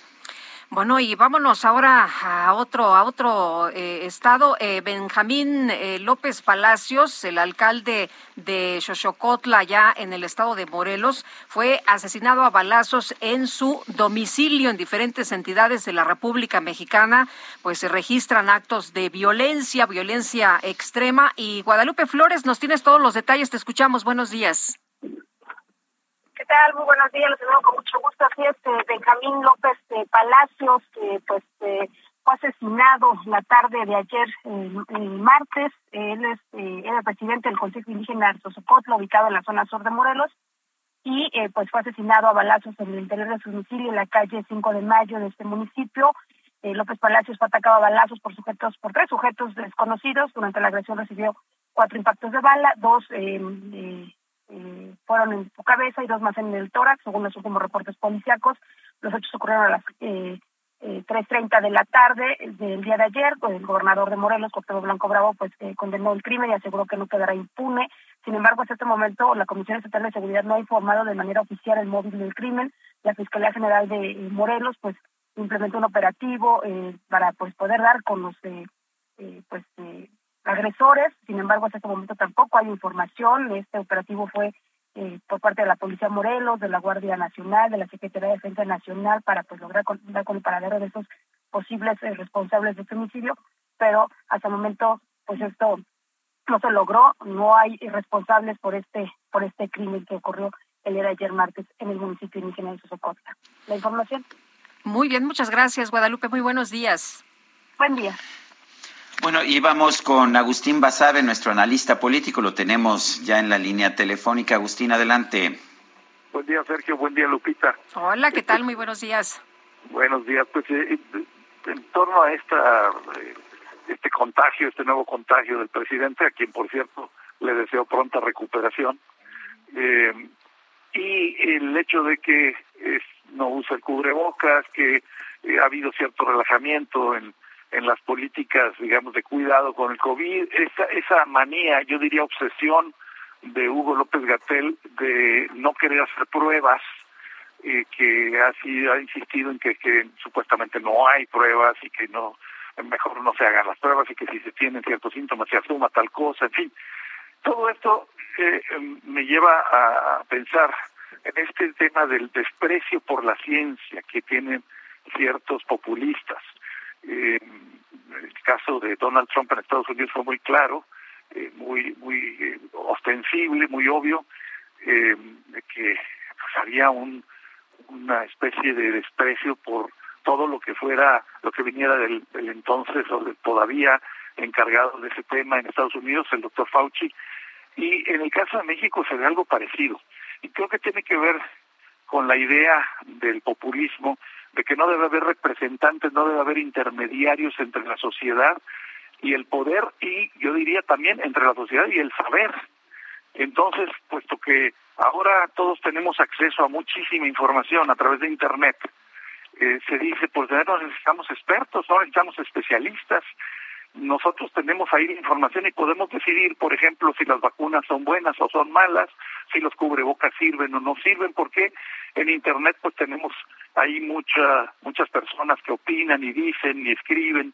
Bueno, y vámonos ahora a otro, a otro eh, estado. Eh, Benjamín eh, López Palacios, el alcalde de Xochocotla, ya en el estado de Morelos, fue asesinado a balazos en su domicilio en diferentes entidades de la República Mexicana. Pues se registran actos de violencia, violencia extrema. Y Guadalupe Flores, nos tienes todos los detalles. Te escuchamos. Buenos días. ¿Qué tal? Muy buenos días, los saludo con mucho gusto. Así es, eh, Benjamín López eh, Palacios, que pues eh, fue asesinado la tarde de ayer, el martes. Él es era presidente del Consejo Indígena de Sosocotla, ubicado en la zona sur de Morelos, y pues fue asesinado a balazos en el interior de su domicilio en la calle 5 de Mayo de este municipio. López Palacios fue atacado a balazos por sujetos, por tres sujetos desconocidos. Durante la agresión recibió cuatro impactos de bala, dos eh, fueron en su cabeza y dos más en el tórax, según los últimos reportes policíacos. Los hechos ocurrieron a las eh, eh, 3.30 de la tarde del día de ayer. El gobernador de Morelos, Cuauhtémoc Blanco Bravo, pues eh, condenó el crimen y aseguró que no quedará impune. Sin embargo, hasta este momento la Comisión Estatal de Seguridad no ha informado de manera oficial el móvil del crimen. La Fiscalía General de eh, Morelos, pues implementó un operativo eh, para pues poder dar con los eh, pues agresores. Sin embargo, hasta este momento tampoco hay información. Este operativo fue eh, por parte de la Policía Morelos, de la Guardia Nacional, de la Secretaría de Defensa Nacional para pues lograr dar con el paradero de esos posibles eh, responsables de homicidio, pero hasta el momento pues esto no se logró, no hay responsables por este por este crimen que ocurrió el día de ayer martes en el municipio indígena de Sosocotla. La información. Muy bien, muchas gracias Guadalupe, muy buenos días. Buen día. Bueno, y vamos con Agustín Basabe, nuestro analista político. Lo tenemos ya en la línea telefónica. Agustín, adelante. Buen día, Sergio. Buen día, Lupita. Hola, ¿qué tal? Muy buenos días. Buenos días. Pues eh, en torno a esta eh, este contagio, este nuevo contagio del presidente, a quien, por cierto, le deseo pronta recuperación, eh, y el hecho de que no usa el cubrebocas, que ha habido cierto relajamiento en en las políticas, digamos, de cuidado con el COVID, esa, esa manía, yo diría obsesión de Hugo López Gatel de no querer hacer pruebas, eh, que así ha insistido en que, que supuestamente no hay pruebas y que no mejor no se hagan las pruebas y que si se tienen ciertos síntomas se asuma tal cosa, en fin. Todo esto eh, em, me lleva a pensar en este tema del desprecio por la ciencia que tienen ciertos populistas. Eh, el caso de Donald Trump en Estados Unidos fue muy claro, eh, muy muy eh, ostensible, muy obvio, eh, que pues, había un, una especie de desprecio por todo lo que fuera, lo que viniera del, del entonces o del todavía encargado de ese tema en Estados Unidos, el doctor Fauci. Y en el caso de México se ve algo parecido. Y creo que tiene que ver con la idea del populismo de que no debe haber representantes, no debe haber intermediarios entre la sociedad y el poder y yo diría también entre la sociedad y el saber. Entonces, puesto que ahora todos tenemos acceso a muchísima información a través de Internet, eh, se dice, pues no necesitamos expertos, no necesitamos especialistas, nosotros tenemos ahí la información y podemos decidir, por ejemplo, si las vacunas son buenas o son malas, si los cubrebocas sirven o no sirven, porque en Internet pues tenemos ahí mucha, muchas personas que opinan y dicen y escriben,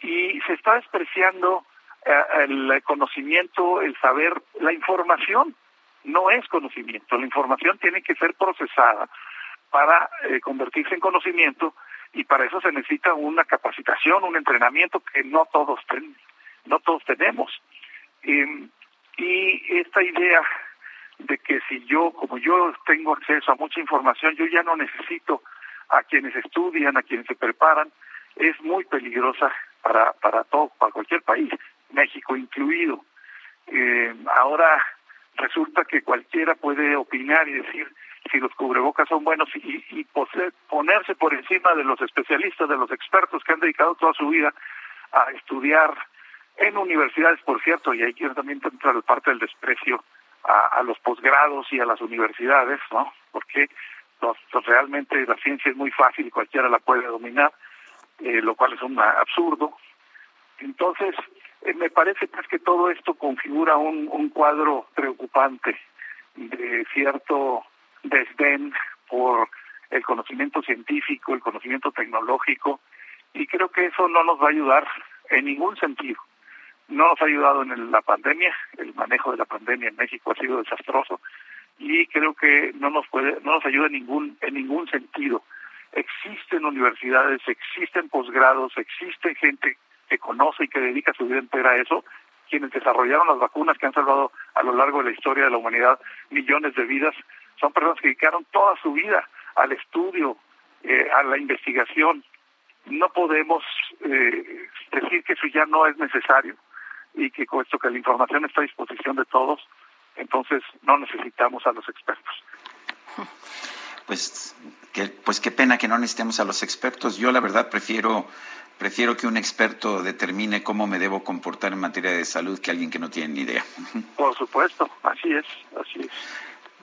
y se está despreciando eh, el conocimiento, el saber, la información no es conocimiento, la información tiene que ser procesada para eh, convertirse en conocimiento y para eso se necesita una capacitación, un entrenamiento que no todos no todos tenemos. y esta idea de que si yo, como yo tengo acceso a mucha información, yo ya no necesito a quienes estudian, a quienes se preparan, es muy peligrosa para, para todo, para cualquier país, México incluido. Eh, ahora resulta que cualquiera puede opinar y decir, si los cubrebocas son buenos y, y ponerse por encima de los especialistas, de los expertos que han dedicado toda su vida a estudiar en universidades, por cierto, y ahí quiero también entrar parte del desprecio a, los posgrados y a las universidades, ¿no? Porque realmente la ciencia es muy fácil y cualquiera la puede dominar, eh, lo cual es un absurdo. Entonces, eh, me parece pues que todo esto configura un, un cuadro preocupante de cierto desdén por el conocimiento científico, el conocimiento tecnológico, y creo que eso no nos va a ayudar en ningún sentido. No nos ha ayudado en la pandemia, el manejo de la pandemia en México ha sido desastroso y creo que no nos puede, no nos ayuda en ningún, en ningún sentido. Existen universidades, existen posgrados, existe gente que conoce y que dedica su vida entera a eso, quienes desarrollaron las vacunas que han salvado a lo largo de la historia de la humanidad millones de vidas, son personas que dedicaron toda su vida al estudio, eh, a la investigación. No podemos eh, decir que eso ya no es necesario y que con esto que la información está a disposición de todos, entonces no necesitamos a los expertos. Pues, que, pues qué pena que no necesitemos a los expertos. Yo la verdad prefiero Prefiero que un experto determine cómo me debo comportar en materia de salud que alguien que no tiene ni idea. Por supuesto, así es, así es.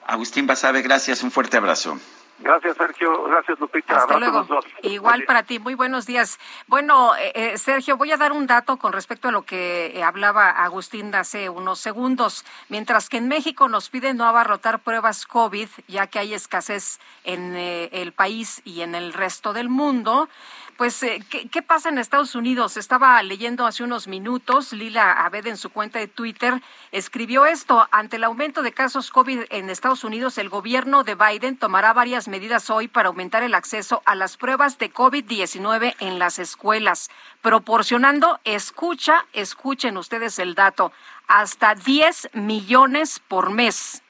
Agustín Basabe, gracias, un fuerte abrazo. Gracias, Sergio. Gracias, Lupita. Hasta luego. Igual para ti. Muy buenos días. Bueno, eh, eh, Sergio, voy a dar un dato con respecto a lo que eh, hablaba Agustín hace unos segundos. Mientras que en México nos piden no abarrotar pruebas COVID, ya que hay escasez en el país y en el resto del mundo, pues, eh, ¿qué, pasa en Estados Unidos? Estaba leyendo hace unos minutos, Lila Abed en su cuenta de Twitter escribió esto. Ante el aumento de casos COVID en Estados Unidos, el gobierno de Biden tomará varias medidas hoy para aumentar el acceso a las pruebas de COVID-19 en las escuelas, proporcionando, escucha, escuchen ustedes el dato, hasta 10 millones por mes.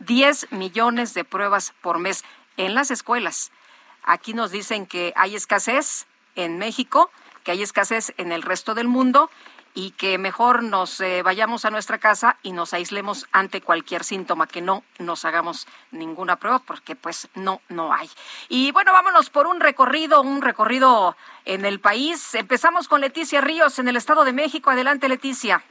10 millones de pruebas por mes en las escuelas. Aquí nos dicen que hay escasez en México, que hay escasez en el resto del mundo y que mejor nos eh, vayamos a nuestra casa y nos aislemos ante cualquier síntoma, que no nos hagamos ninguna prueba porque pues no, no hay. Y bueno, vámonos por un recorrido, un recorrido en el país. Empezamos con Leticia Ríos en el Estado de México. Adelante, Leticia.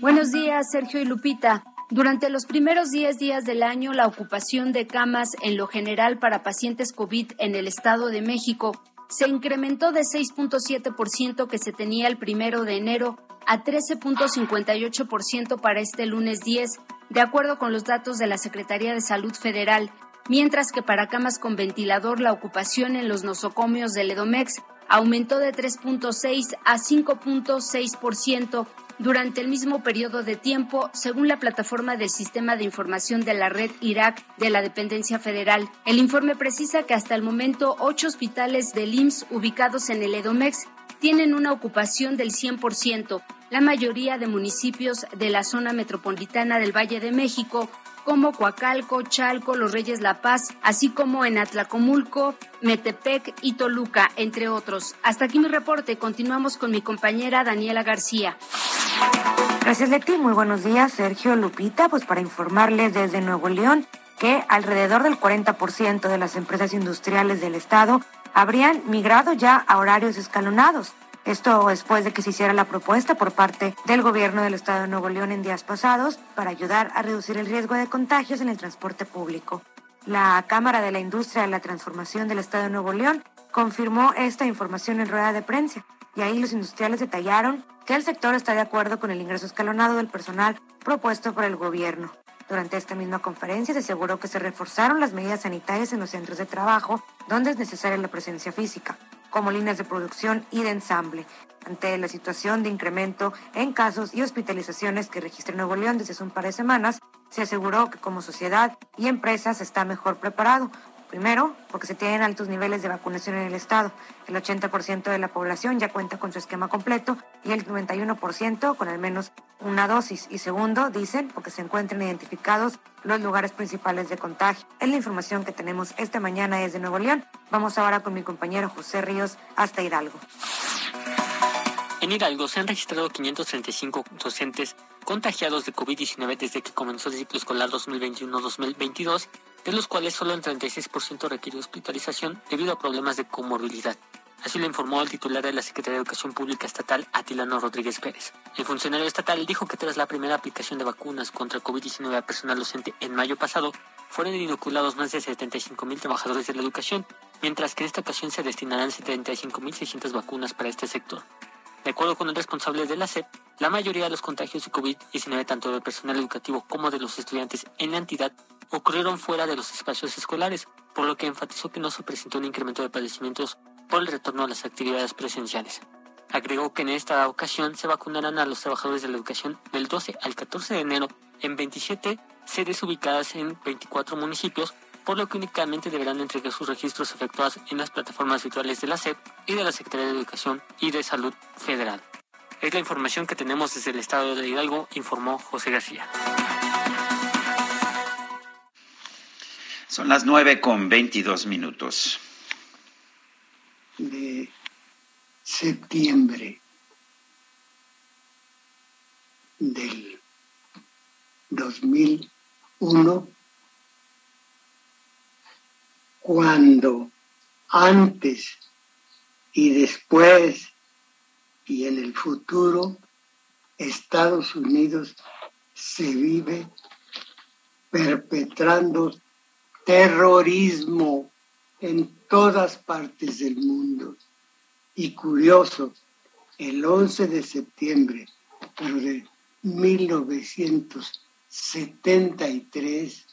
Buenos días, Sergio y Lupita. Durante los primeros 10 días del año, la ocupación de camas en lo general para pacientes COVID en el Estado de México se incrementó de 6.7% que se tenía el primero de enero a 13.58% para este lunes 10, de acuerdo con los datos de la Secretaría de Salud Federal, mientras que para camas con ventilador la ocupación en los nosocomios del Edomex aumentó de 3.6 a 5.6% durante el mismo periodo de tiempo, según la plataforma del Sistema de Información de la Red Irak de la Dependencia Federal. El informe precisa que hasta el momento ocho hospitales del IMSS ubicados en el Edomex tienen una ocupación del 100%, la mayoría de municipios de la zona metropolitana del Valle de México, como Coacalco, Chalco, Los Reyes La Paz, así como en Atlacomulco, Metepec y Toluca, entre otros. Hasta aquí mi reporte. Continuamos con mi compañera Daniela García. Gracias, Leti. Muy buenos días, Sergio Lupita. Pues para informarles desde Nuevo León que alrededor del 40% de las empresas industriales del Estado habrían migrado ya a horarios escalonados. Esto después de que se hiciera la propuesta por parte del gobierno del estado de Nuevo León en días pasados para ayudar a reducir el riesgo de contagios en el transporte público. La Cámara de la Industria de la Transformación del estado de Nuevo León confirmó esta información en rueda de prensa y ahí los industriales detallaron que el sector está de acuerdo con el ingreso escalonado del personal propuesto por el gobierno. Durante esta misma conferencia se aseguró que se reforzaron las medidas sanitarias en los centros de trabajo donde es necesaria la presencia física como líneas de producción y de ensamble. Ante la situación de incremento en casos y hospitalizaciones que registra Nuevo León desde hace un par de semanas, se aseguró que como sociedad y empresas está mejor preparado Primero, porque se tienen altos niveles de vacunación en el estado. El 80% de la población ya cuenta con su esquema completo y el 91% con al menos una dosis. Y segundo, dicen, porque se encuentran identificados los lugares principales de contagio. Es la información que tenemos esta mañana desde Nuevo León. Vamos ahora con mi compañero José Ríos hasta Hidalgo. En Hidalgo se han registrado 535 docentes contagiados de COVID-19 desde que comenzó el ciclo escolar 2021-2022 de los cuales solo el 36% requiere hospitalización debido a problemas de comorbilidad. Así lo informó el titular de la Secretaría de Educación Pública Estatal, Atilano Rodríguez Pérez. El funcionario estatal dijo que tras la primera aplicación de vacunas contra el COVID-19 a personal docente en mayo pasado, fueron inoculados más de 75 mil trabajadores de la educación, mientras que en esta ocasión se destinarán 75.600 vacunas para este sector. De acuerdo con el responsable de la SEP, la mayoría de los contagios de COVID-19, tanto del personal educativo como de los estudiantes en la entidad, ocurrieron fuera de los espacios escolares, por lo que enfatizó que no se presentó un incremento de padecimientos por el retorno a las actividades presenciales. Agregó que en esta ocasión se vacunarán a los trabajadores de la educación del 12 al 14 de enero en 27 sedes ubicadas en 24 municipios, por lo que únicamente deberán entregar sus registros efectuados en las plataformas virtuales de la SEP y de la Secretaría de Educación y de Salud Federal. Es la información que tenemos desde el estado de Hidalgo, informó José García. Son las 9 con 22 minutos. De septiembre del 2001, cuando antes y después y en el futuro Estados Unidos se vive perpetrando terrorismo en todas partes del mundo. Y curioso, el 11 de septiembre, pero de 1973,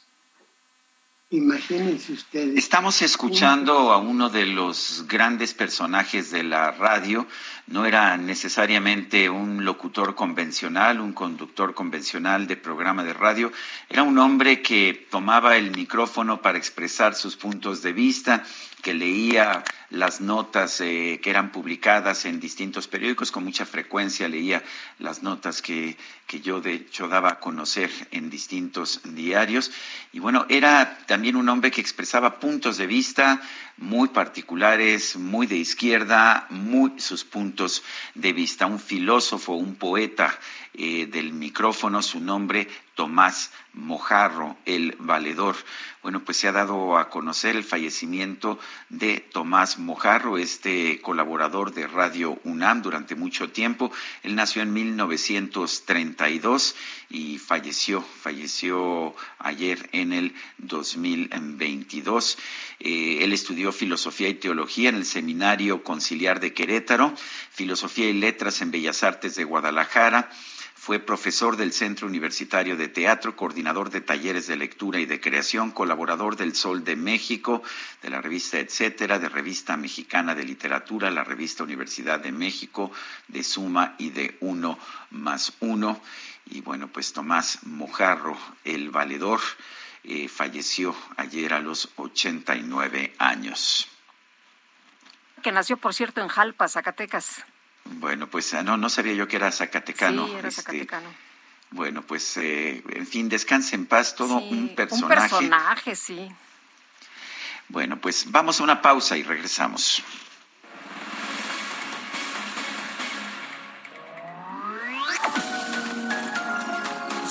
Imagínense ustedes. Estamos escuchando a uno de los grandes personajes de la radio. No era necesariamente un locutor convencional, un conductor convencional de programa de radio. Era un hombre que tomaba el micrófono para expresar sus puntos de vista, que leía las notas eh, que eran publicadas en distintos periódicos, con mucha frecuencia leía las notas que, que yo de hecho daba a conocer en distintos diarios. Y bueno, era también un hombre que expresaba puntos de vista muy particulares, muy de izquierda, muy sus puntos de vista. Un filósofo, un poeta eh, del micrófono, su nombre Tomás Mojarro, el valedor. Bueno, pues se ha dado a conocer el fallecimiento de Tomás Mojarro, este colaborador de Radio UNAM durante mucho tiempo. Él nació en 1932 y falleció, falleció ayer en el 2022. Eh, él estudió filosofía y teología en el Seminario Conciliar de Querétaro, filosofía y letras en Bellas Artes de Guadalajara fue profesor del Centro Universitario de Teatro, coordinador de talleres de lectura y de creación, colaborador del Sol de México, de la revista Etcétera, de Revista Mexicana de Literatura, la revista Universidad de México, de Suma y de Uno más Uno. Y bueno, pues Tomás Mojarro, el valedor, eh, falleció ayer a los 89 años. Que nació, por cierto, en Jalpa, Zacatecas. Bueno, pues ah, no, no sabía yo que era zacatecano. Sí, era este, zacatecano. Bueno, pues, eh, en fin, descanse en paz, todo un personaje. Un personaje, sí. Bueno, pues vamos a una pausa y regresamos.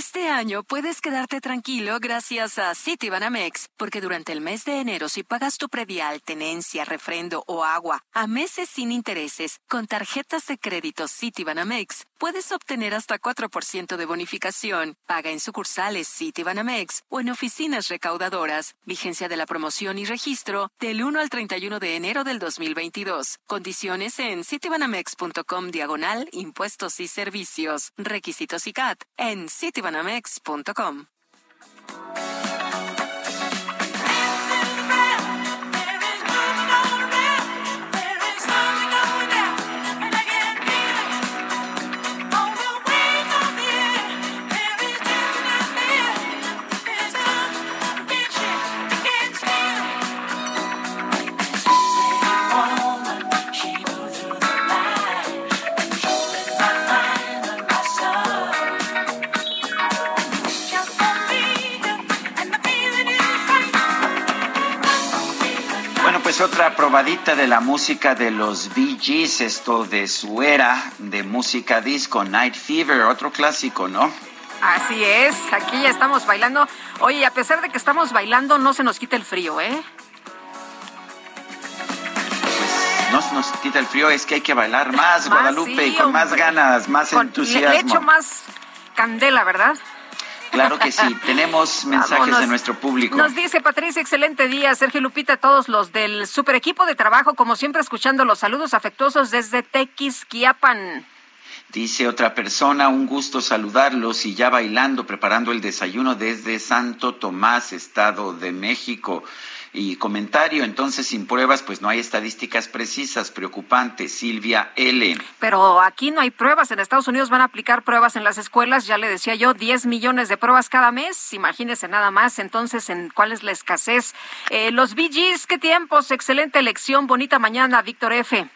Este año puedes quedarte tranquilo gracias a Citibanamex, porque durante el mes de enero si pagas tu predial, tenencia, refrendo o agua a meses sin intereses con tarjetas de crédito Citibanamex, puedes obtener hasta 4% de bonificación. Paga en sucursales Citibanamex o en oficinas recaudadoras. Vigencia de la promoción y registro del 1 al 31 de enero del 2022. Condiciones en citibanamex.com diagonal impuestos y servicios. Requisitos y CAT en Citibanamex citibanamex.com. otra probadita de la música de los Bee Gees, esto de su era de música disco, Night Fever, otro clásico, ¿no? Así es, aquí ya estamos bailando. Oye, a pesar de que estamos bailando, no se nos quita el frío, ¿eh? Pues no nos quita el frío, es que hay que bailar más, Guadalupe, y con más ganas, más entusiasmo. Le echo más candela, ¿verdad? Claro que sí, tenemos mensajes de nuestro público. Nos dice Patricia, excelente día, Sergio Lupita, todos los del super equipo de trabajo, como siempre escuchando los saludos afectuosos desde Tequisquiapan. Dice otra persona, un gusto saludarlos y ya bailando, preparando el desayuno desde Santo Tomás, Estado de México. Y comentario, entonces sin pruebas, pues no hay estadísticas precisas, preocupante, Silvia L. Pero aquí no hay pruebas, en Estados Unidos van a aplicar pruebas en las escuelas, ya le decía yo, 10 millones de pruebas cada mes, imagínese nada más, entonces, ¿en cuál es la escasez? Eh, los BGs, qué tiempos, excelente elección, bonita mañana, Víctor F.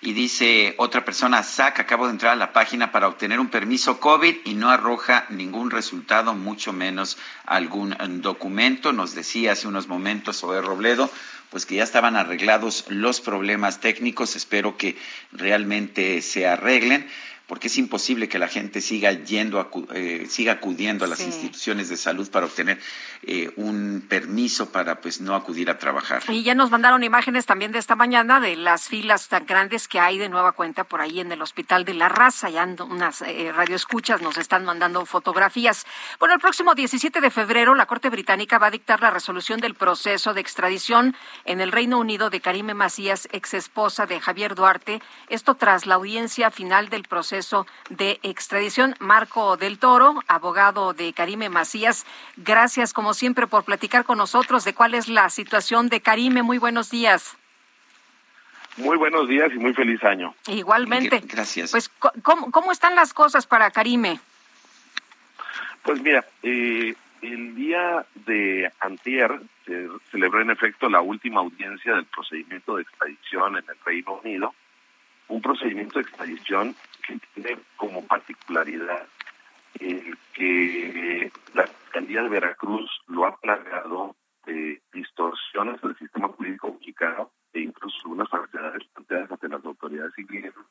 Y dice otra persona, SAC, acabo de entrar a la página para obtener un permiso COVID y no arroja ningún resultado, mucho menos algún documento. Nos decía hace unos momentos Oe Robledo, pues que ya estaban arreglados los problemas técnicos. Espero que realmente se arreglen porque es imposible que la gente siga yendo, eh, siga acudiendo a las instituciones de salud para obtener eh, un permiso para pues no acudir a trabajar. Y ya nos mandaron imágenes también de esta mañana de las filas tan grandes que hay de nueva cuenta por ahí en el Hospital de la Raza. Ya unas eh, radioescuchas nos están mandando fotografías. Bueno, el próximo 17 de febrero la Corte Británica va a dictar la resolución del proceso de extradición en el Reino Unido de Karime Macías, ex esposa de Javier Duarte. Esto tras la audiencia final del proceso de extradición. Marco del Toro, abogado de Karime Macías, gracias como siempre por platicar con nosotros de cuál es la situación de Karime. Muy buenos días. Muy buenos días y muy feliz año. Igualmente. Gracias. Pues, ¿cómo, cómo están las cosas para Karime? Pues mira, eh, el día de antier se celebró en efecto la última audiencia del procedimiento de extradición en el Reino Unido, un procedimiento de extradición que tiene como particularidad el que la Fiscalía de Veracruz lo ha plagado de distorsiones del sistema jurídico mexicano e incluso algunas falsedades planteadas ante las autoridades inglesas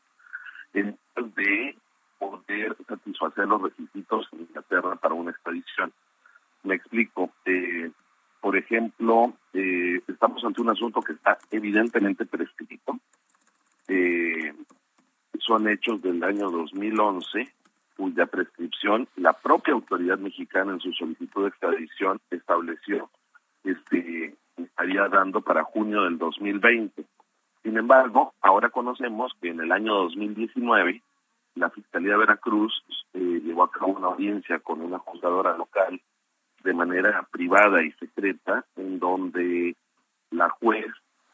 en de poder satisfacer los requisitos en Inglaterra para una extradición. Me explico. Eh, por ejemplo, eh, estamos ante un asunto que está evidentemente prescrito. Eh, son hechos del año 2011, cuya prescripción la propia autoridad mexicana en su solicitud de extradición estableció este estaría dando para junio del 2020. Sin embargo, ahora conocemos que en el año 2019 la Fiscalía de Veracruz eh, llevó a cabo una audiencia con una juzgadora local de manera privada y secreta, en donde la juez,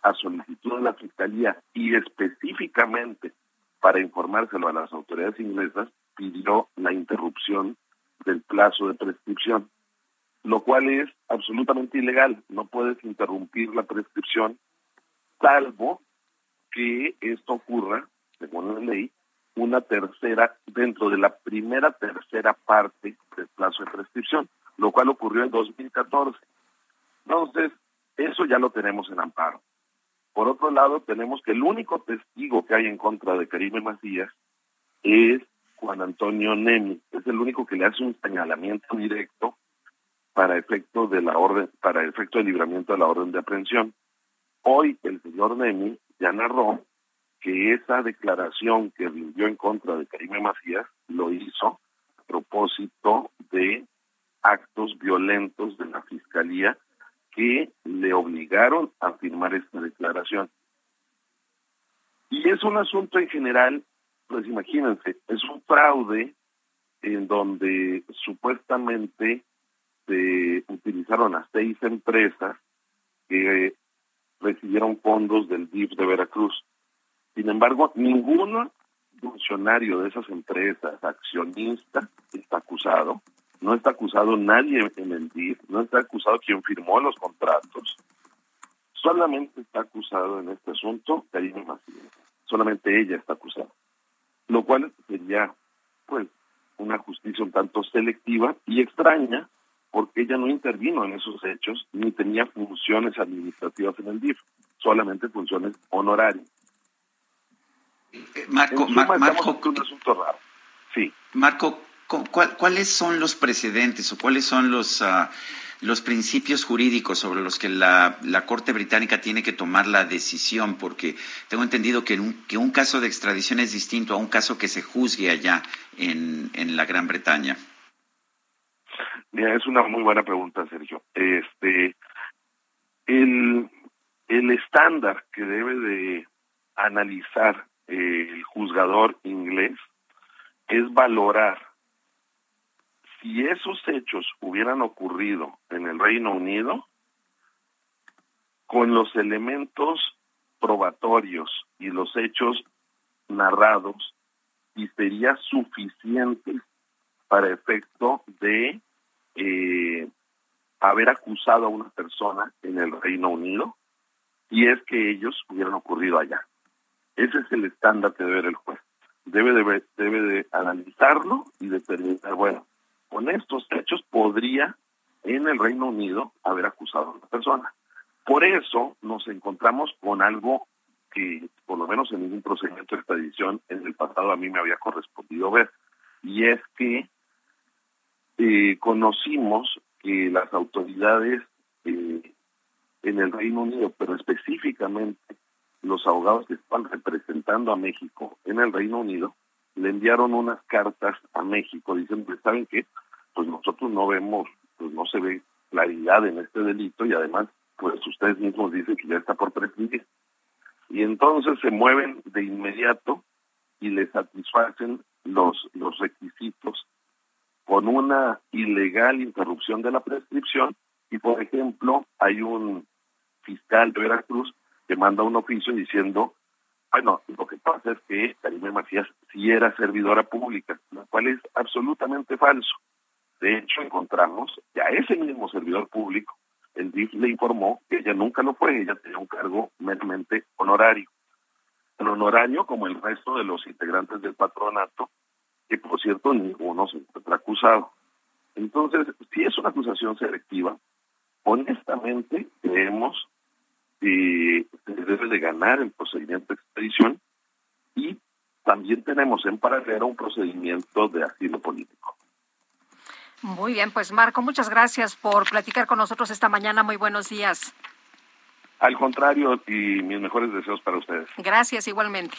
a solicitud de la Fiscalía y específicamente para informárselo a las autoridades inglesas, pidió la interrupción del plazo de prescripción, lo cual es absolutamente ilegal. No puedes interrumpir la prescripción, salvo que esto ocurra, según la ley, una tercera, dentro de la primera tercera parte del plazo de prescripción, lo cual ocurrió en 2014. Entonces, eso ya lo tenemos en amparo. Por otro lado, tenemos que el único testigo que hay en contra de Karime Macías es Juan Antonio Nemi. Es el único que le hace un señalamiento directo para efecto de la orden, para efecto de libramiento de la orden de aprehensión. Hoy el señor Nemi ya narró que esa declaración que rindió en contra de Karime Macías lo hizo a propósito de actos violentos de la Fiscalía que le obligaron a firmar esta declaración. Y es un asunto en general, pues imagínense, es un fraude en donde supuestamente se utilizaron a seis empresas que recibieron fondos del DIF de Veracruz. Sin embargo, ningún funcionario de esas empresas, accionista, está acusado no está acusado nadie en el DIF, no está acusado quien firmó los contratos, solamente está acusado en este asunto Karina Macías, solamente ella está acusada, lo cual sería pues una justicia un tanto selectiva y extraña porque ella no intervino en esos hechos ni tenía funciones administrativas en el DIF, solamente funciones honorarias. Eh, Marco, Marco, un asunto raro. Sí. Marco, ¿cuáles son los precedentes o cuáles son los ah, los principios jurídicos sobre los que la, Corte Británica tiene que tomar la decisión, porque tengo entendido que un, que un caso de extradición es distinto a un caso que se juzgue allá en, en la Gran Bretaña. Mira, es una muy buena pregunta, Sergio. Este, el, el estándar que debe de analizar el juzgador inglés es valorar si esos hechos hubieran ocurrido en el Reino Unido, con los elementos probatorios y los hechos narrados, y sería suficiente para efecto de eh, haber acusado a una persona en el Reino Unido, y es que ellos hubieran ocurrido allá. Ese es el estándar que debe ver el juez. Debe de, debe de analizarlo y determinar, bueno, con estos hechos podría en el Reino Unido haber acusado a una persona. Por eso nos encontramos con algo que por lo menos en ningún procedimiento de extradición en el pasado a mí me había correspondido ver, y es que eh, conocimos que las autoridades eh, en el Reino Unido, pero específicamente los abogados que están representando a México en el Reino Unido, le enviaron unas cartas a México diciendo, ¿saben qué? Pues nosotros no vemos, pues no se ve claridad en este delito y además, pues ustedes mismos dicen que ya está por prescribir. Y entonces se mueven de inmediato y le satisfacen los, los requisitos con una ilegal interrupción de la prescripción y, por ejemplo, hay un fiscal de Veracruz que manda un oficio diciendo bueno, lo que pasa es que Karime Macías sí era servidora pública, lo cual es absolutamente falso. De hecho, encontramos que a ese mismo servidor público, el DIF le informó que ella nunca lo fue, ella tenía un cargo meramente honorario. El honorario, como el resto de los integrantes del patronato, que por cierto ninguno se encuentra acusado. Entonces, si es una acusación selectiva, honestamente creemos eh, se debe de ganar el procedimiento de extradición y también tenemos en paralelo un procedimiento de asilo político. Muy bien, pues Marco, muchas gracias por platicar con nosotros esta mañana. Muy buenos días. Al contrario, y mis mejores deseos para ustedes. Gracias, igualmente.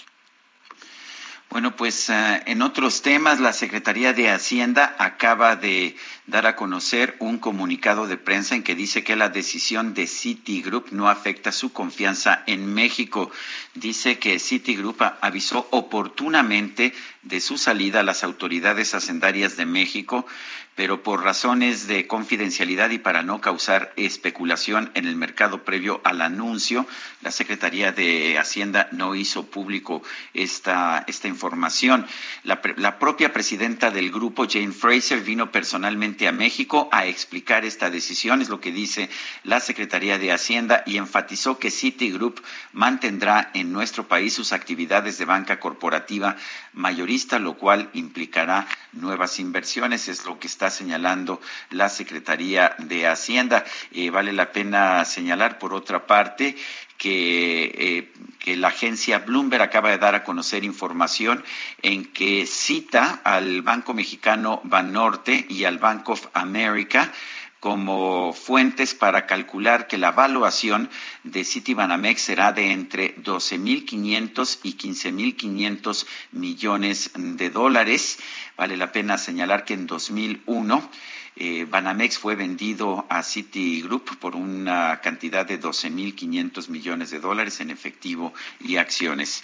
Bueno, pues eh, en otros temas, la Secretaría de Hacienda acaba de dar a conocer un comunicado de prensa en que dice que la decisión de Citigroup no afecta su confianza en México. Dice que Citigroup avisó oportunamente de su salida a las autoridades hacendarias de México pero por razones de confidencialidad y para no causar especulación en el mercado previo al anuncio, la Secretaría de Hacienda no hizo público esta, esta información. La, la propia presidenta del grupo, Jane Fraser, vino personalmente a México a explicar esta decisión, es lo que dice la Secretaría de Hacienda, y enfatizó que Citigroup mantendrá en nuestro país sus actividades de banca corporativa lo cual implicará nuevas inversiones, es lo que está señalando la Secretaría de Hacienda. Eh, vale la pena señalar, por otra parte, que, eh, que, la agencia Bloomberg acaba de dar a conocer información en que cita al Banco Mexicano Banorte y al Bank of America como fuentes para calcular que la evaluación de Citibanamex será de entre 12.500 y 15.500 millones de dólares. Vale la pena señalar que en 2001 eh, Banamex fue vendido a Citigroup por una cantidad de 12.500 millones de dólares en efectivo y acciones.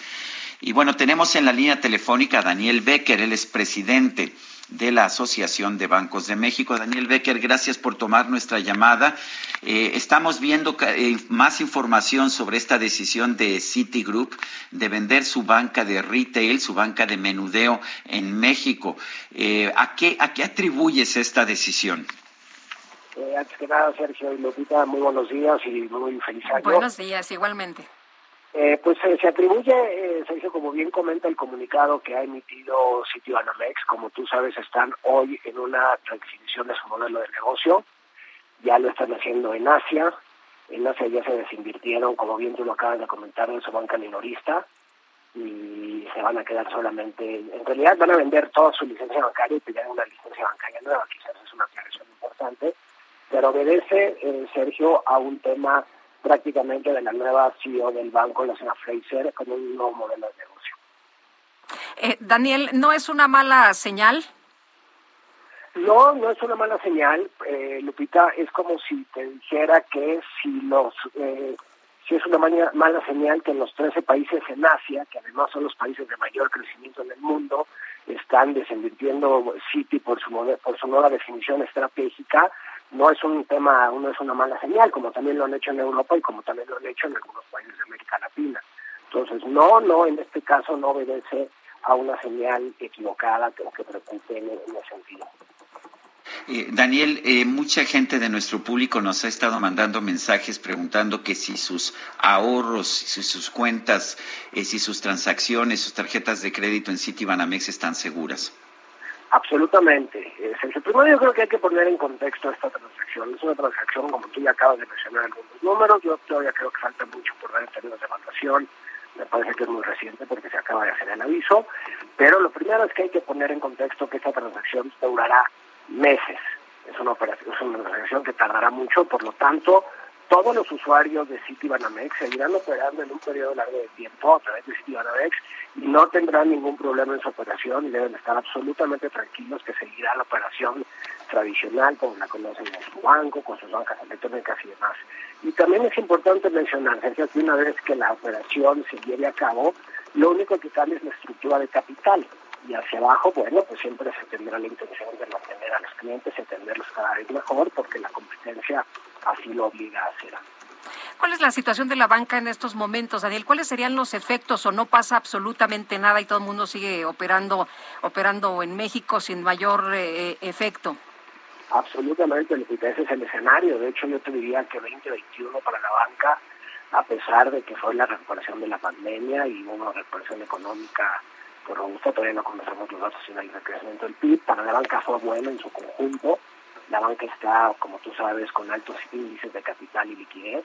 Y bueno, tenemos en la línea telefónica a Daniel Becker, él es presidente de la Asociación de Bancos de México. Daniel Becker, gracias por tomar nuestra llamada. Eh, estamos viendo eh, más información sobre esta decisión de Citigroup de vender su banca de retail, su banca de menudeo en México. Eh, ¿a, qué, ¿A qué atribuyes esta decisión? antes que nada, Sergio y Lupita, muy buenos días y muy feliz año. Buenos días, igualmente. Eh, pues se atribuye, eh, Sergio, como bien comenta el comunicado que ha emitido Citibanamex, como tú sabes, están hoy en una transición de su modelo de negocio. ya lo están haciendo en Asia, en Asia ya se desinvirtieron, como bien tú lo acabas de comentar, en su banca minorista. Y se van a quedar solamente, en realidad van a vender toda su licencia bancaria y pedir una licencia bancaria nueva, quizás es una aclaración importante, pero obedece, eh, Sergio, a un tema prácticamente de la nueva CEO del banco, la señora Fraser, con un nuevo modelo de negocio. Eh, Daniel, ¿no es una mala señal? No, no es una mala señal, eh, Lupita, es como si te dijera que si los eh, si es una mala, mala señal que los 13 países en Asia, que además son los países de mayor crecimiento en el mundo, están desinvirtiendo Citi por su por su nueva definición estratégica, no es un tema, no es una mala señal, como también lo han hecho en Europa y como también lo han hecho en algunos países de América Latina. Entonces, no, no, en este caso no obedece a una señal equivocada o que preocupe en ese sentido. Eh, Daniel, eh, mucha gente de nuestro público nos ha estado mandando mensajes preguntando que si sus ahorros, si sus cuentas, eh, si sus transacciones, sus tarjetas de crédito en Citibanamex están seguras. Absolutamente. Sergio, primero yo creo que hay que poner en contexto esta transacción. Es una transacción, como tú ya acabas de mencionar algunos números, yo todavía creo que falta mucho por ver en términos de evaluación. Me parece que es muy reciente porque se acaba de hacer el aviso. Pero lo primero es que hay que poner en contexto que esta transacción durará meses. Es una operación, es una transacción que tardará mucho, por lo tanto, todos los usuarios de Citibanamex seguirán operando en un periodo largo de tiempo a través de Citibanamex y no tendrán ningún problema en su operación y deben estar absolutamente tranquilos que seguirá la operación tradicional como la conocen en su banco, con sus bancas electrónicas y demás. Y también es importante mencionar, Sergio, que una vez que la operación se lleve a cabo, lo único que cambia es la estructura de capital y hacia abajo, bueno, pues siempre se tendrá la intención de mantener a los clientes y atenderlos cada vez mejor porque la competencia así lo obliga a hacer. ¿Cuál es la situación de la banca en estos momentos, Daniel? ¿Cuáles serían los efectos o no pasa absolutamente nada y todo el mundo sigue operando operando en México sin mayor eh, efecto? Absolutamente, ese es el escenario. De hecho, yo te diría que 2021 para la banca, a pesar de que fue la recuperación de la pandemia y una recuperación económica robusta, todavía no conocemos los datos finales de crecimiento del PIB. Para la banca fue bueno en su conjunto. La banca está, como tú sabes, con altos índices de capital y liquidez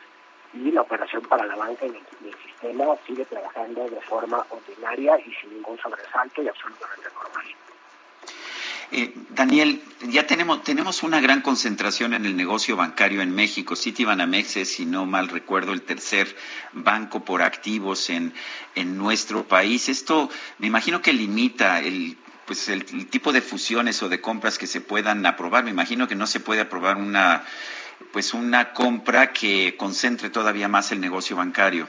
y la operación para la banca y el, el, sistema sigue trabajando de forma ordinaria y sin ningún sobresalto y absolutamente normal. Eh, Daniel, ya tenemos, tenemos una gran concentración en el negocio bancario en México. Citibanamex es, si no mal recuerdo, el tercer banco por activos en, en nuestro país. Esto me imagino que limita el pues el, el, tipo de fusiones o de compras que se puedan aprobar. Me imagino que no se puede aprobar una pues una compra que concentre todavía más el negocio bancario.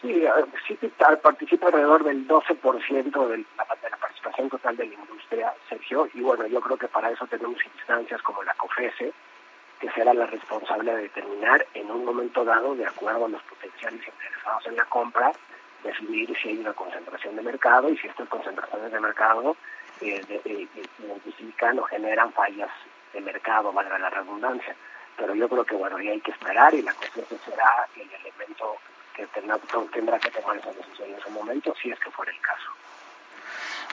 Sí, sí participa alrededor del 12% de la, de la participación total de la industria, Sergio, y bueno, yo creo que para eso tenemos instancias como la COFESE, que será la responsable de determinar en un momento dado, de acuerdo a los potenciales interesados en la compra, decidir si hay una concentración de mercado y si estas concentraciones de mercado eh, de, o generan fallas de mercado, valga la redundancia. Pero yo creo que bueno, ahí hay que esperar y la cuestión será el elemento que tendrá, tendrá que tomar esa decisión en ese momento, si es que fuera el caso.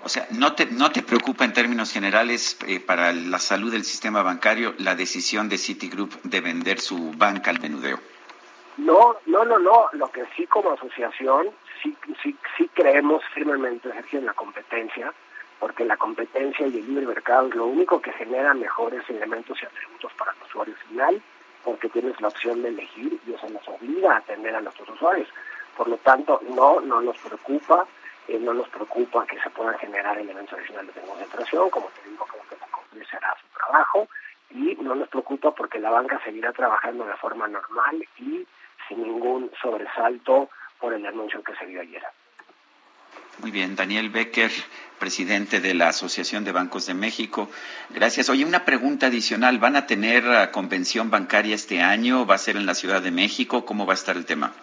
O sea, ¿no te, no te preocupa en términos generales eh, para la salud del sistema bancario la decisión de Citigroup de vender su banca al menudeo? No, no, no, no. Lo que sí como asociación, sí, sí, sí creemos firmemente, Sergio, en la competencia, porque la competencia y el libre mercado es lo único que genera mejores elementos y atributos para el usuario final, porque tienes la opción de elegir y eso nos obliga a atender a nuestros usuarios. Por lo tanto, no, no nos preocupa eh, no nos preocupa que se puedan generar elementos adicionales de concentración, como te digo, creo que la COFESE será su trabajo, y no nos preocupa porque la banca seguirá trabajando de forma normal y sin ningún sobresalto por el anuncio que se dio ayer. Muy bien, Daniel Becker, presidente de la Asociación de Bancos de México. Gracias. Oye, una pregunta adicional. ¿Van a tener uh, convención bancaria este año? ¿Va a ser en la Ciudad de México? ¿Cómo va a estar el tema?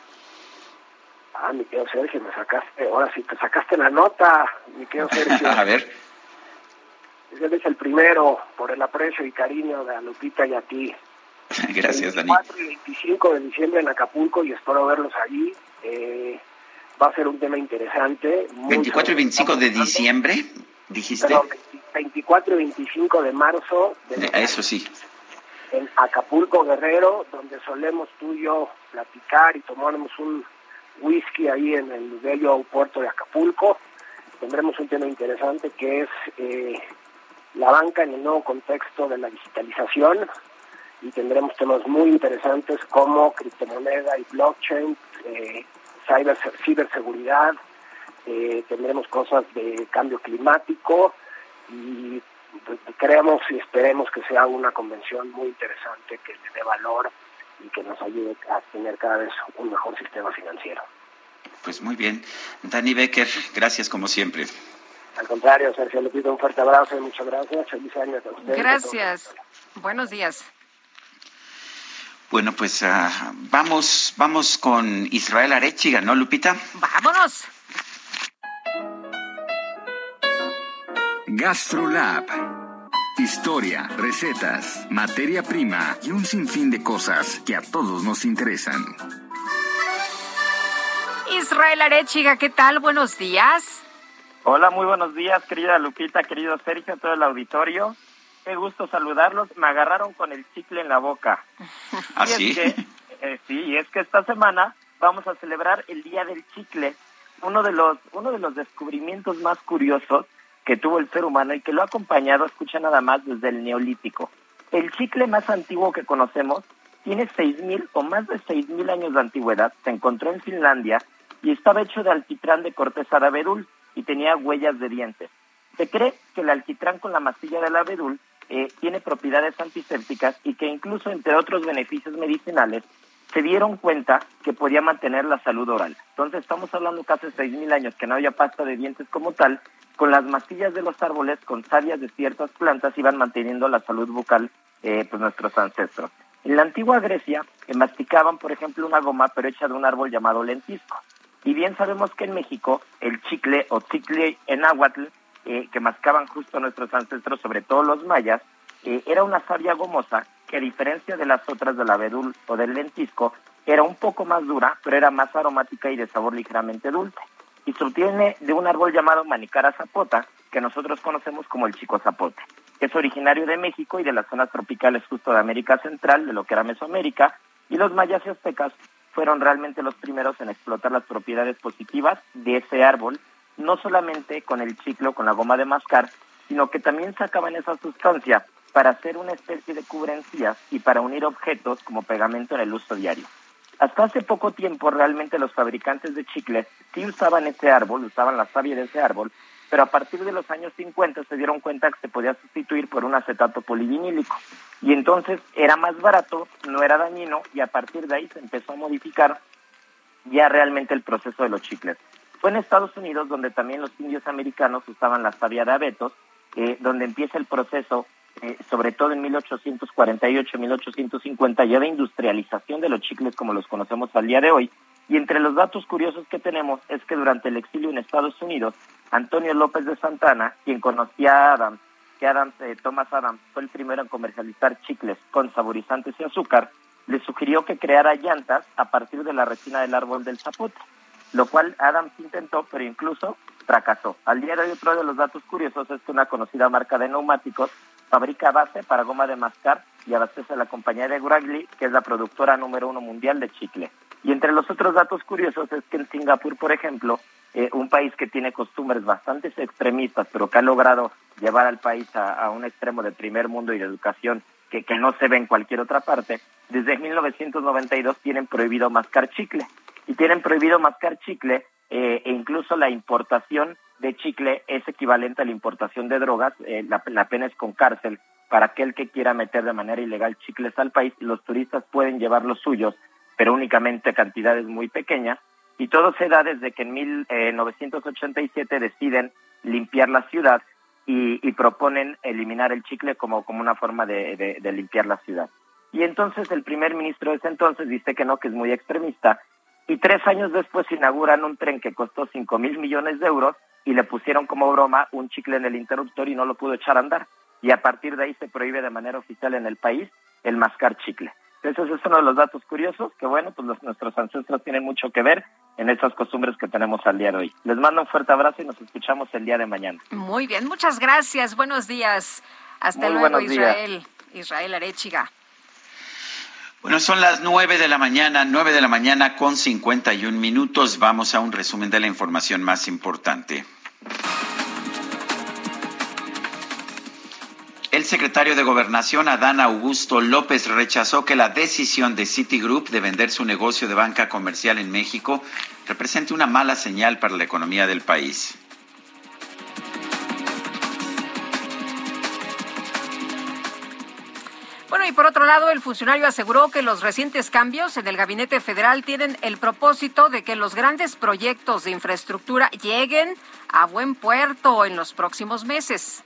Ah, mi querido Sergio, me sacaste, ahora sí te sacaste la nota, mi querido Sergio. a ver. Él es el primero por el aprecio y cariño de a Lupita y a ti. Gracias, Dani. 24 y 25 de diciembre en Acapulco y espero verlos allí. Eh, va a ser un tema interesante. 24 y 25 de diciembre, dijiste. Perdón, 24 y 25 de marzo. De Eso sí. en Acapulco Guerrero, donde solemos tú y yo platicar y tomarnos un whisky ahí en el bello puerto de Acapulco. Tendremos un tema interesante que es eh, la banca en el nuevo contexto de la digitalización y tendremos temas muy interesantes como criptomoneda y blockchain, eh, cyber, ciberseguridad, eh, tendremos cosas de cambio climático y pues, creemos y esperemos que sea una convención muy interesante que le dé valor y que nos ayude a tener cada vez un mejor sistema financiero. Pues muy bien. Dani Becker, gracias como siempre. Al contrario, Sergio, le pido un fuerte abrazo y muchas gracias. Feliz año a ustedes. Gracias. Buenos días. Bueno, pues uh, vamos, vamos con Israel Arechiga, ¿no, Lupita? Vámonos. GastroLab. Historia, recetas, materia prima y un sinfín de cosas que a todos nos interesan. Israel Arechiga, ¿qué tal? Buenos días. Hola, muy buenos días, querida Lupita, querido Sergio, todo el auditorio. Qué gusto saludarlos. Me agarraron con el chicle en la boca. ¿Ah, sí? Es que, eh, sí, y es que esta semana vamos a celebrar el Día del Chicle, uno de los, uno de los descubrimientos más curiosos que tuvo el ser humano y que lo ha acompañado, escucha nada más, desde el Neolítico. El chicle más antiguo que conocemos tiene 6.000 o más de 6.000 años de antigüedad, se encontró en Finlandia y estaba hecho de alquitrán de corteza de abedul y tenía huellas de dientes. Se cree que el alquitrán con la mastilla del abedul eh, tiene propiedades antisépticas y que incluso entre otros beneficios medicinales se dieron cuenta que podía mantener la salud oral. Entonces estamos hablando casi 6.000 años que no había pasta de dientes como tal, con las mastillas de los árboles, con sabias de ciertas plantas, iban manteniendo la salud bucal eh, pues nuestros ancestros. En la antigua Grecia eh, masticaban, por ejemplo, una goma, pero hecha de un árbol llamado lentisco. Y bien sabemos que en México el chicle o chicle en náhuatl, eh, que mascaban justo nuestros ancestros, sobre todo los mayas, eh, era una savia gomosa que a diferencia de las otras del abedul o del lentisco, era un poco más dura, pero era más aromática y de sabor ligeramente dulce y se obtiene de un árbol llamado Manicara zapota, que nosotros conocemos como el chico zapote. Es originario de México y de las zonas tropicales justo de América Central, de lo que era Mesoamérica, y los mayas y aztecas fueron realmente los primeros en explotar las propiedades positivas de ese árbol, no solamente con el chiclo, con la goma de mascar, sino que también sacaban esa sustancia para hacer una especie de cubrencías y para unir objetos como pegamento en el uso diario. Hasta hace poco tiempo realmente los fabricantes de chicles sí usaban ese árbol, usaban la savia de ese árbol, pero a partir de los años 50 se dieron cuenta que se podía sustituir por un acetato polivinílico. Y entonces era más barato, no era dañino, y a partir de ahí se empezó a modificar ya realmente el proceso de los chicles. Fue en Estados Unidos donde también los indios americanos usaban la savia de abetos, eh, donde empieza el proceso eh, sobre todo en 1848, 1850, ya de industrialización de los chicles como los conocemos al día de hoy. Y entre los datos curiosos que tenemos es que durante el exilio en Estados Unidos, Antonio López de Santana, quien conocía a Adams, que Adams, eh, Thomas Adams fue el primero en comercializar chicles con saborizantes y azúcar, le sugirió que creara llantas a partir de la resina del árbol del zapote, lo cual Adams intentó, pero incluso fracasó. Al día de hoy, otro de los datos curiosos es que una conocida marca de neumáticos fabrica base para goma de mascar y abastece a la compañía de Wrigley, que es la productora número uno mundial de chicle. Y entre los otros datos curiosos es que en Singapur, por ejemplo, eh, un país que tiene costumbres bastante extremistas, pero que ha logrado llevar al país a, un extremo de primer mundo y de educación que, que no se ve en cualquier otra parte, desde 1992 tienen prohibido mascar chicle. Y tienen prohibido mascar chicle eh, e incluso la importación de chicle es equivalente a la importación de drogas, eh, la, pena es con cárcel para aquel que quiera meter de manera ilegal chicles al país, los turistas pueden llevar los suyos, pero únicamente cantidades muy pequeñas, y todo se da desde que en 1987 eh, deciden limpiar la ciudad y, proponen eliminar el chicle como, como una forma de, de limpiar la ciudad. Y entonces el primer ministro de ese entonces dice que no, que es muy extremista, y tres años después inauguran un tren que costó cinco mil millones de euros y le pusieron como broma un chicle en el interruptor y no lo pudo echar a andar. Y a partir de ahí se prohíbe de manera oficial en el país el mascar chicle. Entonces es uno de los datos curiosos que, bueno, pues nuestros ancestros tienen mucho que ver en esas costumbres que tenemos al día de hoy. Les mando un fuerte abrazo y nos escuchamos el día de mañana. Muy bien, muchas gracias. Buenos días. Hasta luego, Israel. Israel Arechiga. Bueno, son las nueve de la mañana, nueve de la mañana con 51 minutos. Vamos a un resumen de la información más importante. El secretario de Gobernación, Adán Augusto López, rechazó que la decisión de Citigroup de vender su negocio de banca comercial en México represente una mala señal para la economía del país. Bueno, y por otro lado, el funcionario aseguró que los recientes cambios en el gabinete federal tienen el propósito de que los grandes proyectos de infraestructura lleguen a buen puerto en los próximos meses.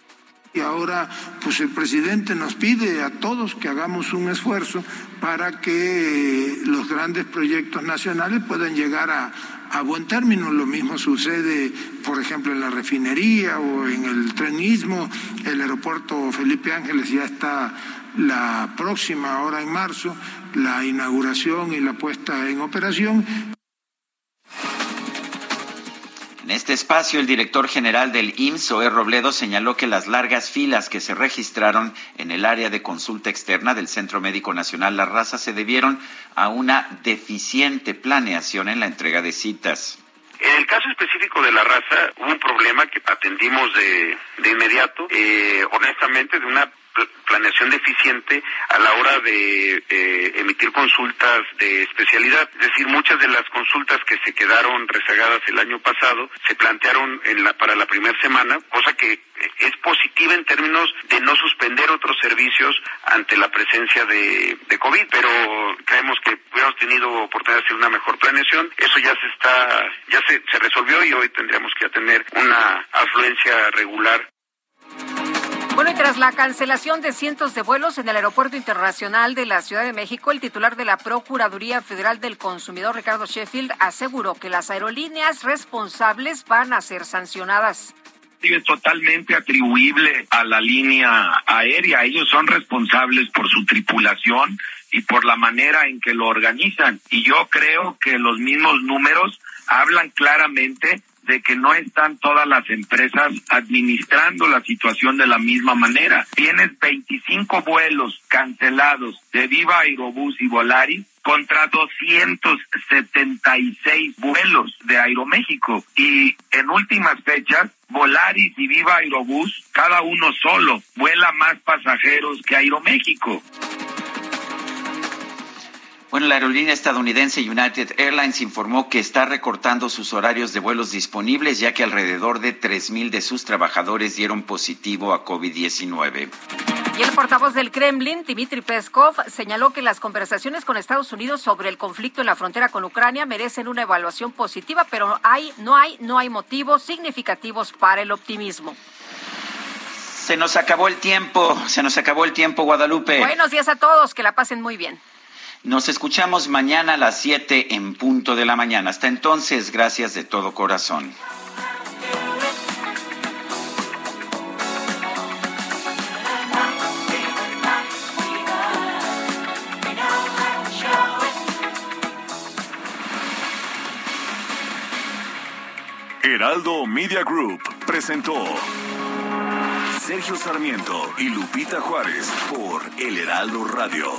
Y ahora, pues el presidente nos pide a todos que hagamos un esfuerzo para que los grandes proyectos nacionales puedan llegar a, a buen término. Lo mismo sucede, por ejemplo, en la refinería o en el trenismo. El aeropuerto Felipe Ángeles ya está la próxima, ahora en marzo, la inauguración y la puesta en operación. En este espacio, el director general del IMSS, Oe Robledo, señaló que las largas filas que se registraron en el área de consulta externa del Centro Médico Nacional La Raza se debieron a una deficiente planeación en la entrega de citas. En el caso específico de la raza, hubo un problema que atendimos de, de inmediato, eh, honestamente, de una planeación deficiente a la hora de eh, emitir consultas de especialidad. Es decir, muchas de las consultas que se quedaron rezagadas el año pasado se plantearon en la, para la primera semana, cosa que es positiva en términos de no suspender otros servicios ante la presencia de, de COVID, pero creemos que hubiéramos tenido oportunidad de hacer una mejor planeación. Eso ya se está, ya se, se resolvió y hoy tendríamos que tener una afluencia regular bueno, y tras la cancelación de cientos de vuelos en el Aeropuerto Internacional de la Ciudad de México, el titular de la Procuraduría Federal del Consumidor, Ricardo Sheffield, aseguró que las aerolíneas responsables van a ser sancionadas es totalmente atribuible a la línea aérea. Ellos son responsables por su tripulación y por la manera en que lo organizan. Y yo creo que los mismos números hablan claramente de que no están todas las empresas administrando la situación de la misma manera. Tienes 25 vuelos cancelados de Viva Aerobús y Volaris contra 276 vuelos de Aeroméxico. Y en últimas fechas, Volaris y Viva Aerobús, cada uno solo, vuela más pasajeros que Aeroméxico. Bueno, la aerolínea estadounidense United Airlines informó que está recortando sus horarios de vuelos disponibles ya que alrededor de 3.000 de sus trabajadores dieron positivo a COVID-19. Y el portavoz del Kremlin, Dmitry Peskov, señaló que las conversaciones con Estados Unidos sobre el conflicto en la frontera con Ucrania merecen una evaluación positiva, pero hay, no, hay, no hay motivos significativos para el optimismo. Se nos acabó el tiempo, se nos acabó el tiempo, Guadalupe. Buenos días a todos, que la pasen muy bien. Nos escuchamos mañana a las 7 en punto de la mañana. Hasta entonces, gracias de todo corazón. Heraldo Media Group presentó Sergio Sarmiento y Lupita Juárez por El Heraldo Radio.